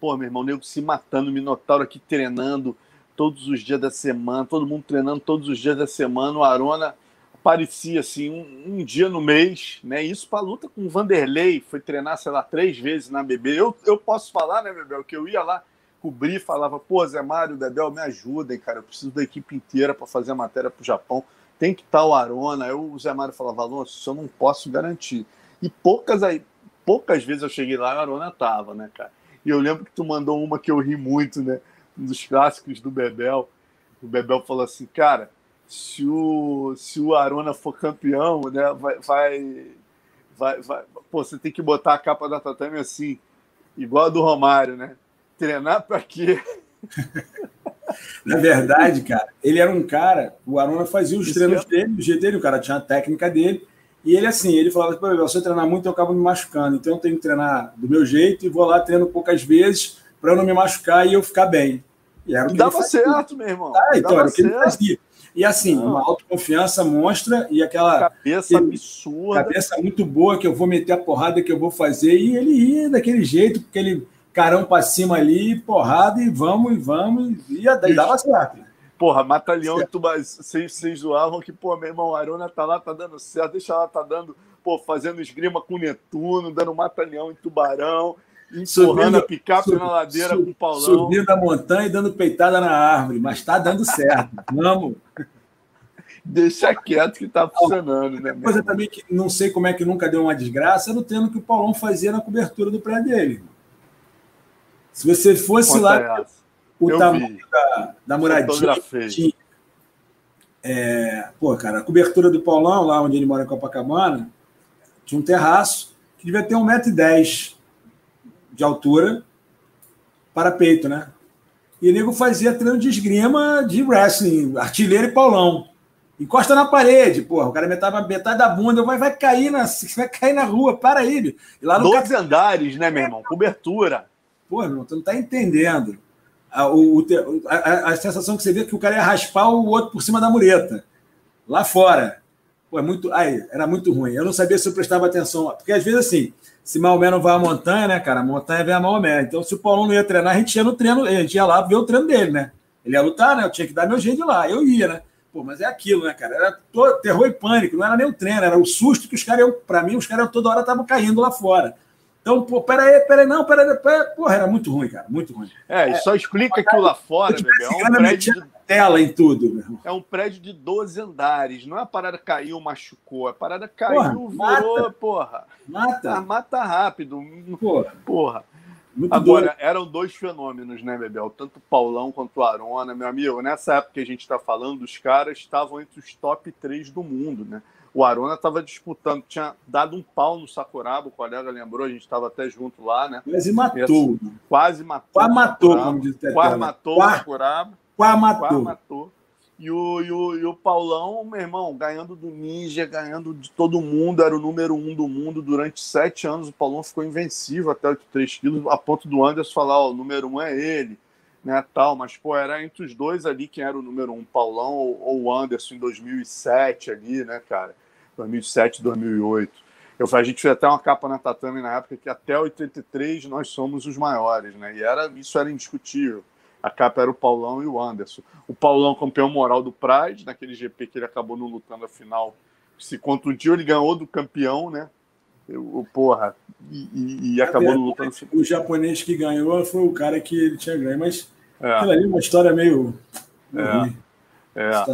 Pô, meu irmão, nego se matando, Minotauro aqui treinando todos os dias da semana, todo mundo treinando todos os dias da semana. O Arona aparecia assim um, um dia no mês, né? Isso para luta com o Vanderlei, foi treinar, sei lá, três vezes na BB. Eu, eu posso falar, né, Bebel, que eu ia lá cobrir, falava, pô, Zé Mário, Bebel, me ajudem, cara, eu preciso da equipe inteira para fazer a matéria para o Japão. Tem que estar o Arona. Aí o Zé Mário falava, Alonso, isso eu não posso garantir. E poucas aí, poucas vezes eu cheguei lá e o Arona tava, né, cara? E eu lembro que tu mandou uma que eu ri muito, né? Um dos clássicos do Bebel. O Bebel falou assim, cara, se o, se o Arona for campeão, né, vai, vai, vai, vai, Pô, você tem que botar a capa da tatame assim, igual a do Romário, né? Treinar para quê?
Na verdade, cara, ele era um cara, o Arona fazia os treinos é... dele, do jeito dele, o cara tinha a técnica dele, e ele assim, ele falava, pô, se eu treinar muito, eu acabo me machucando, então eu tenho que treinar do meu jeito e vou lá treino poucas vezes para eu não me machucar e eu ficar bem.
E era o que Dava certo, meu irmão.
Ah, então, Dava era o que ele fazia. E assim, Não. uma autoconfiança monstra e aquela.
Cabeça absurda.
Cabeça muito boa que eu vou meter a porrada que eu vou fazer. E ele ia daquele jeito, porque ele carão para cima ali, porrada, e vamos, e vamos, e daí dava certo.
Porra, Mata-Leão e Tubarão, vocês, zoavam que, pô, meu irmão, a Arona tá lá, tá dando certo, deixa ela tá dando, pô, fazendo esgrima com Netuno, dando Mata-Leão em Tubarão, empurrando a picape na ladeira sub, com o Paulão.
Subindo a montanha e dando peitada na árvore, mas tá dando certo. Vamos.
Deixa quieto que tá funcionando, né?
Coisa também que não sei como é que nunca deu uma desgraça, era o treino que o Paulão fazia na cobertura do prédio dele. Se você fosse lá, o Eu tamanho vi. da, da moradia tinha, é, pô, cara, a cobertura do Paulão, lá onde ele mora em Copacabana, tinha um terraço que devia ter 1,10m de altura para peito, né? E o nego fazia treino de esgrima de wrestling, artilheiro e paulão. Encosta na parede, porra. O cara metade, metade da bunda, vai, vai cair na, vai cair na rua, para aí.
E lá no Dois andares, né, meu irmão? Cobertura.
Pô, irmão, tu não tá entendendo. A, o, a, a, sensação que você vê é que o cara ia raspar o outro por cima da mureta. Lá fora. Pô, é muito. Ai, era muito ruim. Eu não sabia se eu prestava atenção. Porque às vezes, assim, se Maomé não vai à montanha, né, cara? A montanha vem a Maomé. Então, se o Paulão não ia treinar, a gente ia no treino, a gente ia lá ver o treino dele, né? Ele ia lutar, né? Eu tinha que dar meu jeito lá. Eu ia, né? Pô, mas é aquilo, né, cara? Era todo, terror e pânico, não era nem o treino, era o susto que os caras, para mim, os caras toda hora estavam caindo lá fora. Então, pô, peraí, peraí, não, peraí, peraí. Porra, era muito ruim, cara, muito ruim.
É, e só explica é, que lá fora, bebê, é um prédio de...
tela em tudo, meu
irmão. É um prédio de 12 andares, não é a parada caiu, machucou, a parada caiu, porra, virou, mata. porra. Mata. Ah, mata rápido. Porra. porra. Muito Agora, doido. eram dois fenômenos, né, Bebel? Tanto o Paulão quanto o Arona, meu amigo. Nessa época que a gente está falando, os caras estavam entre os top 3 do mundo, né? O Arona estava disputando, tinha dado um pau no Sakuraba, o colega lembrou, a gente estava até junto lá, né?
Quase matou.
Quase matou.
Quase matou, como diz
o Quase matou o Sakuraba.
Quase matou. Quase
matou. E o, e, o, e o Paulão, meu irmão, ganhando do Ninja, ganhando de todo mundo, era o número um do mundo durante sete anos. O Paulão ficou invencível até 83 quilos, a ponto do Anderson falar: o número um é ele, né? Tal, mas pô, era entre os dois ali quem era o número um, Paulão ou o Anderson em 2007 ali, né, cara? 2007, 2008. Eu, a gente fez até uma capa na Tatame na época que até 83 nós somos os maiores, né? E era, isso era indiscutível. A capa era o Paulão e o Anderson. O Paulão campeão moral do Pride, naquele GP que ele acabou não lutando a final. Se contundiu, ele ganhou do campeão, né? Eu, porra, e, e acabou no luta no
final. O japonês que ganhou foi o cara que ele tinha ganho, mas é. aquilo ali é uma história meio.
meio é. é.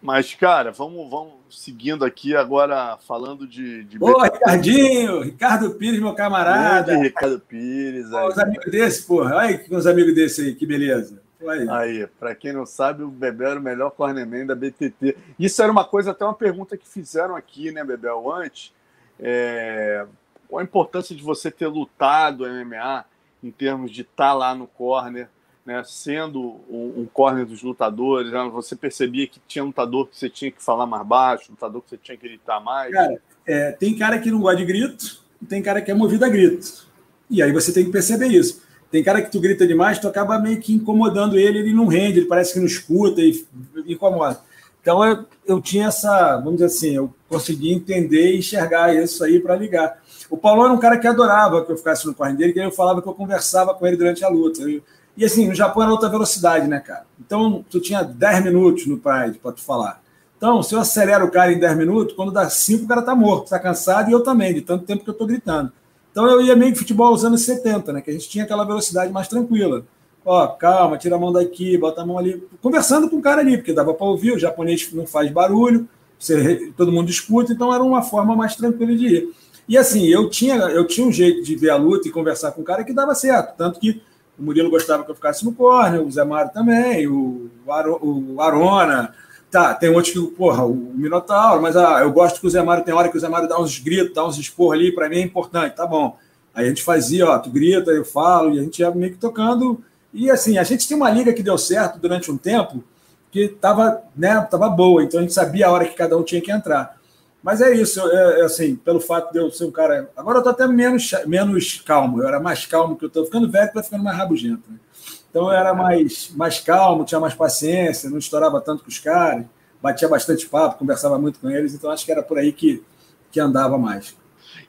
Mas, cara, vamos, vamos seguindo aqui agora falando de. de
Ô, Ricardinho! Ricardo Pires, meu camarada.
Grande Ricardo Pires.
Aí. Os amigos desse, porra. Olha aí os amigos desse aí, que beleza.
Aí, aí para quem não sabe, o Bebel era o melhor cornerman da BTT. Isso era uma coisa, até uma pergunta que fizeram aqui, né, Bebel, antes. É... Qual a importância de você ter lutado MMA em termos de estar tá lá no corner? Né, sendo um, um corner dos lutadores, né, você percebia que tinha lutador que você tinha que falar mais baixo, lutador que você tinha que gritar mais?
Cara, é, tem cara que não gosta de grito, tem cara que é movido a grito. E aí você tem que perceber isso. Tem cara que tu grita demais, tu acaba meio que incomodando ele, ele não rende, ele parece que não escuta e incomoda. Então eu, eu tinha essa, vamos dizer assim, eu consegui entender e enxergar isso aí para ligar. O Paulo era um cara que adorava que eu ficasse no corner dele, que eu falava que eu conversava com ele durante a luta. Eu, e assim, no Japão era outra velocidade, né, cara? Então, tu tinha 10 minutos no Pride para tu falar. Então, se eu acelero o cara em 10 minutos, quando dá 5, o cara tá morto, tá cansado, e eu também, de tanto tempo que eu tô gritando. Então, eu ia meio que futebol usando 70, né? Que a gente tinha aquela velocidade mais tranquila. Ó, calma, tira a mão daqui, bota a mão ali. Conversando com o cara ali, porque dava para ouvir, o japonês não faz barulho, você, todo mundo escuta, então era uma forma mais tranquila de ir. E assim, eu tinha, eu tinha um jeito de ver a luta e conversar com o cara que dava certo. Tanto que o Murilo gostava que eu ficasse no corner, o Zé Mário também, o, o Arona. Tá, tem outros que, porra, o Minotauro, mas ah, eu gosto que o Zé Mário tem hora que o Zé Mário dá uns gritos, dá uns expor ali, para mim é importante, tá bom. Aí a gente fazia, ó, tu grita, eu falo, e a gente ia meio que tocando. E assim, a gente tem uma liga que deu certo durante um tempo, que tava, né, tava boa, então a gente sabia a hora que cada um tinha que entrar. Mas é isso, é, é, assim, pelo fato de eu ser um cara. Agora eu tô até menos, menos calmo, eu era mais calmo, que eu tô ficando velho, tô ficando mais rabugento. Né? Então eu era mais, mais calmo, tinha mais paciência, não estourava tanto com os caras, batia bastante papo, conversava muito com eles, então acho que era por aí que, que andava mais.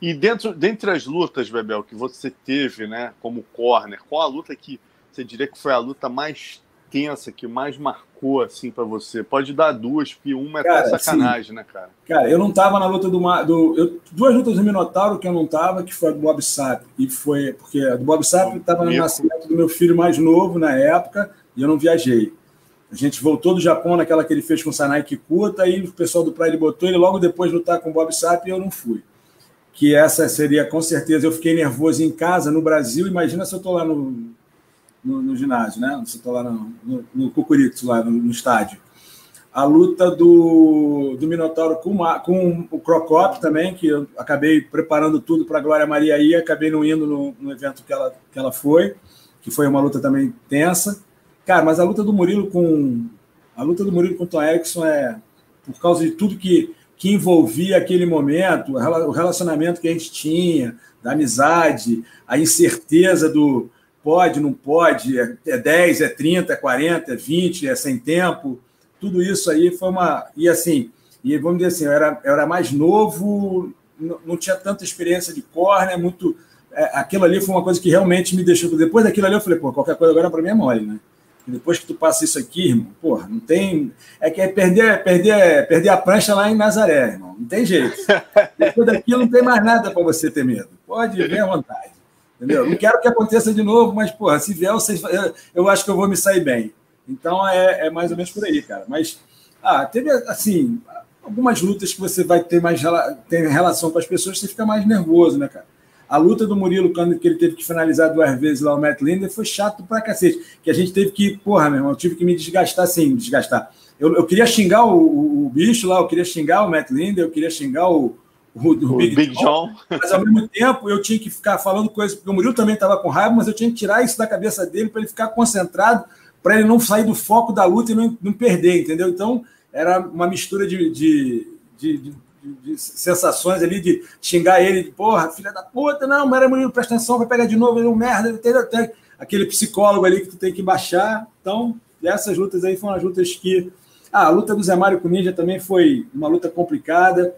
E dentro, dentre as lutas, Bebel, que você teve, né, como corner, qual a luta que você diria que foi a luta mais tensa que mais marcou assim para você? Pode dar duas, porque uma é cara, sacanagem, sim. né, cara?
Cara, eu não tava na luta do. do eu, duas lutas do Minotauro que eu não tava, que foi a do Bob Sapp. E foi. Porque a do Bob Sapp estava no nascimento do meu filho mais novo na época e eu não viajei. A gente voltou do Japão naquela que ele fez com o Sanai Kikuta, aí o pessoal do Pride botou ele logo depois lutar com o Bob Sapp e eu não fui. Que essa seria, com certeza, eu fiquei nervoso em casa, no Brasil. Imagina se eu tô lá no, no, no ginásio, né? Você está lá no, no, no lá no, no, estádio. A luta do, do Minotauro com, com o Crocop também, que eu acabei preparando tudo para a Glória Maria aí, acabei não indo no, no, evento que ela, que ela foi, que foi uma luta também tensa. Cara, mas a luta do Murilo com. A luta do Murilo com o Tom Erickson é por causa de tudo que, que envolvia aquele momento, o relacionamento que a gente tinha, da amizade, a incerteza do, pode, não pode, é, é 10, é 30, é 40, é 20, é sem tempo. Tudo isso aí foi uma. E assim, e vamos dizer assim, eu era, eu era mais novo, não, não tinha tanta experiência de córnea, muito. É, aquilo ali foi uma coisa que realmente me deixou. Depois daquilo ali, eu falei, pô, qualquer coisa agora para mim é mole, né? E depois que tu passa isso aqui, irmão, porra, não tem. É que é perder, perder, perder a prancha lá em Nazaré, irmão. Não tem jeito. Depois daquilo não tem mais nada para você ter medo. Pode vir à vontade. Entendeu? Não quero que aconteça de novo, mas, porra, se vier, eu, eu acho que eu vou me sair bem. Então é, é mais ou menos por aí, cara. Mas, ah, teve, assim, algumas lutas que você vai ter mais tem relação com as pessoas, você fica mais nervoso, né, cara? A luta do Murilo, quando que ele teve que finalizar duas vezes lá o Matt Linder, foi chato pra cacete. Que a gente teve que, porra, meu irmão, eu tive que me desgastar, sim, desgastar. Eu, eu queria xingar o, o, o, bicho lá, eu queria xingar o Matt Linder, eu queria xingar o,
o, o Big, Big John, John,
mas ao mesmo tempo eu tinha que ficar falando coisas, porque o Murilo também estava com raiva, mas eu tinha que tirar isso da cabeça dele para ele ficar concentrado, para ele não sair do foco da luta e não, não perder, entendeu? Então era uma mistura de, de, de, de, de sensações ali, de xingar ele, de porra, filha da puta, não, mas era Murilo, presta atenção, vai pegar de novo, ele é um merda, entendeu? Tem aquele psicólogo ali que tu tem que baixar. Então, essas lutas aí foram as lutas que. Ah, a luta do Zé Mário com o Ninja também foi uma luta complicada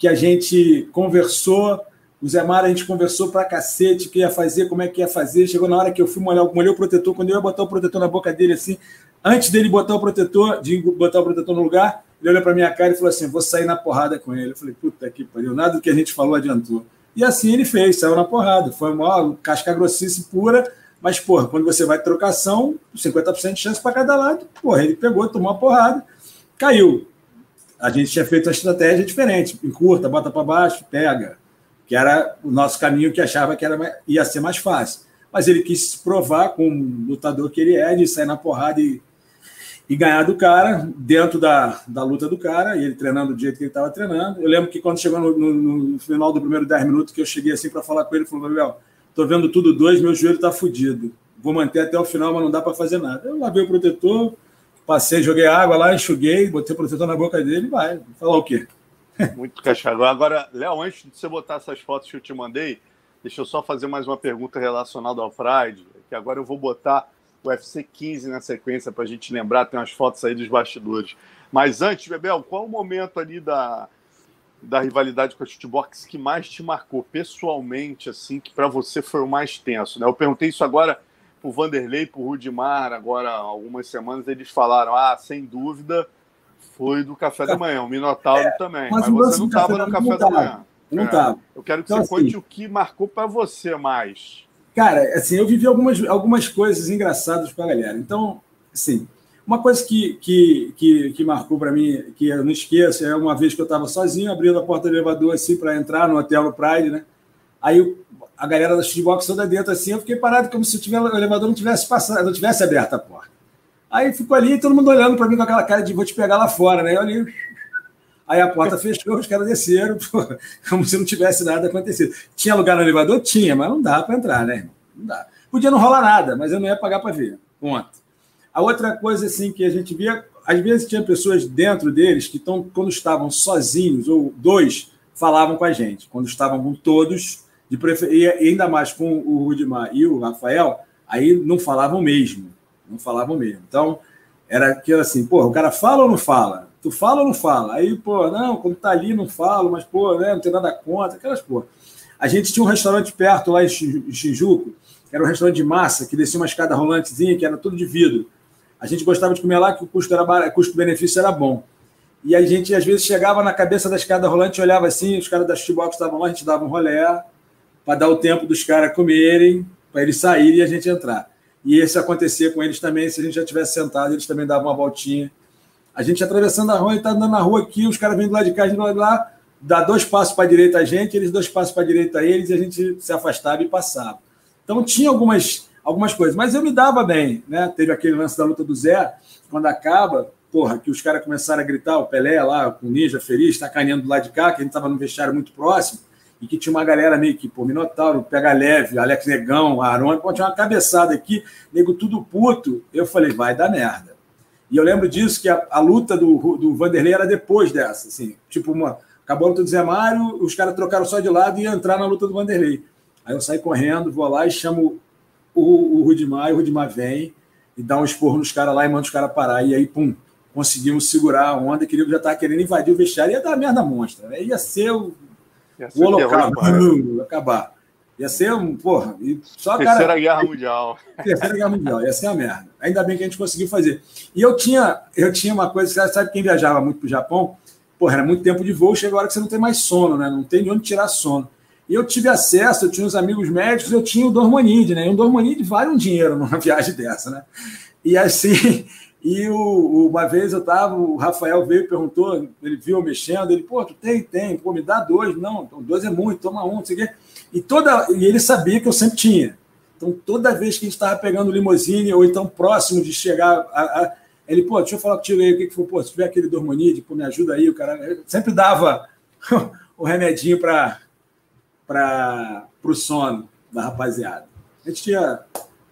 que a gente conversou. O Zé Mara, a gente conversou pra cacete, o que ia fazer, como é que ia fazer. Chegou na hora que eu fui molhar, molhei o protetor, quando eu ia botar o protetor na boca dele, assim, antes dele botar o protetor, de botar o protetor no lugar, ele olhou pra minha cara e falou assim: vou sair na porrada com ele. Eu falei, puta que pariu, nada do que a gente falou adiantou. E assim ele fez, saiu na porrada. Foi uma casca grossice pura, mas, porra, quando você vai trocação, 50% de chance para cada lado, porra, ele pegou, tomou uma porrada, caiu. A gente tinha feito uma estratégia diferente, encurta, bota para baixo, pega, que era o nosso caminho que achava que era, ia ser mais fácil. Mas ele quis se provar com o lutador que ele é, de sair na porrada e e ganhar do cara, dentro da, da luta do cara, e ele treinando do jeito que ele estava treinando. Eu lembro que quando chegou no, no, no, final do primeiro 10 minutos, que eu cheguei assim para falar com ele, ele falou: Gabriel, tô vendo tudo dois, meu joelho está fudido. Vou manter até o final, mas não dá para fazer nada. Eu lavei o protetor, passei, joguei água lá, enxuguei, botei o protetor na boca dele e vai. Falar o quê?
Muito cachorro. Agora, Léo, antes de você botar essas fotos que eu te mandei, deixa eu só fazer mais uma pergunta relacionada ao Pride, que agora eu vou botar UFC 15 na sequência para a gente lembrar, tem umas fotos aí dos bastidores. Mas antes, Bebel, qual o momento ali da, da rivalidade com a shootbox que mais te marcou pessoalmente, assim, que para você foi o mais tenso? Né? Eu perguntei isso agora pro Vanderlei, pro Rudimar, agora algumas semanas eles falaram, ah, sem dúvida, foi do café da manhã, o Minotauro é, também, mas, mas você não estava no café da manhã.
Não estava. É,
eu quero que então, você assim, conte o que marcou para você mais.
Cara, assim, eu vivi algumas, algumas coisas engraçadas com a galera. Então, assim, uma coisa que, que, que, que marcou para mim, que eu não esqueço, é uma vez que eu estava sozinho, abrindo a porta do elevador assim para entrar no hotel no Pride, né? Aí a galera da shootbox toda dentro assim, eu fiquei parado como se o elevador não tivesse passado, não tivesse aberto a porta. Aí ficou ali todo mundo olhando para mim com aquela cara de vou te pegar lá fora, né? Eu Aí a porta fechou, os caras desceram, pô, como se não tivesse nada acontecido. Tinha lugar no elevador? Tinha, mas não dá para entrar, né? Não dá. Podia não rolar nada, mas eu não ia pagar para ver. Ponto. A outra coisa assim que a gente via, às vezes tinha pessoas dentro deles que tão, quando estavam sozinhos ou dois falavam com a gente. Quando estavam com todos, de prefer... e ainda mais com o Rudimar e o Rafael, aí não falavam mesmo, não falavam mesmo. Então era aquilo assim, pô, o cara fala ou não fala? Tu fala ou não fala? Aí, pô, não, quando tá ali não falo, mas, pô, né, não tem nada contra, aquelas pô. A gente tinha um restaurante perto lá em Shinjuku, que era um restaurante de massa, que descia uma escada rolantezinha, que era tudo de vidro. A gente gostava de comer lá, que o custo era custo-benefício era bom. E a gente, às vezes, chegava na cabeça da escada rolante, olhava assim, os caras da Chibox estavam lá, a gente dava um rolé para dar o tempo dos caras comerem, para eles saírem e a gente entrar. E isso acontecia com eles também, se a gente já tivesse sentado, eles também davam uma voltinha a gente atravessando a rua e tá andando na rua aqui, os caras vindo lá de cá, de lá, de lá, dá dois passos para a direita a gente, eles dois passos para a direita a eles, e a gente se afastava e passava. Então tinha algumas, algumas coisas, mas eu me dava bem, né? Teve aquele lance da luta do Zé, quando acaba, porra, que os caras começaram a gritar, o Pelé lá, com o Ninja feliz, caneando do lado de cá, que a gente estava no vestiário muito próximo, e que tinha uma galera meio que, pô, Minotauro, Pega Leve, Alex Negão, Arão, pô, tinha uma cabeçada aqui, nego tudo puto. Eu falei, vai dar merda. E eu lembro disso, que a, a luta do, do Vanderlei era depois dessa. Assim, tipo, uma, acabou a luta do Zé Mário, os caras trocaram só de lado e entrar na luta do Vanderlei. Aí eu saí correndo, vou lá e chamo o, o Rudimar, e o Rudimar vem e dá um esporro nos caras lá e manda os caras parar. E aí, pum, conseguimos segurar a onda, que ele já estava querendo invadir o vestiário, ia dar merda monstra. Né? Ia ser o, ia o holocausto, acabar. Ia ser um, porra, e só
Terceira cara, Guerra Mundial.
Terceira Guerra Mundial, ia ser uma merda. Ainda bem que a gente conseguiu fazer. E eu tinha, eu tinha uma coisa, sabe quem viajava muito para o Japão? Porra, era muito tempo de voo, chega a hora que você não tem mais sono, né? Não tem de onde tirar sono. E eu tive acesso, eu tinha uns amigos médicos, eu tinha o Dormonide, né? E um Dormonide vale um dinheiro numa viagem dessa, né? E assim, e o, uma vez eu tava, o Rafael veio e perguntou, ele viu mexendo, ele, pô, tu tem? Tem, pô, me dá dois. Não, então dois é muito, toma um, não sei o quê. E, toda, e ele sabia que eu sempre tinha. Então, toda vez que a gente estava pegando limousine, ou então próximo de chegar, a, a, ele, pô, deixa eu falar contigo aí, o que, que foi? Pô, se tiver aquele dormonide, pô, me ajuda aí, o cara. sempre dava o remedinho para o sono da rapaziada. A gente tinha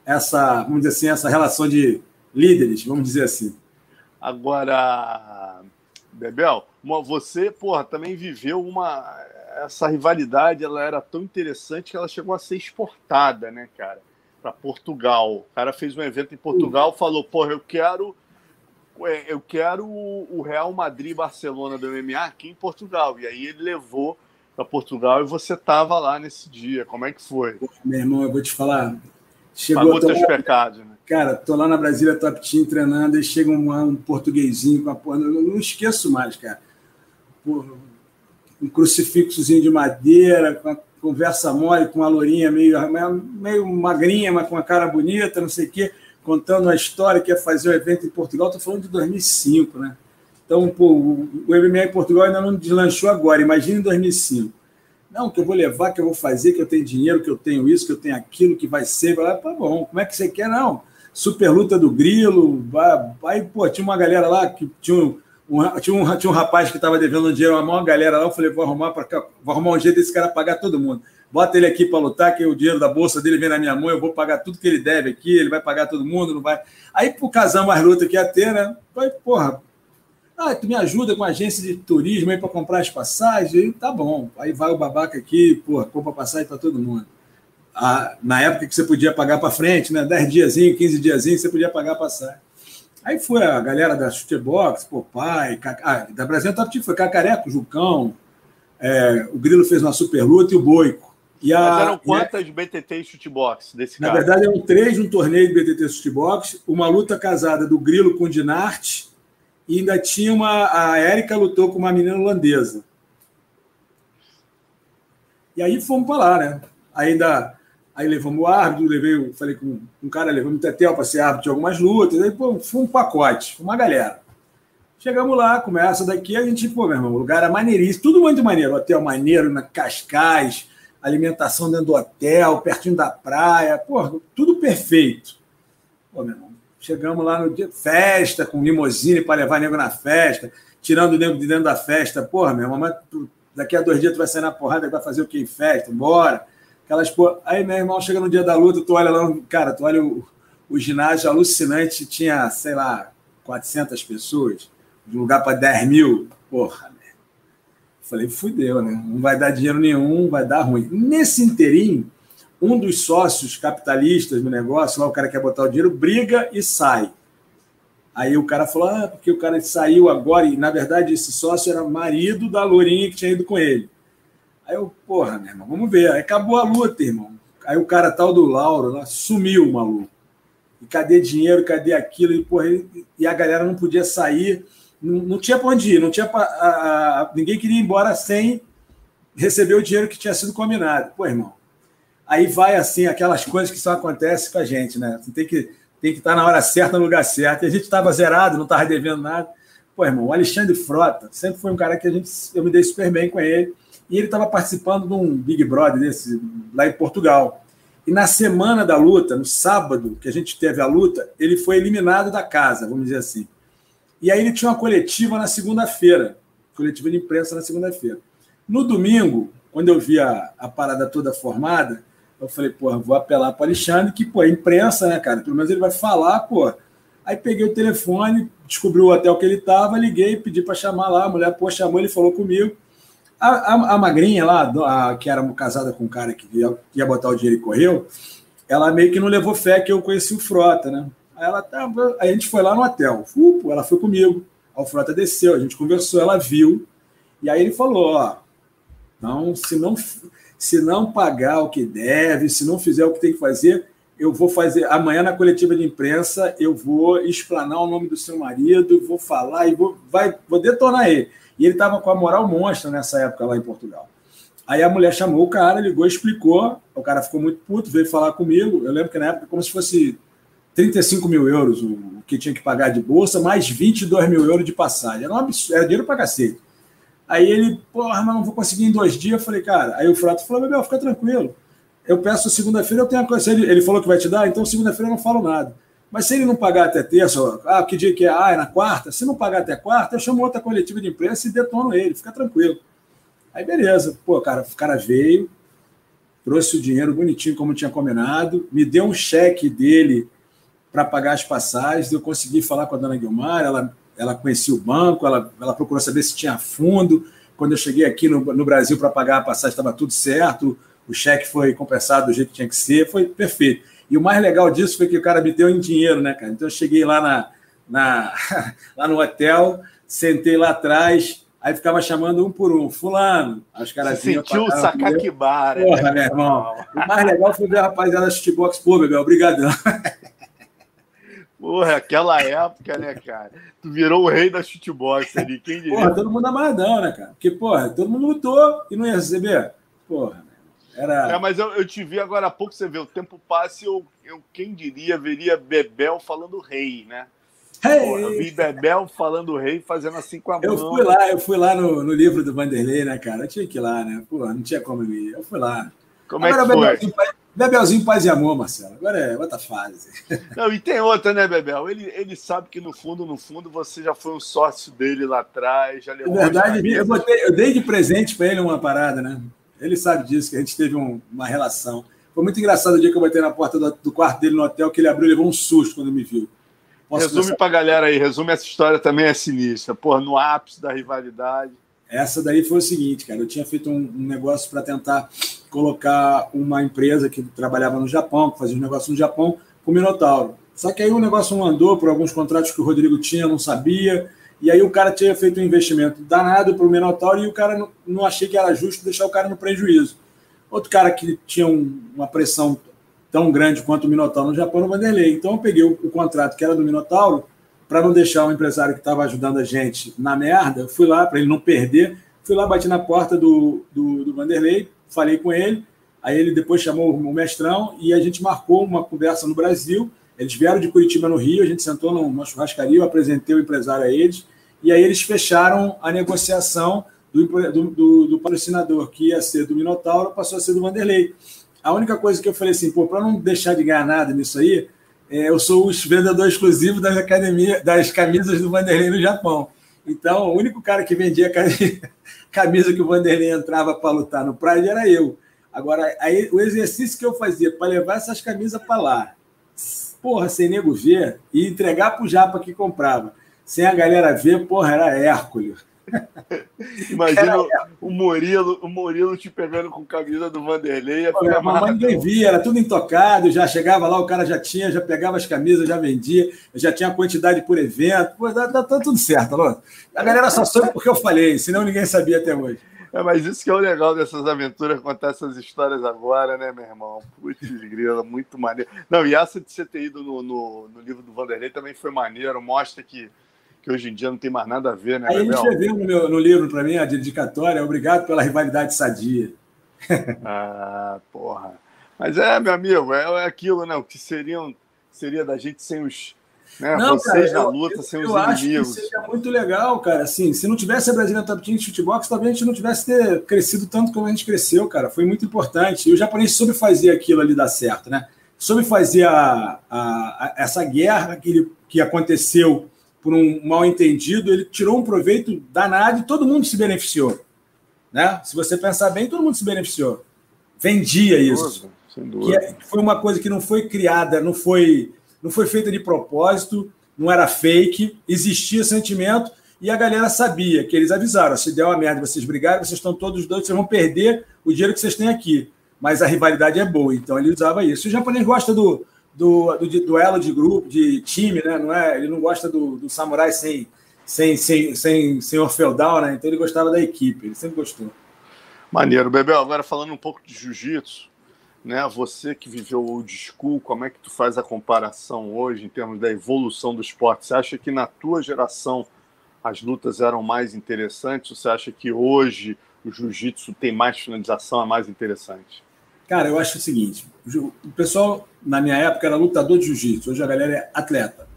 essa, vamos dizer assim, essa relação de líderes, vamos dizer assim.
Agora, Bebel, você, porra, também viveu uma essa rivalidade ela era tão interessante que ela chegou a ser exportada, né, cara, para Portugal. O cara fez um evento em Portugal, falou: "Porra, eu quero é, eu quero o Real Madrid Barcelona do MMA aqui em Portugal". E aí ele levou para Portugal e você tava lá nesse dia. Como é que foi?
Meu irmão, eu vou te falar.
Chegou Pagou teus pecados, né?
Cara, tô lá na Brasília Top Team treinando e chega um, um portuguesinho com a porra. Eu não esqueço mais, cara. Porra, um crucifixozinho de madeira, com a conversa mole com uma lourinha meio, meio magrinha, mas com uma cara bonita, não sei o quê, contando uma história que ia fazer o um evento em Portugal. Estou falando de 2005, né? Então, pô, o MMA em Portugal ainda não deslanchou agora, imagine em 2005. Não, que eu vou levar, que eu vou fazer, que eu tenho dinheiro, que eu tenho isso, que eu tenho aquilo, que vai ser. Vai, tá bom, como é que você quer? Não. Super luta do Grilo. Vai pô, tinha uma galera lá que tinha um, um, tinha um, tinha um rapaz que estava devendo dinheiro a uma galera lá. Eu falei, vou arrumar, pra, vou arrumar um jeito desse cara pagar todo mundo. Bota ele aqui para lutar, que o dinheiro da bolsa dele vem na minha mão, eu vou pagar tudo que ele deve aqui, ele vai pagar todo mundo, não vai. Aí, pro casal mais luta que ia ter, né? Vai, porra, ah, tu me ajuda com a agência de turismo aí para comprar as passagens? Aí, tá bom. Aí vai o babaca aqui, porra, compra passagem para todo mundo. Ah, na época que você podia pagar para frente, né? 10 diazinho, 15 diazinho, você podia pagar a passagem. Aí foi a galera da Chutebox, Popai, ah, da Brasil Top Team, foi Cacareco, Jucão, é, o Grilo fez uma super luta e o Boico. E
a, Mas eram quantas e a, BTT e Chutebox desse
Na verdade, eram três no torneio de BTT Chutebox, uma luta casada do Grilo com o Dinarte, e ainda tinha uma. A Érica lutou com uma menina holandesa. E aí fomos para lá, né? Ainda. Aí levamos o árbitro, levei, falei com um cara, levamos o Tetel para ser árbitro de algumas lutas, aí pô, foi um pacote, uma galera. Chegamos lá, começa daqui, a gente, pô, meu irmão, o lugar era maneiríssimo, tudo muito maneiro, hotel maneiro, na Cascais, alimentação dentro do hotel, pertinho da praia, pô, tudo perfeito. Pô, meu irmão, Chegamos lá no dia, festa, com limousine para levar nego na festa, tirando o nego de dentro da festa. Porra, meu irmão, daqui a dois dias tu vai sair na porrada, vai fazer o que em festa, bora. Aquelas porra. Aí, meu irmão, chega no dia da luta, tu olha lá, cara, tu olha o, o ginásio alucinante, tinha, sei lá, 400 pessoas, de lugar para 10 mil. Porra, Falei, fudeu, né? Não vai dar dinheiro nenhum, vai dar ruim. Nesse inteirinho, um dos sócios capitalistas do negócio, lá o cara quer botar o dinheiro, briga e sai. Aí o cara falou, ah, porque o cara saiu agora, e na verdade esse sócio era marido da Lourinha que tinha ido com ele. Aí eu, porra, meu irmão, vamos ver. Aí acabou a luta, irmão. Aí o cara tal do Lauro lá, sumiu maluco. E cadê dinheiro, cadê aquilo? E, porra, e a galera não podia sair, não, não tinha pra onde ir, não tinha pra, a, a, ninguém queria ir embora sem receber o dinheiro que tinha sido combinado. Pô, irmão, aí vai assim, aquelas coisas que só acontecem com a gente, né? Você tem que, tem que estar na hora certa, no lugar certo. E a gente estava zerado, não estava devendo nada. Pô, irmão, o Alexandre Frota sempre foi um cara que a gente, eu me dei super bem com ele. E ele estava participando de um Big Brother desse, lá em Portugal. E na semana da luta, no sábado que a gente teve a luta, ele foi eliminado da casa, vamos dizer assim. E aí ele tinha uma coletiva na segunda-feira, coletiva de imprensa na segunda-feira. No domingo, quando eu vi a, a parada toda formada, eu falei, pô, vou apelar para o Alexandre, que, pô, é imprensa, né, cara? Pelo menos ele vai falar, pô. Aí peguei o telefone, descobri o hotel que ele estava, liguei, pedi para chamar lá, a mulher, pô, chamou, ele falou comigo. A, a, a magrinha lá, a, que era casada com um cara que ia, ia botar o dinheiro e correu, ela meio que não levou fé que eu conheci o Frota, né? Aí, ela, tava, aí a gente foi lá no hotel, Upo, ela foi comigo, o Frota desceu, a gente conversou, ela viu, e aí ele falou, ó, não, se não se não pagar o que deve, se não fizer o que tem que fazer, eu vou fazer. Amanhã na coletiva de imprensa, eu vou explanar o nome do seu marido, vou falar e vou, vai, vou detonar ele. E ele estava com a moral monstra nessa época lá em Portugal. Aí a mulher chamou o cara, ligou, explicou. O cara ficou muito puto, veio falar comigo. Eu lembro que na época, como se fosse 35 mil euros o que tinha que pagar de bolsa, mais 22 mil euros de passagem. Era, um absurdo, era dinheiro para cacete. Aí ele, porra, mas não vou conseguir em dois dias. Eu falei, cara, aí o Frato falou, Bebel, fica tranquilo. Eu peço segunda-feira, eu tenho a coisa. Ele, ele falou que vai te dar, então segunda-feira eu não falo nada. Mas se ele não pagar até terça, ah, que dia que é? Ah, é na quarta. Se não pagar até quarta, eu chamo outra coletiva de imprensa e detono ele, fica tranquilo. Aí beleza, pô, cara, o cara veio, trouxe o dinheiro bonitinho como tinha combinado, me deu um cheque dele para pagar as passagens, eu consegui falar com a dona Guilmar, ela ela conhecia o banco, ela, ela procurou saber se tinha fundo. Quando eu cheguei aqui no, no Brasil para pagar a passagem, estava tudo certo, o cheque foi compensado do jeito que tinha que ser, foi perfeito. E o mais legal disso foi que o cara me deu em dinheiro, né, cara? Então eu cheguei lá, na, na lá no hotel, sentei lá atrás, aí ficava chamando um por um, fulano. Aí os caras
Você sentiu o sacaquibara.
Porra, né? meu irmão. O mais legal foi ver a rapaziada da Shootbox, pô, Bebel, obrigadão.
Porra, aquela época, né, cara? Tu virou o rei da shootbox ali, quem diria?
Porra, todo mundo amarradão, né, cara? Porque, porra, todo mundo lutou e não ia receber. Porra,
Era... É, mas eu, eu te vi agora há pouco, você vê, o tempo passa e eu, eu, quem diria, veria Bebel falando rei, né? Hey. Porra, eu vi Bebel falando rei, fazendo assim com a
mão. Eu fui lá, eu fui lá no, no livro do Vanderlei, né, cara? Eu tinha que ir lá, né? Pô, não tinha como ir. Eu fui lá.
Como agora, é que foi?
Bebelzinho, Bebelzinho, paz e amor, Marcelo. Agora é outra fase.
Não, e tem outra, né, Bebel? Ele, ele sabe que no fundo, no fundo, você já foi um sócio dele lá atrás, já
levou. É verdade, eu, botei, eu dei de presente para ele uma parada, né? Ele sabe disso, que a gente teve um, uma relação. Foi muito engraçado o dia que eu botei na porta do, do, quarto dele no hotel, que ele abriu e levou um susto quando me viu.
Posso resume começar... pra galera aí, resume essa história também é sinistra. Pô, no ápice da rivalidade.
Essa daí foi o seguinte, cara. Eu tinha feito um, um negócio para tentar colocar uma empresa que trabalhava no Japão, que fazia um negócio no Japão, com o Minotauro. Só que aí o negócio não andou por alguns contratos que o Rodrigo tinha, não sabia. E aí o cara tinha feito um investimento danado para o Minotauro e o cara não, não achei que era justo deixar o cara no prejuízo. Outro cara que tinha um, uma pressão tão grande quanto o Minotauro no Japão, no Vanderlei. Então eu peguei o, o contrato que era do Minotauro, para não deixar o empresário que estava ajudando a gente na merda, fui lá, para ele não perder, fui lá, bati na porta do, do, do Vanderlei, falei com ele, aí ele depois chamou o mestrão e a gente marcou uma conversa no Brasil eles vieram de Curitiba no Rio, a gente sentou numa churrascaria, eu apresentei o empresário a eles, e aí eles fecharam a negociação do, do, do patrocinador, que ia ser do Minotauro, passou a ser do Vanderlei. A única coisa que eu falei assim, pô, para não deixar de ganhar nada nisso aí, é, eu sou o vendedor exclusivo das, academia, das camisas do Vanderlei no Japão. Então, o único cara que vendia camisa que o Vanderlei entrava para lutar no Pride era eu. Agora, aí, o exercício que eu fazia para levar essas camisas para lá, porra, sem nego ver, e entregar pro Japa que comprava. Sem a galera ver, porra, era Hércules.
Imagina era... o Murilo, o Murilo te pegando com camisa do Vanderlei. Pô,
mamãe ninguém via, era tudo intocado, já chegava lá, o cara já tinha, já pegava as camisas, já vendia, já tinha quantidade por evento. Pô, tá, tá, tá tudo certo, Alô. A galera só soube porque eu falei, senão ninguém sabia até hoje.
É, mas isso que é o legal dessas aventuras, contar essas histórias agora, né, meu irmão? Putz, grila, muito maneiro. Não, e essa de você ter ido no, no, no, livro do Vanderlei também foi maneiro, mostra que, que hoje em dia não tem mais nada a ver, né,
Aí ele escreveu no, meu, no livro para mim a dedicatória, obrigado pela rivalidade sadia.
ah, porra. Mas é, meu amigo, é, é aquilo, né? O que seriam, seria da gente sem os né? Não, Vocês cara, na luta, eu, sem os eu inimigos.
Acho que seria muito legal, cara. Assim, se não tivesse a Brasília Top Team de futebol, talvez a gente não tivesse ter crescido tanto como a gente cresceu, cara. Foi muito importante. E o japonês soube fazer aquilo ali dar certo, né? Soube fazer a, a, a essa guerra que, ele, que aconteceu por um mal entendido, ele tirou um proveito danado e todo mundo se beneficiou. Né? Se você pensar bem, todo mundo se beneficiou. Vendia isso. Dúvida. Que é, foi uma coisa que não foi criada, não foi não foi feita de propósito, não era fake, existia sentimento e a galera sabia que eles avisaram: se der uma merda, vocês brigarem, vocês estão todos doidos, vocês vão perder o dinheiro que vocês têm aqui. Mas a rivalidade é boa, então ele usava isso. O japonês gosta do, do, do de duelo de grupo, de time, né? Não é, ele não gosta do, do samurai sem, sem, sem, sem senhor feudal, né? Então ele gostava da equipe, ele sempre gostou.
Maneiro, Bebel. Agora falando um pouco de jiu-jitsu, né? Você que viveu o old school, como é que tu faz a comparação hoje em termos da evolução do esporte? Você acha que na tua geração as lutas eram mais interessantes? Você acha que hoje o jiu-jitsu tem mais finalização, é mais interessante?
Cara, eu acho o seguinte: o pessoal na minha época era lutador de jiu-jitsu, hoje a galera é atleta,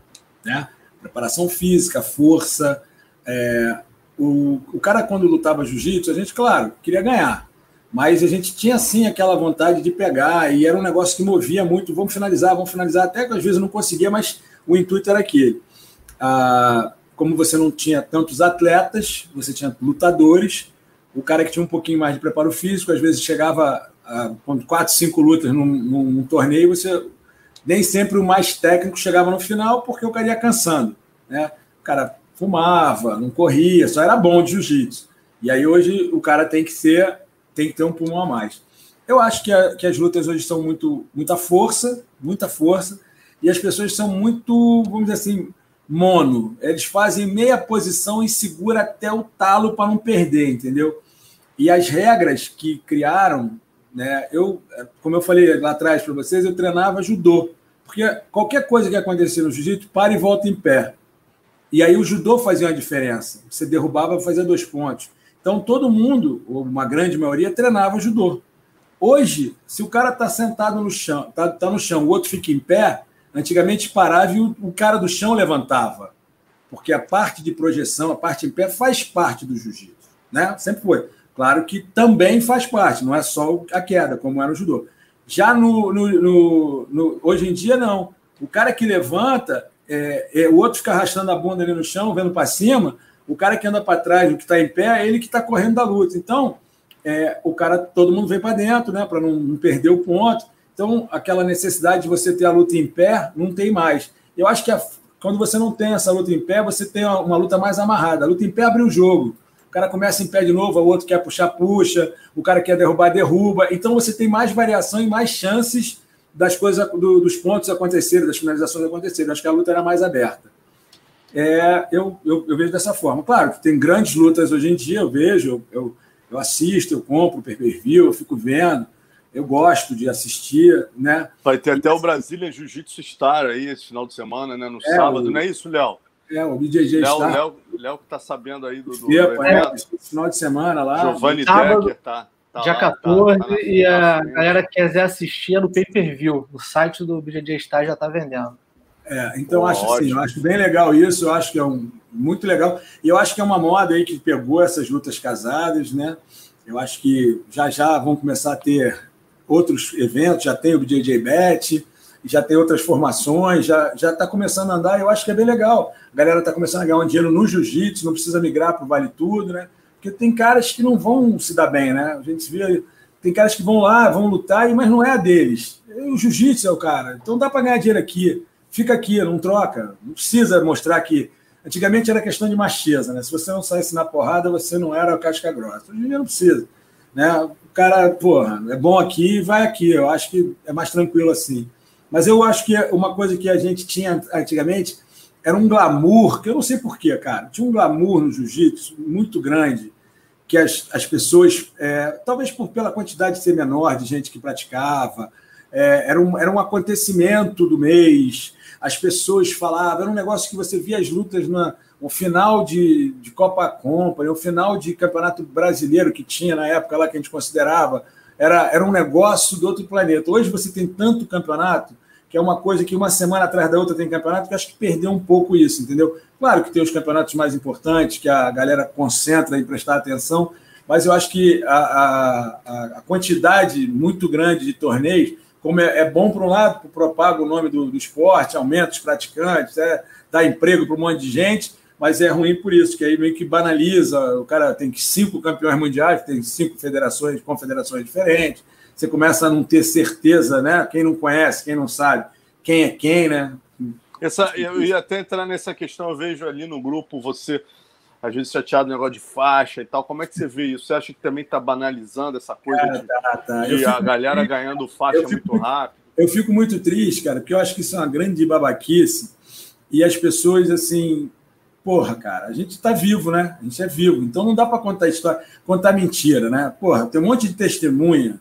né? Preparação física, força. É... O, o cara, quando lutava jiu-jitsu, a gente, claro, queria ganhar mas a gente tinha sim aquela vontade de pegar e era um negócio que movia muito. Vamos finalizar, vamos finalizar. Até que às vezes não conseguia, mas o intuito era aquele. Ah, como você não tinha tantos atletas, você tinha lutadores. O cara que tinha um pouquinho mais de preparo físico, às vezes chegava a quatro, cinco lutas num, num, num torneio, você nem sempre o mais técnico chegava no final porque o cara ia cansando. Né? O cara fumava, não corria, só era bom de jiu-jitsu. E aí hoje o cara tem que ser tem que ter um pulmão a mais. Eu acho que, a, que as lutas hoje são muito muita força, muita força, e as pessoas são muito, vamos dizer assim, mono. Eles fazem meia posição e segura até o talo para não perder, entendeu? E as regras que criaram, né? Eu, como eu falei lá atrás para vocês, eu treinava judô, porque qualquer coisa que acontecer no jiu-jitsu, para e volta em pé. E aí o judô fazia uma diferença. Você derrubava, fazia dois pontos. Então, todo mundo, ou uma grande maioria, treinava judô. Hoje, se o cara está sentado no chão, tá, tá, no chão, o outro fica em pé, antigamente parava e o, o cara do chão levantava. Porque a parte de projeção, a parte em pé, faz parte do jiu-jitsu. Né? Sempre foi. Claro que também faz parte, não é só a queda, como era no judô. Já no, no, no, no hoje em dia, não. O cara que levanta, é, é, o outro fica arrastando a bunda ali no chão, vendo para cima, o cara que anda para trás, o que está em pé, é ele que está correndo da luta. Então, é, o cara, todo mundo vem para dentro, né, para não, não, perder o ponto. Então, aquela necessidade de você ter a luta em pé, não tem mais. Eu acho que a, quando você não tem essa luta em pé, você tem uma, uma, luta mais amarrada. A luta em pé abre o jogo. O cara começa em pé de novo, o outro quer puxar, puxa, o cara quer derrubar, derruba. Então, você tem mais variação e mais chances das coisas, do, dos pontos acontecerem, das finalizações acontecerem. Acho que a luta era mais aberta. É, eu, eu, eu, vejo dessa forma. Claro que tem grandes lutas hoje em dia, eu vejo, eu, eu assisto, eu compro pay per view, eu fico vendo, eu gosto de assistir, né?
Vai ter até o Brasília Jiu-Jitsu Star aí esse final de semana, né? No é, sábado, o... não é isso, Léo?
É, o BJJ
Léo, Star. Léo, Léo que tá sabendo aí do, do,
do é, final de semana lá.
Giovanni Decker tá.
Tá dia lá, 14 tá, tá e a galera que quiser assistir é no pay-per-view. O site do BJJ Star já está vendendo.
É, então, acho assim, eu acho bem legal isso, eu acho que é um, muito legal. E eu acho que é uma moda aí que pegou essas lutas casadas, né? Eu acho que já já vão começar a ter outros eventos, já tem o BJJ Bet, já tem outras formações, já já está começando a andar, eu acho que é bem legal. A galera está começando a ganhar um dinheiro no jiu-jitsu, não precisa migrar para o Vale Tudo, né? Porque tem caras que não vão se dar bem, né? A gente vê, tem caras que vão lá, vão lutar, mas não é a deles. O jiu-jitsu é o cara. Então dá para ganhar dinheiro aqui fica aqui, não troca. Não precisa mostrar que. Antigamente era questão de macheza, né? Se você não saísse na porrada, você não era casca grossa. Hoje em dia não precisa. Né? O cara, porra, é bom aqui, vai aqui. Eu acho que é mais tranquilo assim. Mas eu acho que uma coisa que a gente tinha antigamente era um glamour, que eu não sei porquê, cara. Tinha um glamour no jiu-jitsu muito grande, que as, as pessoas, é, talvez por, pela quantidade de ser menor de gente que praticava, é, era, um, era um acontecimento do mês as pessoas falavam, era um negócio que você via as lutas na, no final de, de Copa Company, o final de Campeonato Brasileiro que tinha na época lá que a gente considerava, era, era um negócio do outro planeta. Hoje você tem tanto campeonato que é uma coisa que uma semana atrás da outra tem campeonato, que acho que perdeu um pouco isso, entendeu? Claro que tem os campeonatos mais importantes, que a galera concentra em prestar atenção, mas eu acho que a, a, a quantidade muito grande de torneios como é, é bom para um lado, propaga o nome do, do, esporte, aumenta os praticantes, é, dá emprego para um monte de gente, mas é ruim por isso, que aí meio que banaliza. O cara tem cinco campeões mundiais, tem cinco federações, confederações diferentes. Você começa a não ter certeza, né? Quem não conhece, quem não sabe, quem é quem, né?
Essa, eu ia até entrar nessa questão, eu vejo ali no grupo você às vezes chateado no negócio de faixa e tal. Como é que você vê isso? Você acha que também está banalizando essa coisa de, tá, tá. de a galera ganhando faixa muito rápido?
Eu fico muito triste, cara, porque eu acho que isso é uma grande babaquice. E as pessoas, assim, porra, cara, a gente está vivo, né? A gente é vivo. Então não dá para contar história, contar mentira, né? Porra, tem um monte de testemunha.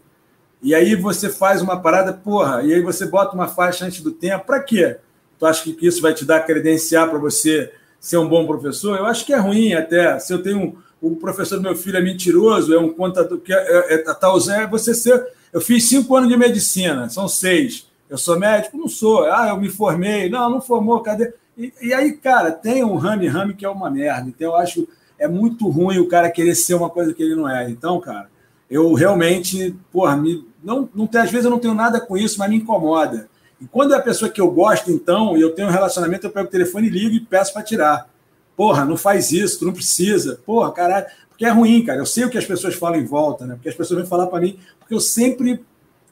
E aí você faz uma parada, porra, e aí você bota uma faixa antes do tempo. Para quê? Tu acha que isso vai te dar credenciar para você ser um bom professor, eu acho que é ruim até. Se eu tenho um, o professor do meu filho é mentiroso, é um contador que é, é, é tal Zé, você ser. Eu fiz cinco anos de medicina, são seis. Eu sou médico? Não sou. Ah, eu me formei. Não, não formou, cadê? E, e aí, cara, tem um rame-rame que é uma merda. Então, eu acho é muito ruim o cara querer ser uma coisa que ele não é. Então, cara, eu realmente, porra, me, não, não às vezes eu não tenho nada com isso, mas me incomoda. E quando é a pessoa que eu gosto, então, e eu tenho um relacionamento, eu pego o telefone e ligo e peço para tirar. Porra, não faz isso, tu não precisa. Porra, caralho. Porque é ruim, cara. Eu sei o que as pessoas falam em volta, né? Porque as pessoas vêm falar para mim, porque eu sempre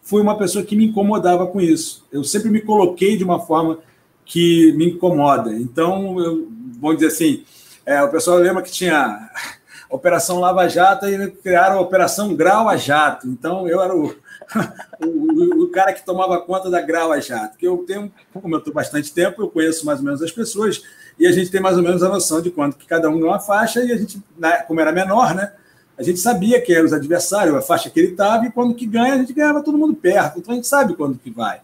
fui uma pessoa que me incomodava com isso. Eu sempre me coloquei de uma forma que me incomoda. Então, eu, vamos dizer assim, é, o pessoal lembra que tinha Operação Lava Jato e criaram a Operação Grau a Jato. Então, eu era o, o, o, cara que tomava conta da grava jato. Que eu tenho, como eu estou bastante tempo, eu conheço mais ou menos as pessoas e a gente tem mais ou menos a noção de quanto que cada um ganha uma faixa e a gente, né, como era menor, né? A gente sabia que eram os adversários, a faixa que ele estava e quando que ganha, a gente ganhava todo mundo perto. Então a gente sabe quando que vai.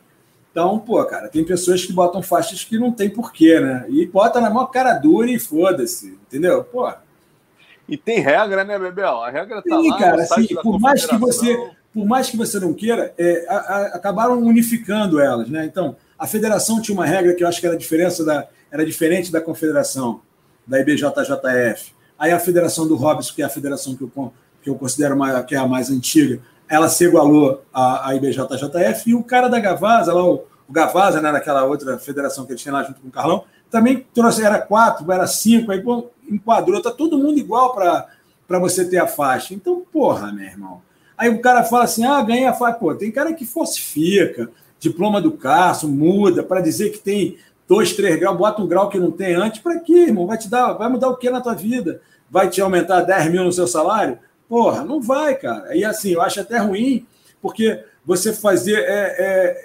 Então, pô, cara, tem pessoas que botam faixas que não tem porquê, né? E bota na mão cara dura e foda-se, entendeu? Pô.
E tem regra, né, Bebel? A regra tá
Sim,
lá.
cara, assim, por mais que você por mais que você não queira, é, a, a, acabaram unificando elas. Né? Então, a federação tinha uma regra que eu acho que era, diferença da, era diferente da confederação, da IBJJF. Aí a federação do Robson, que é a federação que eu, que eu considero uma, que é a mais antiga, ela se igualou à, à IBJJF, e o cara da Gavasa, lá, o, o Gavasa, né, naquela outra federação que ele tinha lá junto com o Carlão, também trouxe, era quatro, era cinco, aí enquadrou, tá todo mundo igual para você ter a faixa. Então, porra, meu irmão. Aí o cara fala assim: ah, ganhei a faixa. Pô, tem cara que falsifica, diploma do Carso, muda, para dizer que tem dois, três graus, bota um grau que não tem antes. Para quê, irmão? Vai te dar, vai mudar o que na tua vida? Vai te aumentar 10 mil no seu salário? Porra, não vai, cara. E assim, eu acho até ruim, porque você fazer é,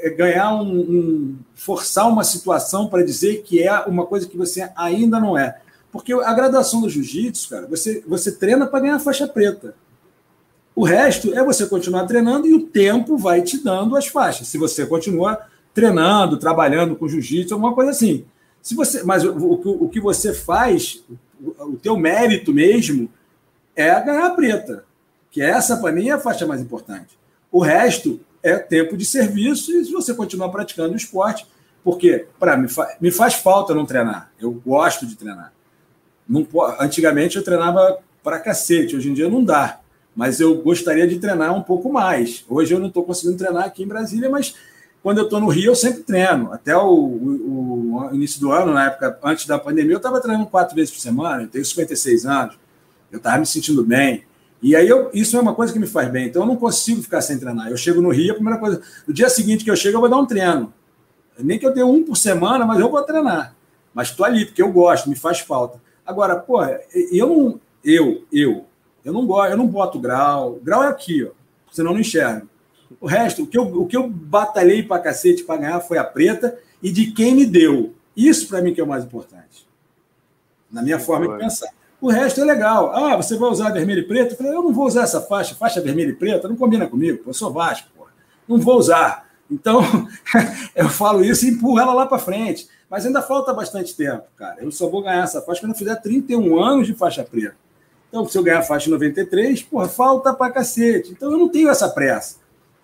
é, é ganhar um, um, forçar uma situação para dizer que é uma coisa que você ainda não é. Porque a graduação do jiu-jitsu, cara, você, você treina para ganhar faixa preta. O resto é você continuar treinando e o tempo vai te dando as faixas. Se você continua treinando, trabalhando com jiu-jitsu, alguma coisa assim. Se você, mas o, o, o que você faz, o, o teu mérito mesmo, é ganhar a preta. Que essa, para mim, é a faixa mais importante. O resto é tempo de serviço e se você continuar praticando o esporte, porque para mim me faz falta não treinar. Eu gosto de treinar. Não, antigamente eu treinava para cacete, hoje em dia não dá. Mas eu gostaria de treinar um pouco mais. Hoje eu não estou conseguindo treinar aqui em Brasília, mas quando eu estou no Rio, eu sempre treino. Até o, o, o, início do ano, na época antes da pandemia, eu estava treinando quatro vezes por semana. Eu tenho 56 anos, eu estava me sentindo bem. E aí eu, isso é uma coisa que me faz bem. Então eu não consigo ficar sem treinar. Eu chego no Rio, a primeira coisa. No dia seguinte que eu chego, eu vou dar um treino. Nem que eu tenha um por semana, mas eu vou treinar. Mas estou ali, porque eu gosto, me faz falta. Agora, pô, eu não. Eu, eu, eu não gosto, eu não boto grau. Grau é aqui, ó. Senão não enxergo. O resto, o que eu, o que eu batalhei para cacete para ganhar foi a preta e de quem me deu. Isso para mim que é o mais importante. Na minha forma de pensar. O resto é legal. Ah, você vai usar vermelho e preto? Eu falei, eu não vou usar essa faixa, faixa vermelha e preta, não combina comigo, eu sou Vasco, pô. Não vou usar. Então, eu falo isso e empurro ela lá para frente. Mas ainda falta bastante tempo, cara. Eu só vou ganhar essa faixa quando eu fizer 31 anos de faixa preta. Então, se eu ganhar a faixa em 93, porra, falta pra cacete. Então, eu não tenho essa pressa.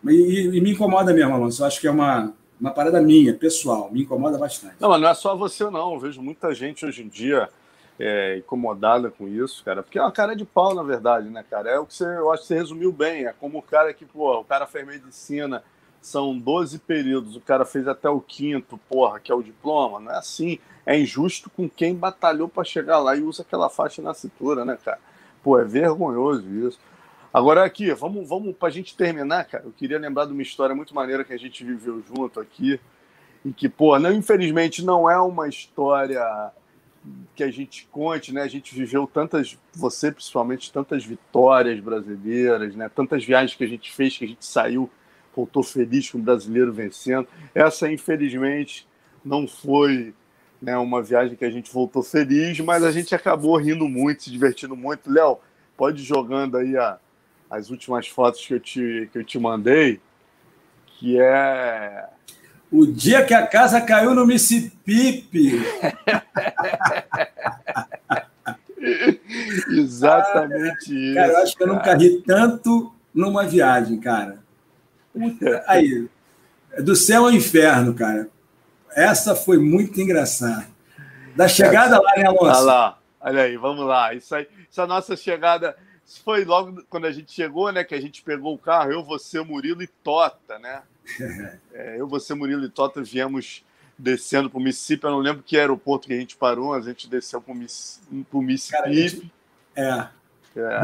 E, e, e me incomoda mesmo, Alonso. Eu acho que é uma, uma parada minha, pessoal. Me incomoda bastante.
Não, mas não é só você, não. Eu vejo muita gente hoje em dia é, incomodada com isso, cara. Porque é uma cara de pau, na verdade, né, cara? É o que você, eu acho que você resumiu bem. É como o cara que, pô, o cara fez medicina, são 12 períodos, o cara fez até o quinto, porra, que é o diploma. Não é assim. É injusto com quem batalhou para chegar lá e usa aquela faixa na cintura, né, cara? Pô, é vergonhoso isso. Agora aqui, vamos, vamos para a gente terminar, cara. Eu queria lembrar de uma história muito maneira que a gente viveu junto aqui. E que, pô, não, infelizmente não é uma história que a gente conte, né? A gente viveu tantas, você principalmente, tantas vitórias brasileiras, né? Tantas viagens que a gente fez, que a gente saiu, voltou feliz com o brasileiro vencendo. Essa, infelizmente, não foi né, uma viagem que a gente voltou feliz, mas a gente acabou rindo muito, se divertindo muito. Léo, pode ir jogando aí a, as últimas fotos que eu, te, que eu te mandei, que é.
O dia que a casa caiu no Mississippi.
Exatamente ah, isso.
Cara, eu acho que eu nunca ri tanto numa viagem, cara. Aí, do céu ao inferno, cara. Essa foi muito engraçada. Da chegada lá, né, Alonso?
Olha lá, olha aí, vamos lá. Isso aí, essa nossa chegada isso foi logo quando a gente chegou, né? Que a gente pegou o carro, eu, você, Murilo e Tota, né? É, eu, você, Murilo e Tota viemos descendo para o Mississippi. Eu não lembro que aeroporto que a gente parou, mas a gente desceu para o Mississippi.
Cara, é. é.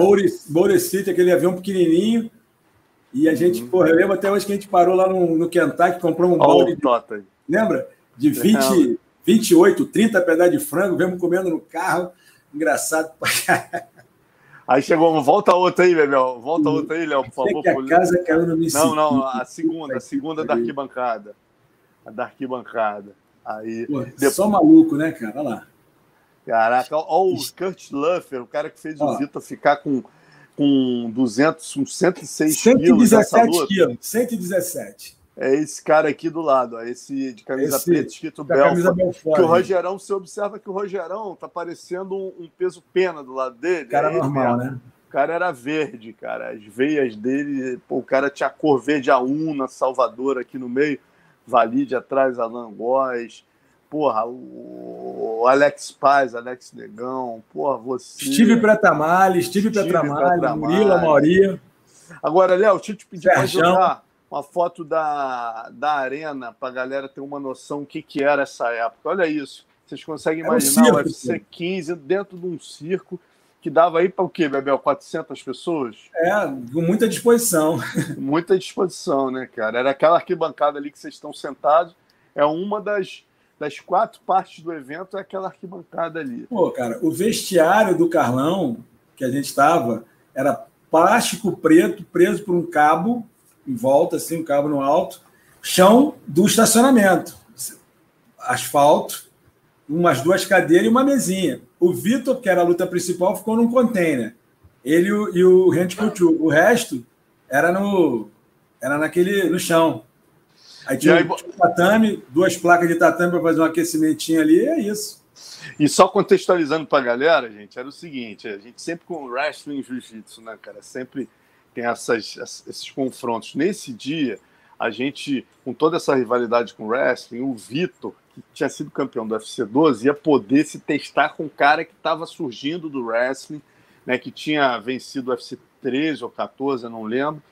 Boulder City, aquele avião pequenininho. E a gente, uhum. porra, eu lembro até hoje que a gente parou lá no, no Kentucky, comprou um balde.
Tota.
Lembra? De 20, 28, 30 pedaços de frango, vemos comendo no carro. Engraçado
Aí chegou, volta outra aí, Bebel. Volta outra aí, Léo, por favor.
Que a casa caiu no
Não, não, a segunda, a segunda da arquibancada. A da arquibancada. Aí.
Pô, depois... Só maluco, né, cara? Olha lá.
Caraca, olha o Kurt Luffer, o cara que fez o Zito ficar com, com 200, com 106
117 quilos. 117 quilos, 117
é esse cara aqui do lado, ó, esse de camisa esse, preta escrito Belfort, Belfort. Que o Rogerão, você observa que o Rogerão tá parecendo um, um, peso pena do lado dele.
Cara é normal, né?
cara era verde, cara. As veias dele, pô, o cara tinha cor verde a una, Salvador aqui no meio, Valide atrás, Alan Góes. Porra, o Alex Paz, Alex Negão, porra, você.
Steve Pretamale, Steve, Steve Pretamale, Murilo Mauri.
Agora, Léo, deixa eu te pedir para jogar uma foto da, da arena para a galera ter uma noção do que, que era essa época. Olha isso. Vocês conseguem imaginar um o UFC 15 dentro de um circo que dava aí para o quê, Bebel? 400 pessoas?
É, com muita disposição.
muita disposição, né, cara? Era aquela arquibancada ali que vocês estão sentados. É uma das, das quatro partes do evento, é aquela arquibancada ali.
Pô, cara, o vestiário do Carlão, que a gente estava, era plástico preto preso por um cabo em volta, assim, um cabo no alto, chão do estacionamento, asfalto, umas duas cadeiras e uma mesinha. O Vitor, que era a luta principal, ficou num container. Ele e o Randy Couture. O resto era no era naquele no chão. Aí tinha aí, tatame, duas placas de tatame para fazer um aquecimentinho ali, e é isso.
E só contextualizando para a galera, gente, era o seguinte: a gente sempre com wrestling e jiu-jitsu, né, cara? Sempre tem essas, esses confrontos. Nesse dia, a gente, com toda essa rivalidade com o wrestling, o Vitor, que tinha sido campeão do UFC 12, ia poder se testar com um cara que estava surgindo do wrestling, né, que tinha vencido o UFC 13 ou 14, eu não lembro,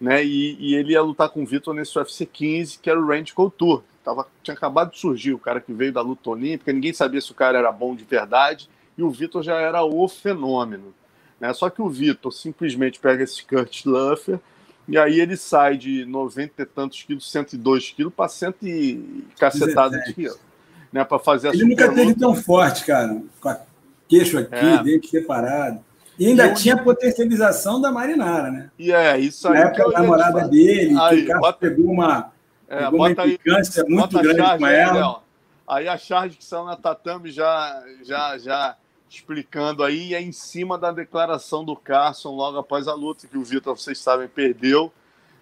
né, e, e ele ia lutar com o Vitor nesse UFC 15, que era o Randy Couture. Tava, tinha acabado de surgir o cara que veio da luta olímpica, ninguém sabia se o cara era bom de verdade, e o Vitor já era o fenômeno. Né? Só que o Vitor simplesmente pega esse Kurt Luffer e aí ele sai de 90 e tantos quilos, 102 quilos, para 100 e cacetada de quilos. Né, para fazer
Ele nunca teve tão forte, cara, com a queixo aqui, é. dente separado. E ainda tinha a potencialização da Marinara, né?
E é, isso aí. Na
época, a namorada dele, aí, que o cara pegou uma, é, pegou uma implicância aí, muito grande com ela.
Aí, aí a charge que saiu na tatame já, já, já explicando aí, é em cima da declaração do Carson logo após a luta, que o Vitor, vocês sabem, perdeu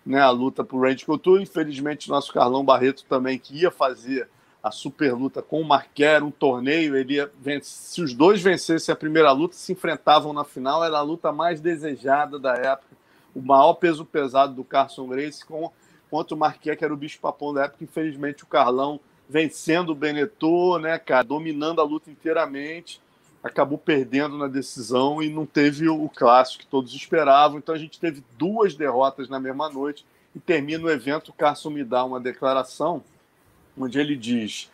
né, a luta o Randy Couture. Infelizmente, nosso Carlão Barreto também, que ia fazer a super luta com o Marquer, um torneio, ele ia, se os dois vencessem a primeira luta, se enfrentavam na final, era a luta mais desejada da época, o maior peso pesado do Carson Grace com, contra o Marquer, que era o bicho papão da época. Infelizmente, o Carlão vencendo o Benetor, né, cara, dominando a luta inteiramente acabou perdendo na decisão e não teve o clássico que todos esperavam. Então a gente teve duas derrotas na mesma noite e termina o evento. O Carson me dá uma declaração onde ele diz: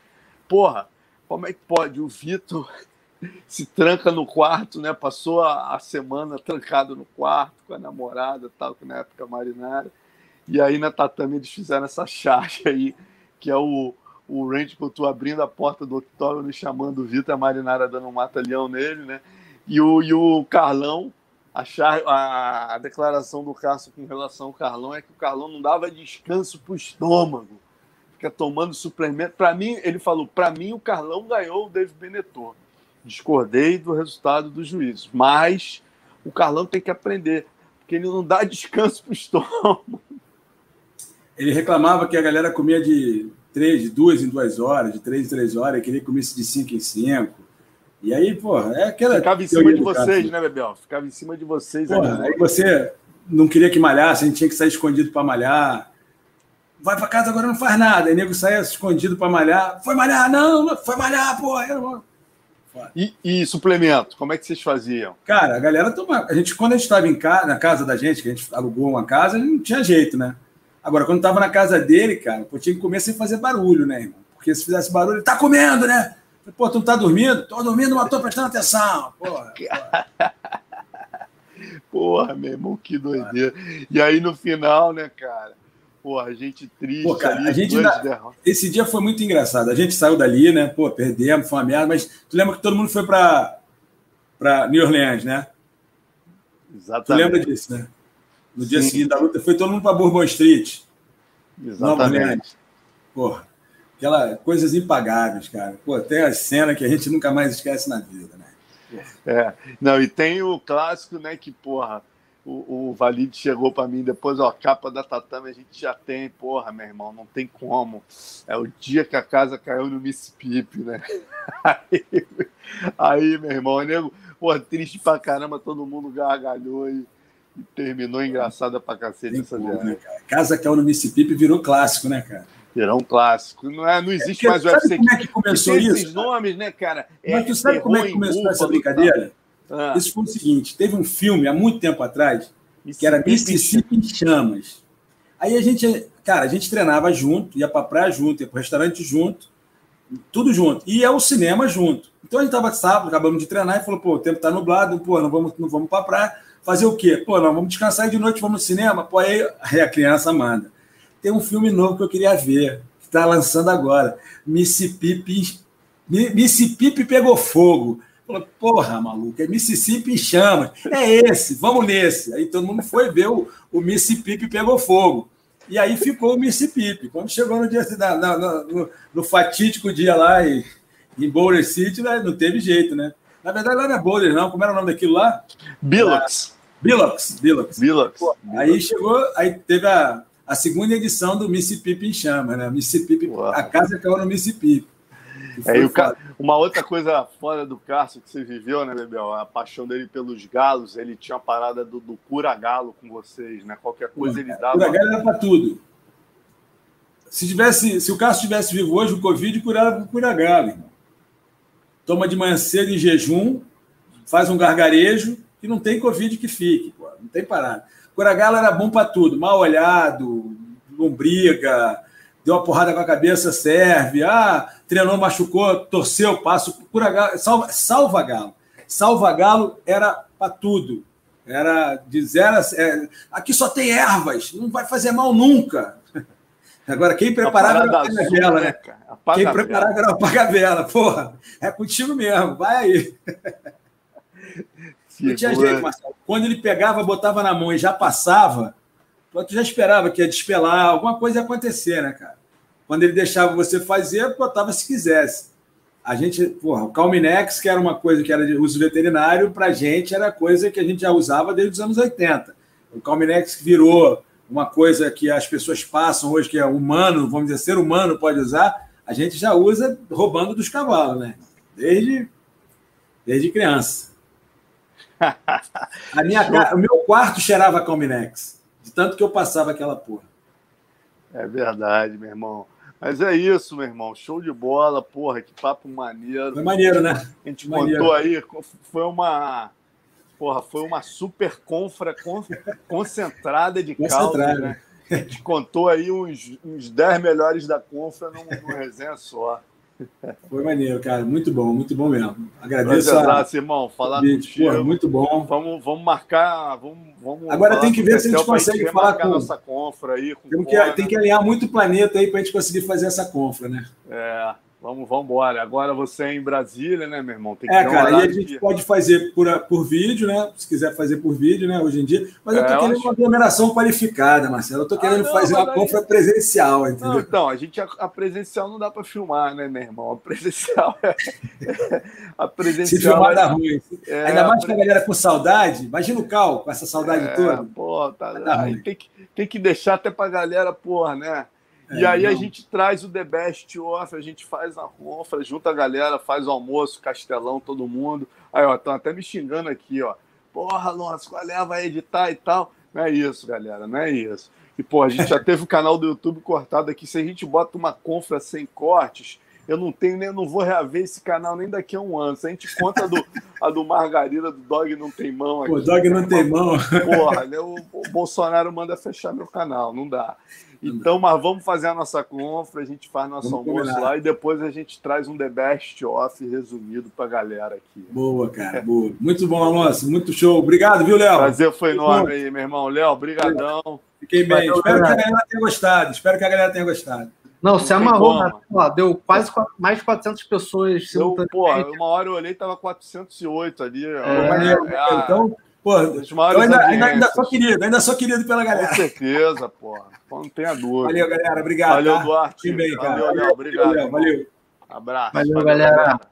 Porra, como é que pode? O Vitor se tranca no quarto, né? Passou a, semana trancado no quarto com a namorada, tal, que na época marinara. E aí na tatame eles fizeram essa charge aí, que é o, o Randy Couture abrindo a porta do octógono e chamando o Vitor, Marinara dando um mata-leão nele, né? E o, e o Carlão, a, a, a declaração do Cássio com relação ao Carlão é que o Carlão não dava descanso para o estômago, fica tomando suplemento. Para mim, ele falou, para mim o Carlão ganhou o David Benetor. Discordei do resultado dos juízes, mas o Carlão tem que aprender, porque ele não dá descanso para o estômago.
Ele reclamava que a galera comia de três, de duas em duas horas, de três em três horas, queria comer de cinco em cinco. E aí, pô, é aquela.
Ficava em cima de vocês, né, Bebel? Ficava em cima de vocês.
Porra, aí você não queria que malhasse, a gente tinha que sair escondido para malhar. Vai para casa agora não faz nada. Aí nego saia escondido para malhar. Foi malhar? Não, foi malhar, porra.
E, e, suplemento, como é que vocês faziam?
Cara, a galera toma. A gente, quando a gente estava em casa, na casa da gente, que a gente alugou uma casa, não tinha jeito, né? Agora, quando tava na casa dele, cara, pô, tinha que comer sem fazer barulho, né, irmão? Porque se fizesse barulho, ele tá comendo, né? Pô, tu não tá dormindo? Tô dormindo, mas tô prestando atenção. Porra.
Porra, porra meu irmão, que doideira. E aí, no final, né, cara? Porra, a gente triste. Pô,
cara, ali, a gente ainda... Esse dia foi muito engraçado. A gente saiu dali, né? Pô, perdemos, foi uma merda, mas tu lembra que todo mundo foi pra, pra New Orleans, né?
Exatamente.
Tu lembra disso, né? No dia Sim. seguinte da luta, foi todo mundo para Bourbon Street.
Exatamente.
Porra, aquela, coisas impagáveis, cara. Pô, tem a cena que a gente nunca mais esquece na vida, né?
É, não, e tem o clássico, né, que, porra, o, o, Valide chegou para mim depois, ó, capa da tatame a gente já tem, porra, meu irmão, não tem como. É o dia que a casa caiu no Mississippi, né? Aí, aí meu irmão, nego, porra, triste pra caramba, todo mundo gargalhou e terminou engraçada pra cacete essa
como, né, Casa caiu no Mississippi virou clássico, né, cara?
Virou um clássico. Não, é, não existe é mais
o UFC. Como é que começou isso? esses
nomes, né, cara?
Mas tu sabe como é que começou essa brincadeira? Ah. Isso foi o seguinte: teve um filme há muito tempo atrás que era Mississippi em Chamas. Aí a gente, cara, a gente treinava junto, ia pra praia junto, ia pro restaurante junto, tudo junto. E ia ao cinema junto. Então a gente tava sábado, acabamos de treinar e falou, pô, o tempo tá nublado, pô, não vamos, não vamos pra praia. Fazer o quê? Pô, não, vamos descansar e de noite vamos no cinema. Pô, aí, aí a criança manda. Tem um filme novo que eu queria ver, que tá lançando agora. Mississippi, Mississippi pegou fogo. Porra, maluco, é Mississippi em chamas. É esse, vamos nesse. Aí todo mundo foi ver o, o Mississippi pegou fogo. E aí ficou o Mississippi. Quando chegou no dia no, no, fatídico dia lá em, em Boulder City, né, não teve jeito, né? Na verdade, lá não é Boulder, não. Como era o nome daquilo lá?
Bilox.
Bilox, Bilox.
Bilox.
Aí chegou, aí teve a, a segunda edição do Mississippi em Chama, né? Mississippi, Uau. a casa caiu no Mississippi.
É, ca... Uma outra coisa fora do Cássio que você viveu, né, Bebel? A paixão dele pelos galos. Ele tinha a parada do, do cura-galo com vocês, né? Qualquer coisa ele dava.
Cura-galo era para tudo. Se, tivesse, se o Cássio estivesse vivo hoje, o Covid curava com cura-galo, Toma de manhã cedo em jejum, faz um gargarejo e não tem Covid que fique, pô. não tem parada. Cura-galo era bom para tudo, mal olhado, lombriga, deu uma porrada com a cabeça, serve. Ah, treinou, machucou, torceu, passo, cura galo, salva, salva galo. Salva galo era para tudo. Era de zero é, Aqui só tem ervas, não vai fazer mal nunca. Agora, quem preparava era a vela, né? Apaga quem preparava era apaga vela. Porra, é contigo mesmo, vai aí. Não tinha jeito, Marcelo. Quando ele pegava, botava na mão e já passava, tu já esperava que ia despelar, alguma coisa ia acontecer, né, cara? Quando ele deixava você fazer, botava se quisesse. A gente, porra, o Calminex, que era uma coisa que era de uso veterinário, para a gente era coisa que a gente já usava desde os anos 80. O Calminex virou uma coisa que as pessoas passam hoje, que é humano, vamos dizer, ser humano pode usar, a gente já usa roubando dos cavalos, né? Desde, desde criança. A minha, o meu quarto cheirava Calminex, de tanto que eu passava aquela porra.
É verdade, meu irmão. Mas é isso, meu irmão. Show de bola, porra, que papo maneiro.
Foi maneiro, né?
A gente maneiro. contou aí, foi uma. Porra, foi uma super confra concentrada de caldo, né? A gente contou aí uns, uns 10 melhores da confra num, num resenha só.
Foi maneiro, cara. Muito bom, muito bom mesmo. Agradeço. Abraço,
irmão. Falar contigo.
Pô, muito bom.
Vamos, vamos marcar. Vamos, vamos
Agora tem que ver se a gente consegue falar com.
nossa confra aí.
Com que, tem que alinhar muito planeta aí para a gente conseguir fazer essa confra, né?
É. Vamos, vamos embora. Agora você é em Brasília, né, meu irmão?
Tem que é, cara, e a gente pode fazer por, por vídeo, né? Se quiser fazer por vídeo, né, hoje em dia. Mas eu tô é, querendo acho... uma aglomeração qualificada, Marcelo. Eu tô querendo ah, não, fazer uma compra presencial, entendeu? Não,
então, a gente a, a, presencial não dá para filmar, né, meu irmão? A presencial é. a presencial.
Se filmar é... dá ruim. É, Ainda mais que a galera com saudade. Imagina o Cal com essa saudade é, toda.
Pô, tá. Tem que, tem que deixar até pra galera, porra, né? E aí não. a gente traz o The Best Off, a gente faz a ronfa, junta a galera, faz o almoço, castelão, todo mundo. Aí, ó, estão até me xingando aqui, ó. Porra, Alonso, qual é? Vai editar e tal. Não é isso, galera, não é isso. E, pô, a gente já teve o canal do YouTube cortado aqui. Se a gente bota uma confra sem cortes, eu não tenho nem, não vou reaver esse canal nem daqui a um ano. Se a gente conta do, a do Margarida, do Dog Não Tem Mão aqui.
O Dog Não Tem Mão.
Porra, né, o, o Bolsonaro manda fechar meu canal, não dá. Então, mas vamos fazer a nossa confra, a gente faz nosso vamos almoço combinar. lá e depois a gente traz um The Best Off resumido para a galera aqui.
Boa, cara, boa. Muito bom, Alonso, muito show. Obrigado, viu, Léo?
Prazer foi enorme aí, meu irmão. Léo, brigadão.
Fiquei bem. Valeu, Espero galera. que a galera tenha gostado. Espero que a galera tenha gostado.
Não, se amarrou, né? deu quase mais de 400 pessoas
simultaneamente. Pô, uma hora eu olhei, tava 408 ali. É,
é, é, então, Pô, eu ainda, ainda, ainda, sou querido, ainda sou querido pela galera.
Com certeza, pô. Não tenha dúvida.
Valeu, galera. Obrigado.
Valeu, tá? Duarte.
Bem,
Valeu, Léo. Obrigado.
Valeu. valeu.
Abraço.
Valeu, valeu galera. galera.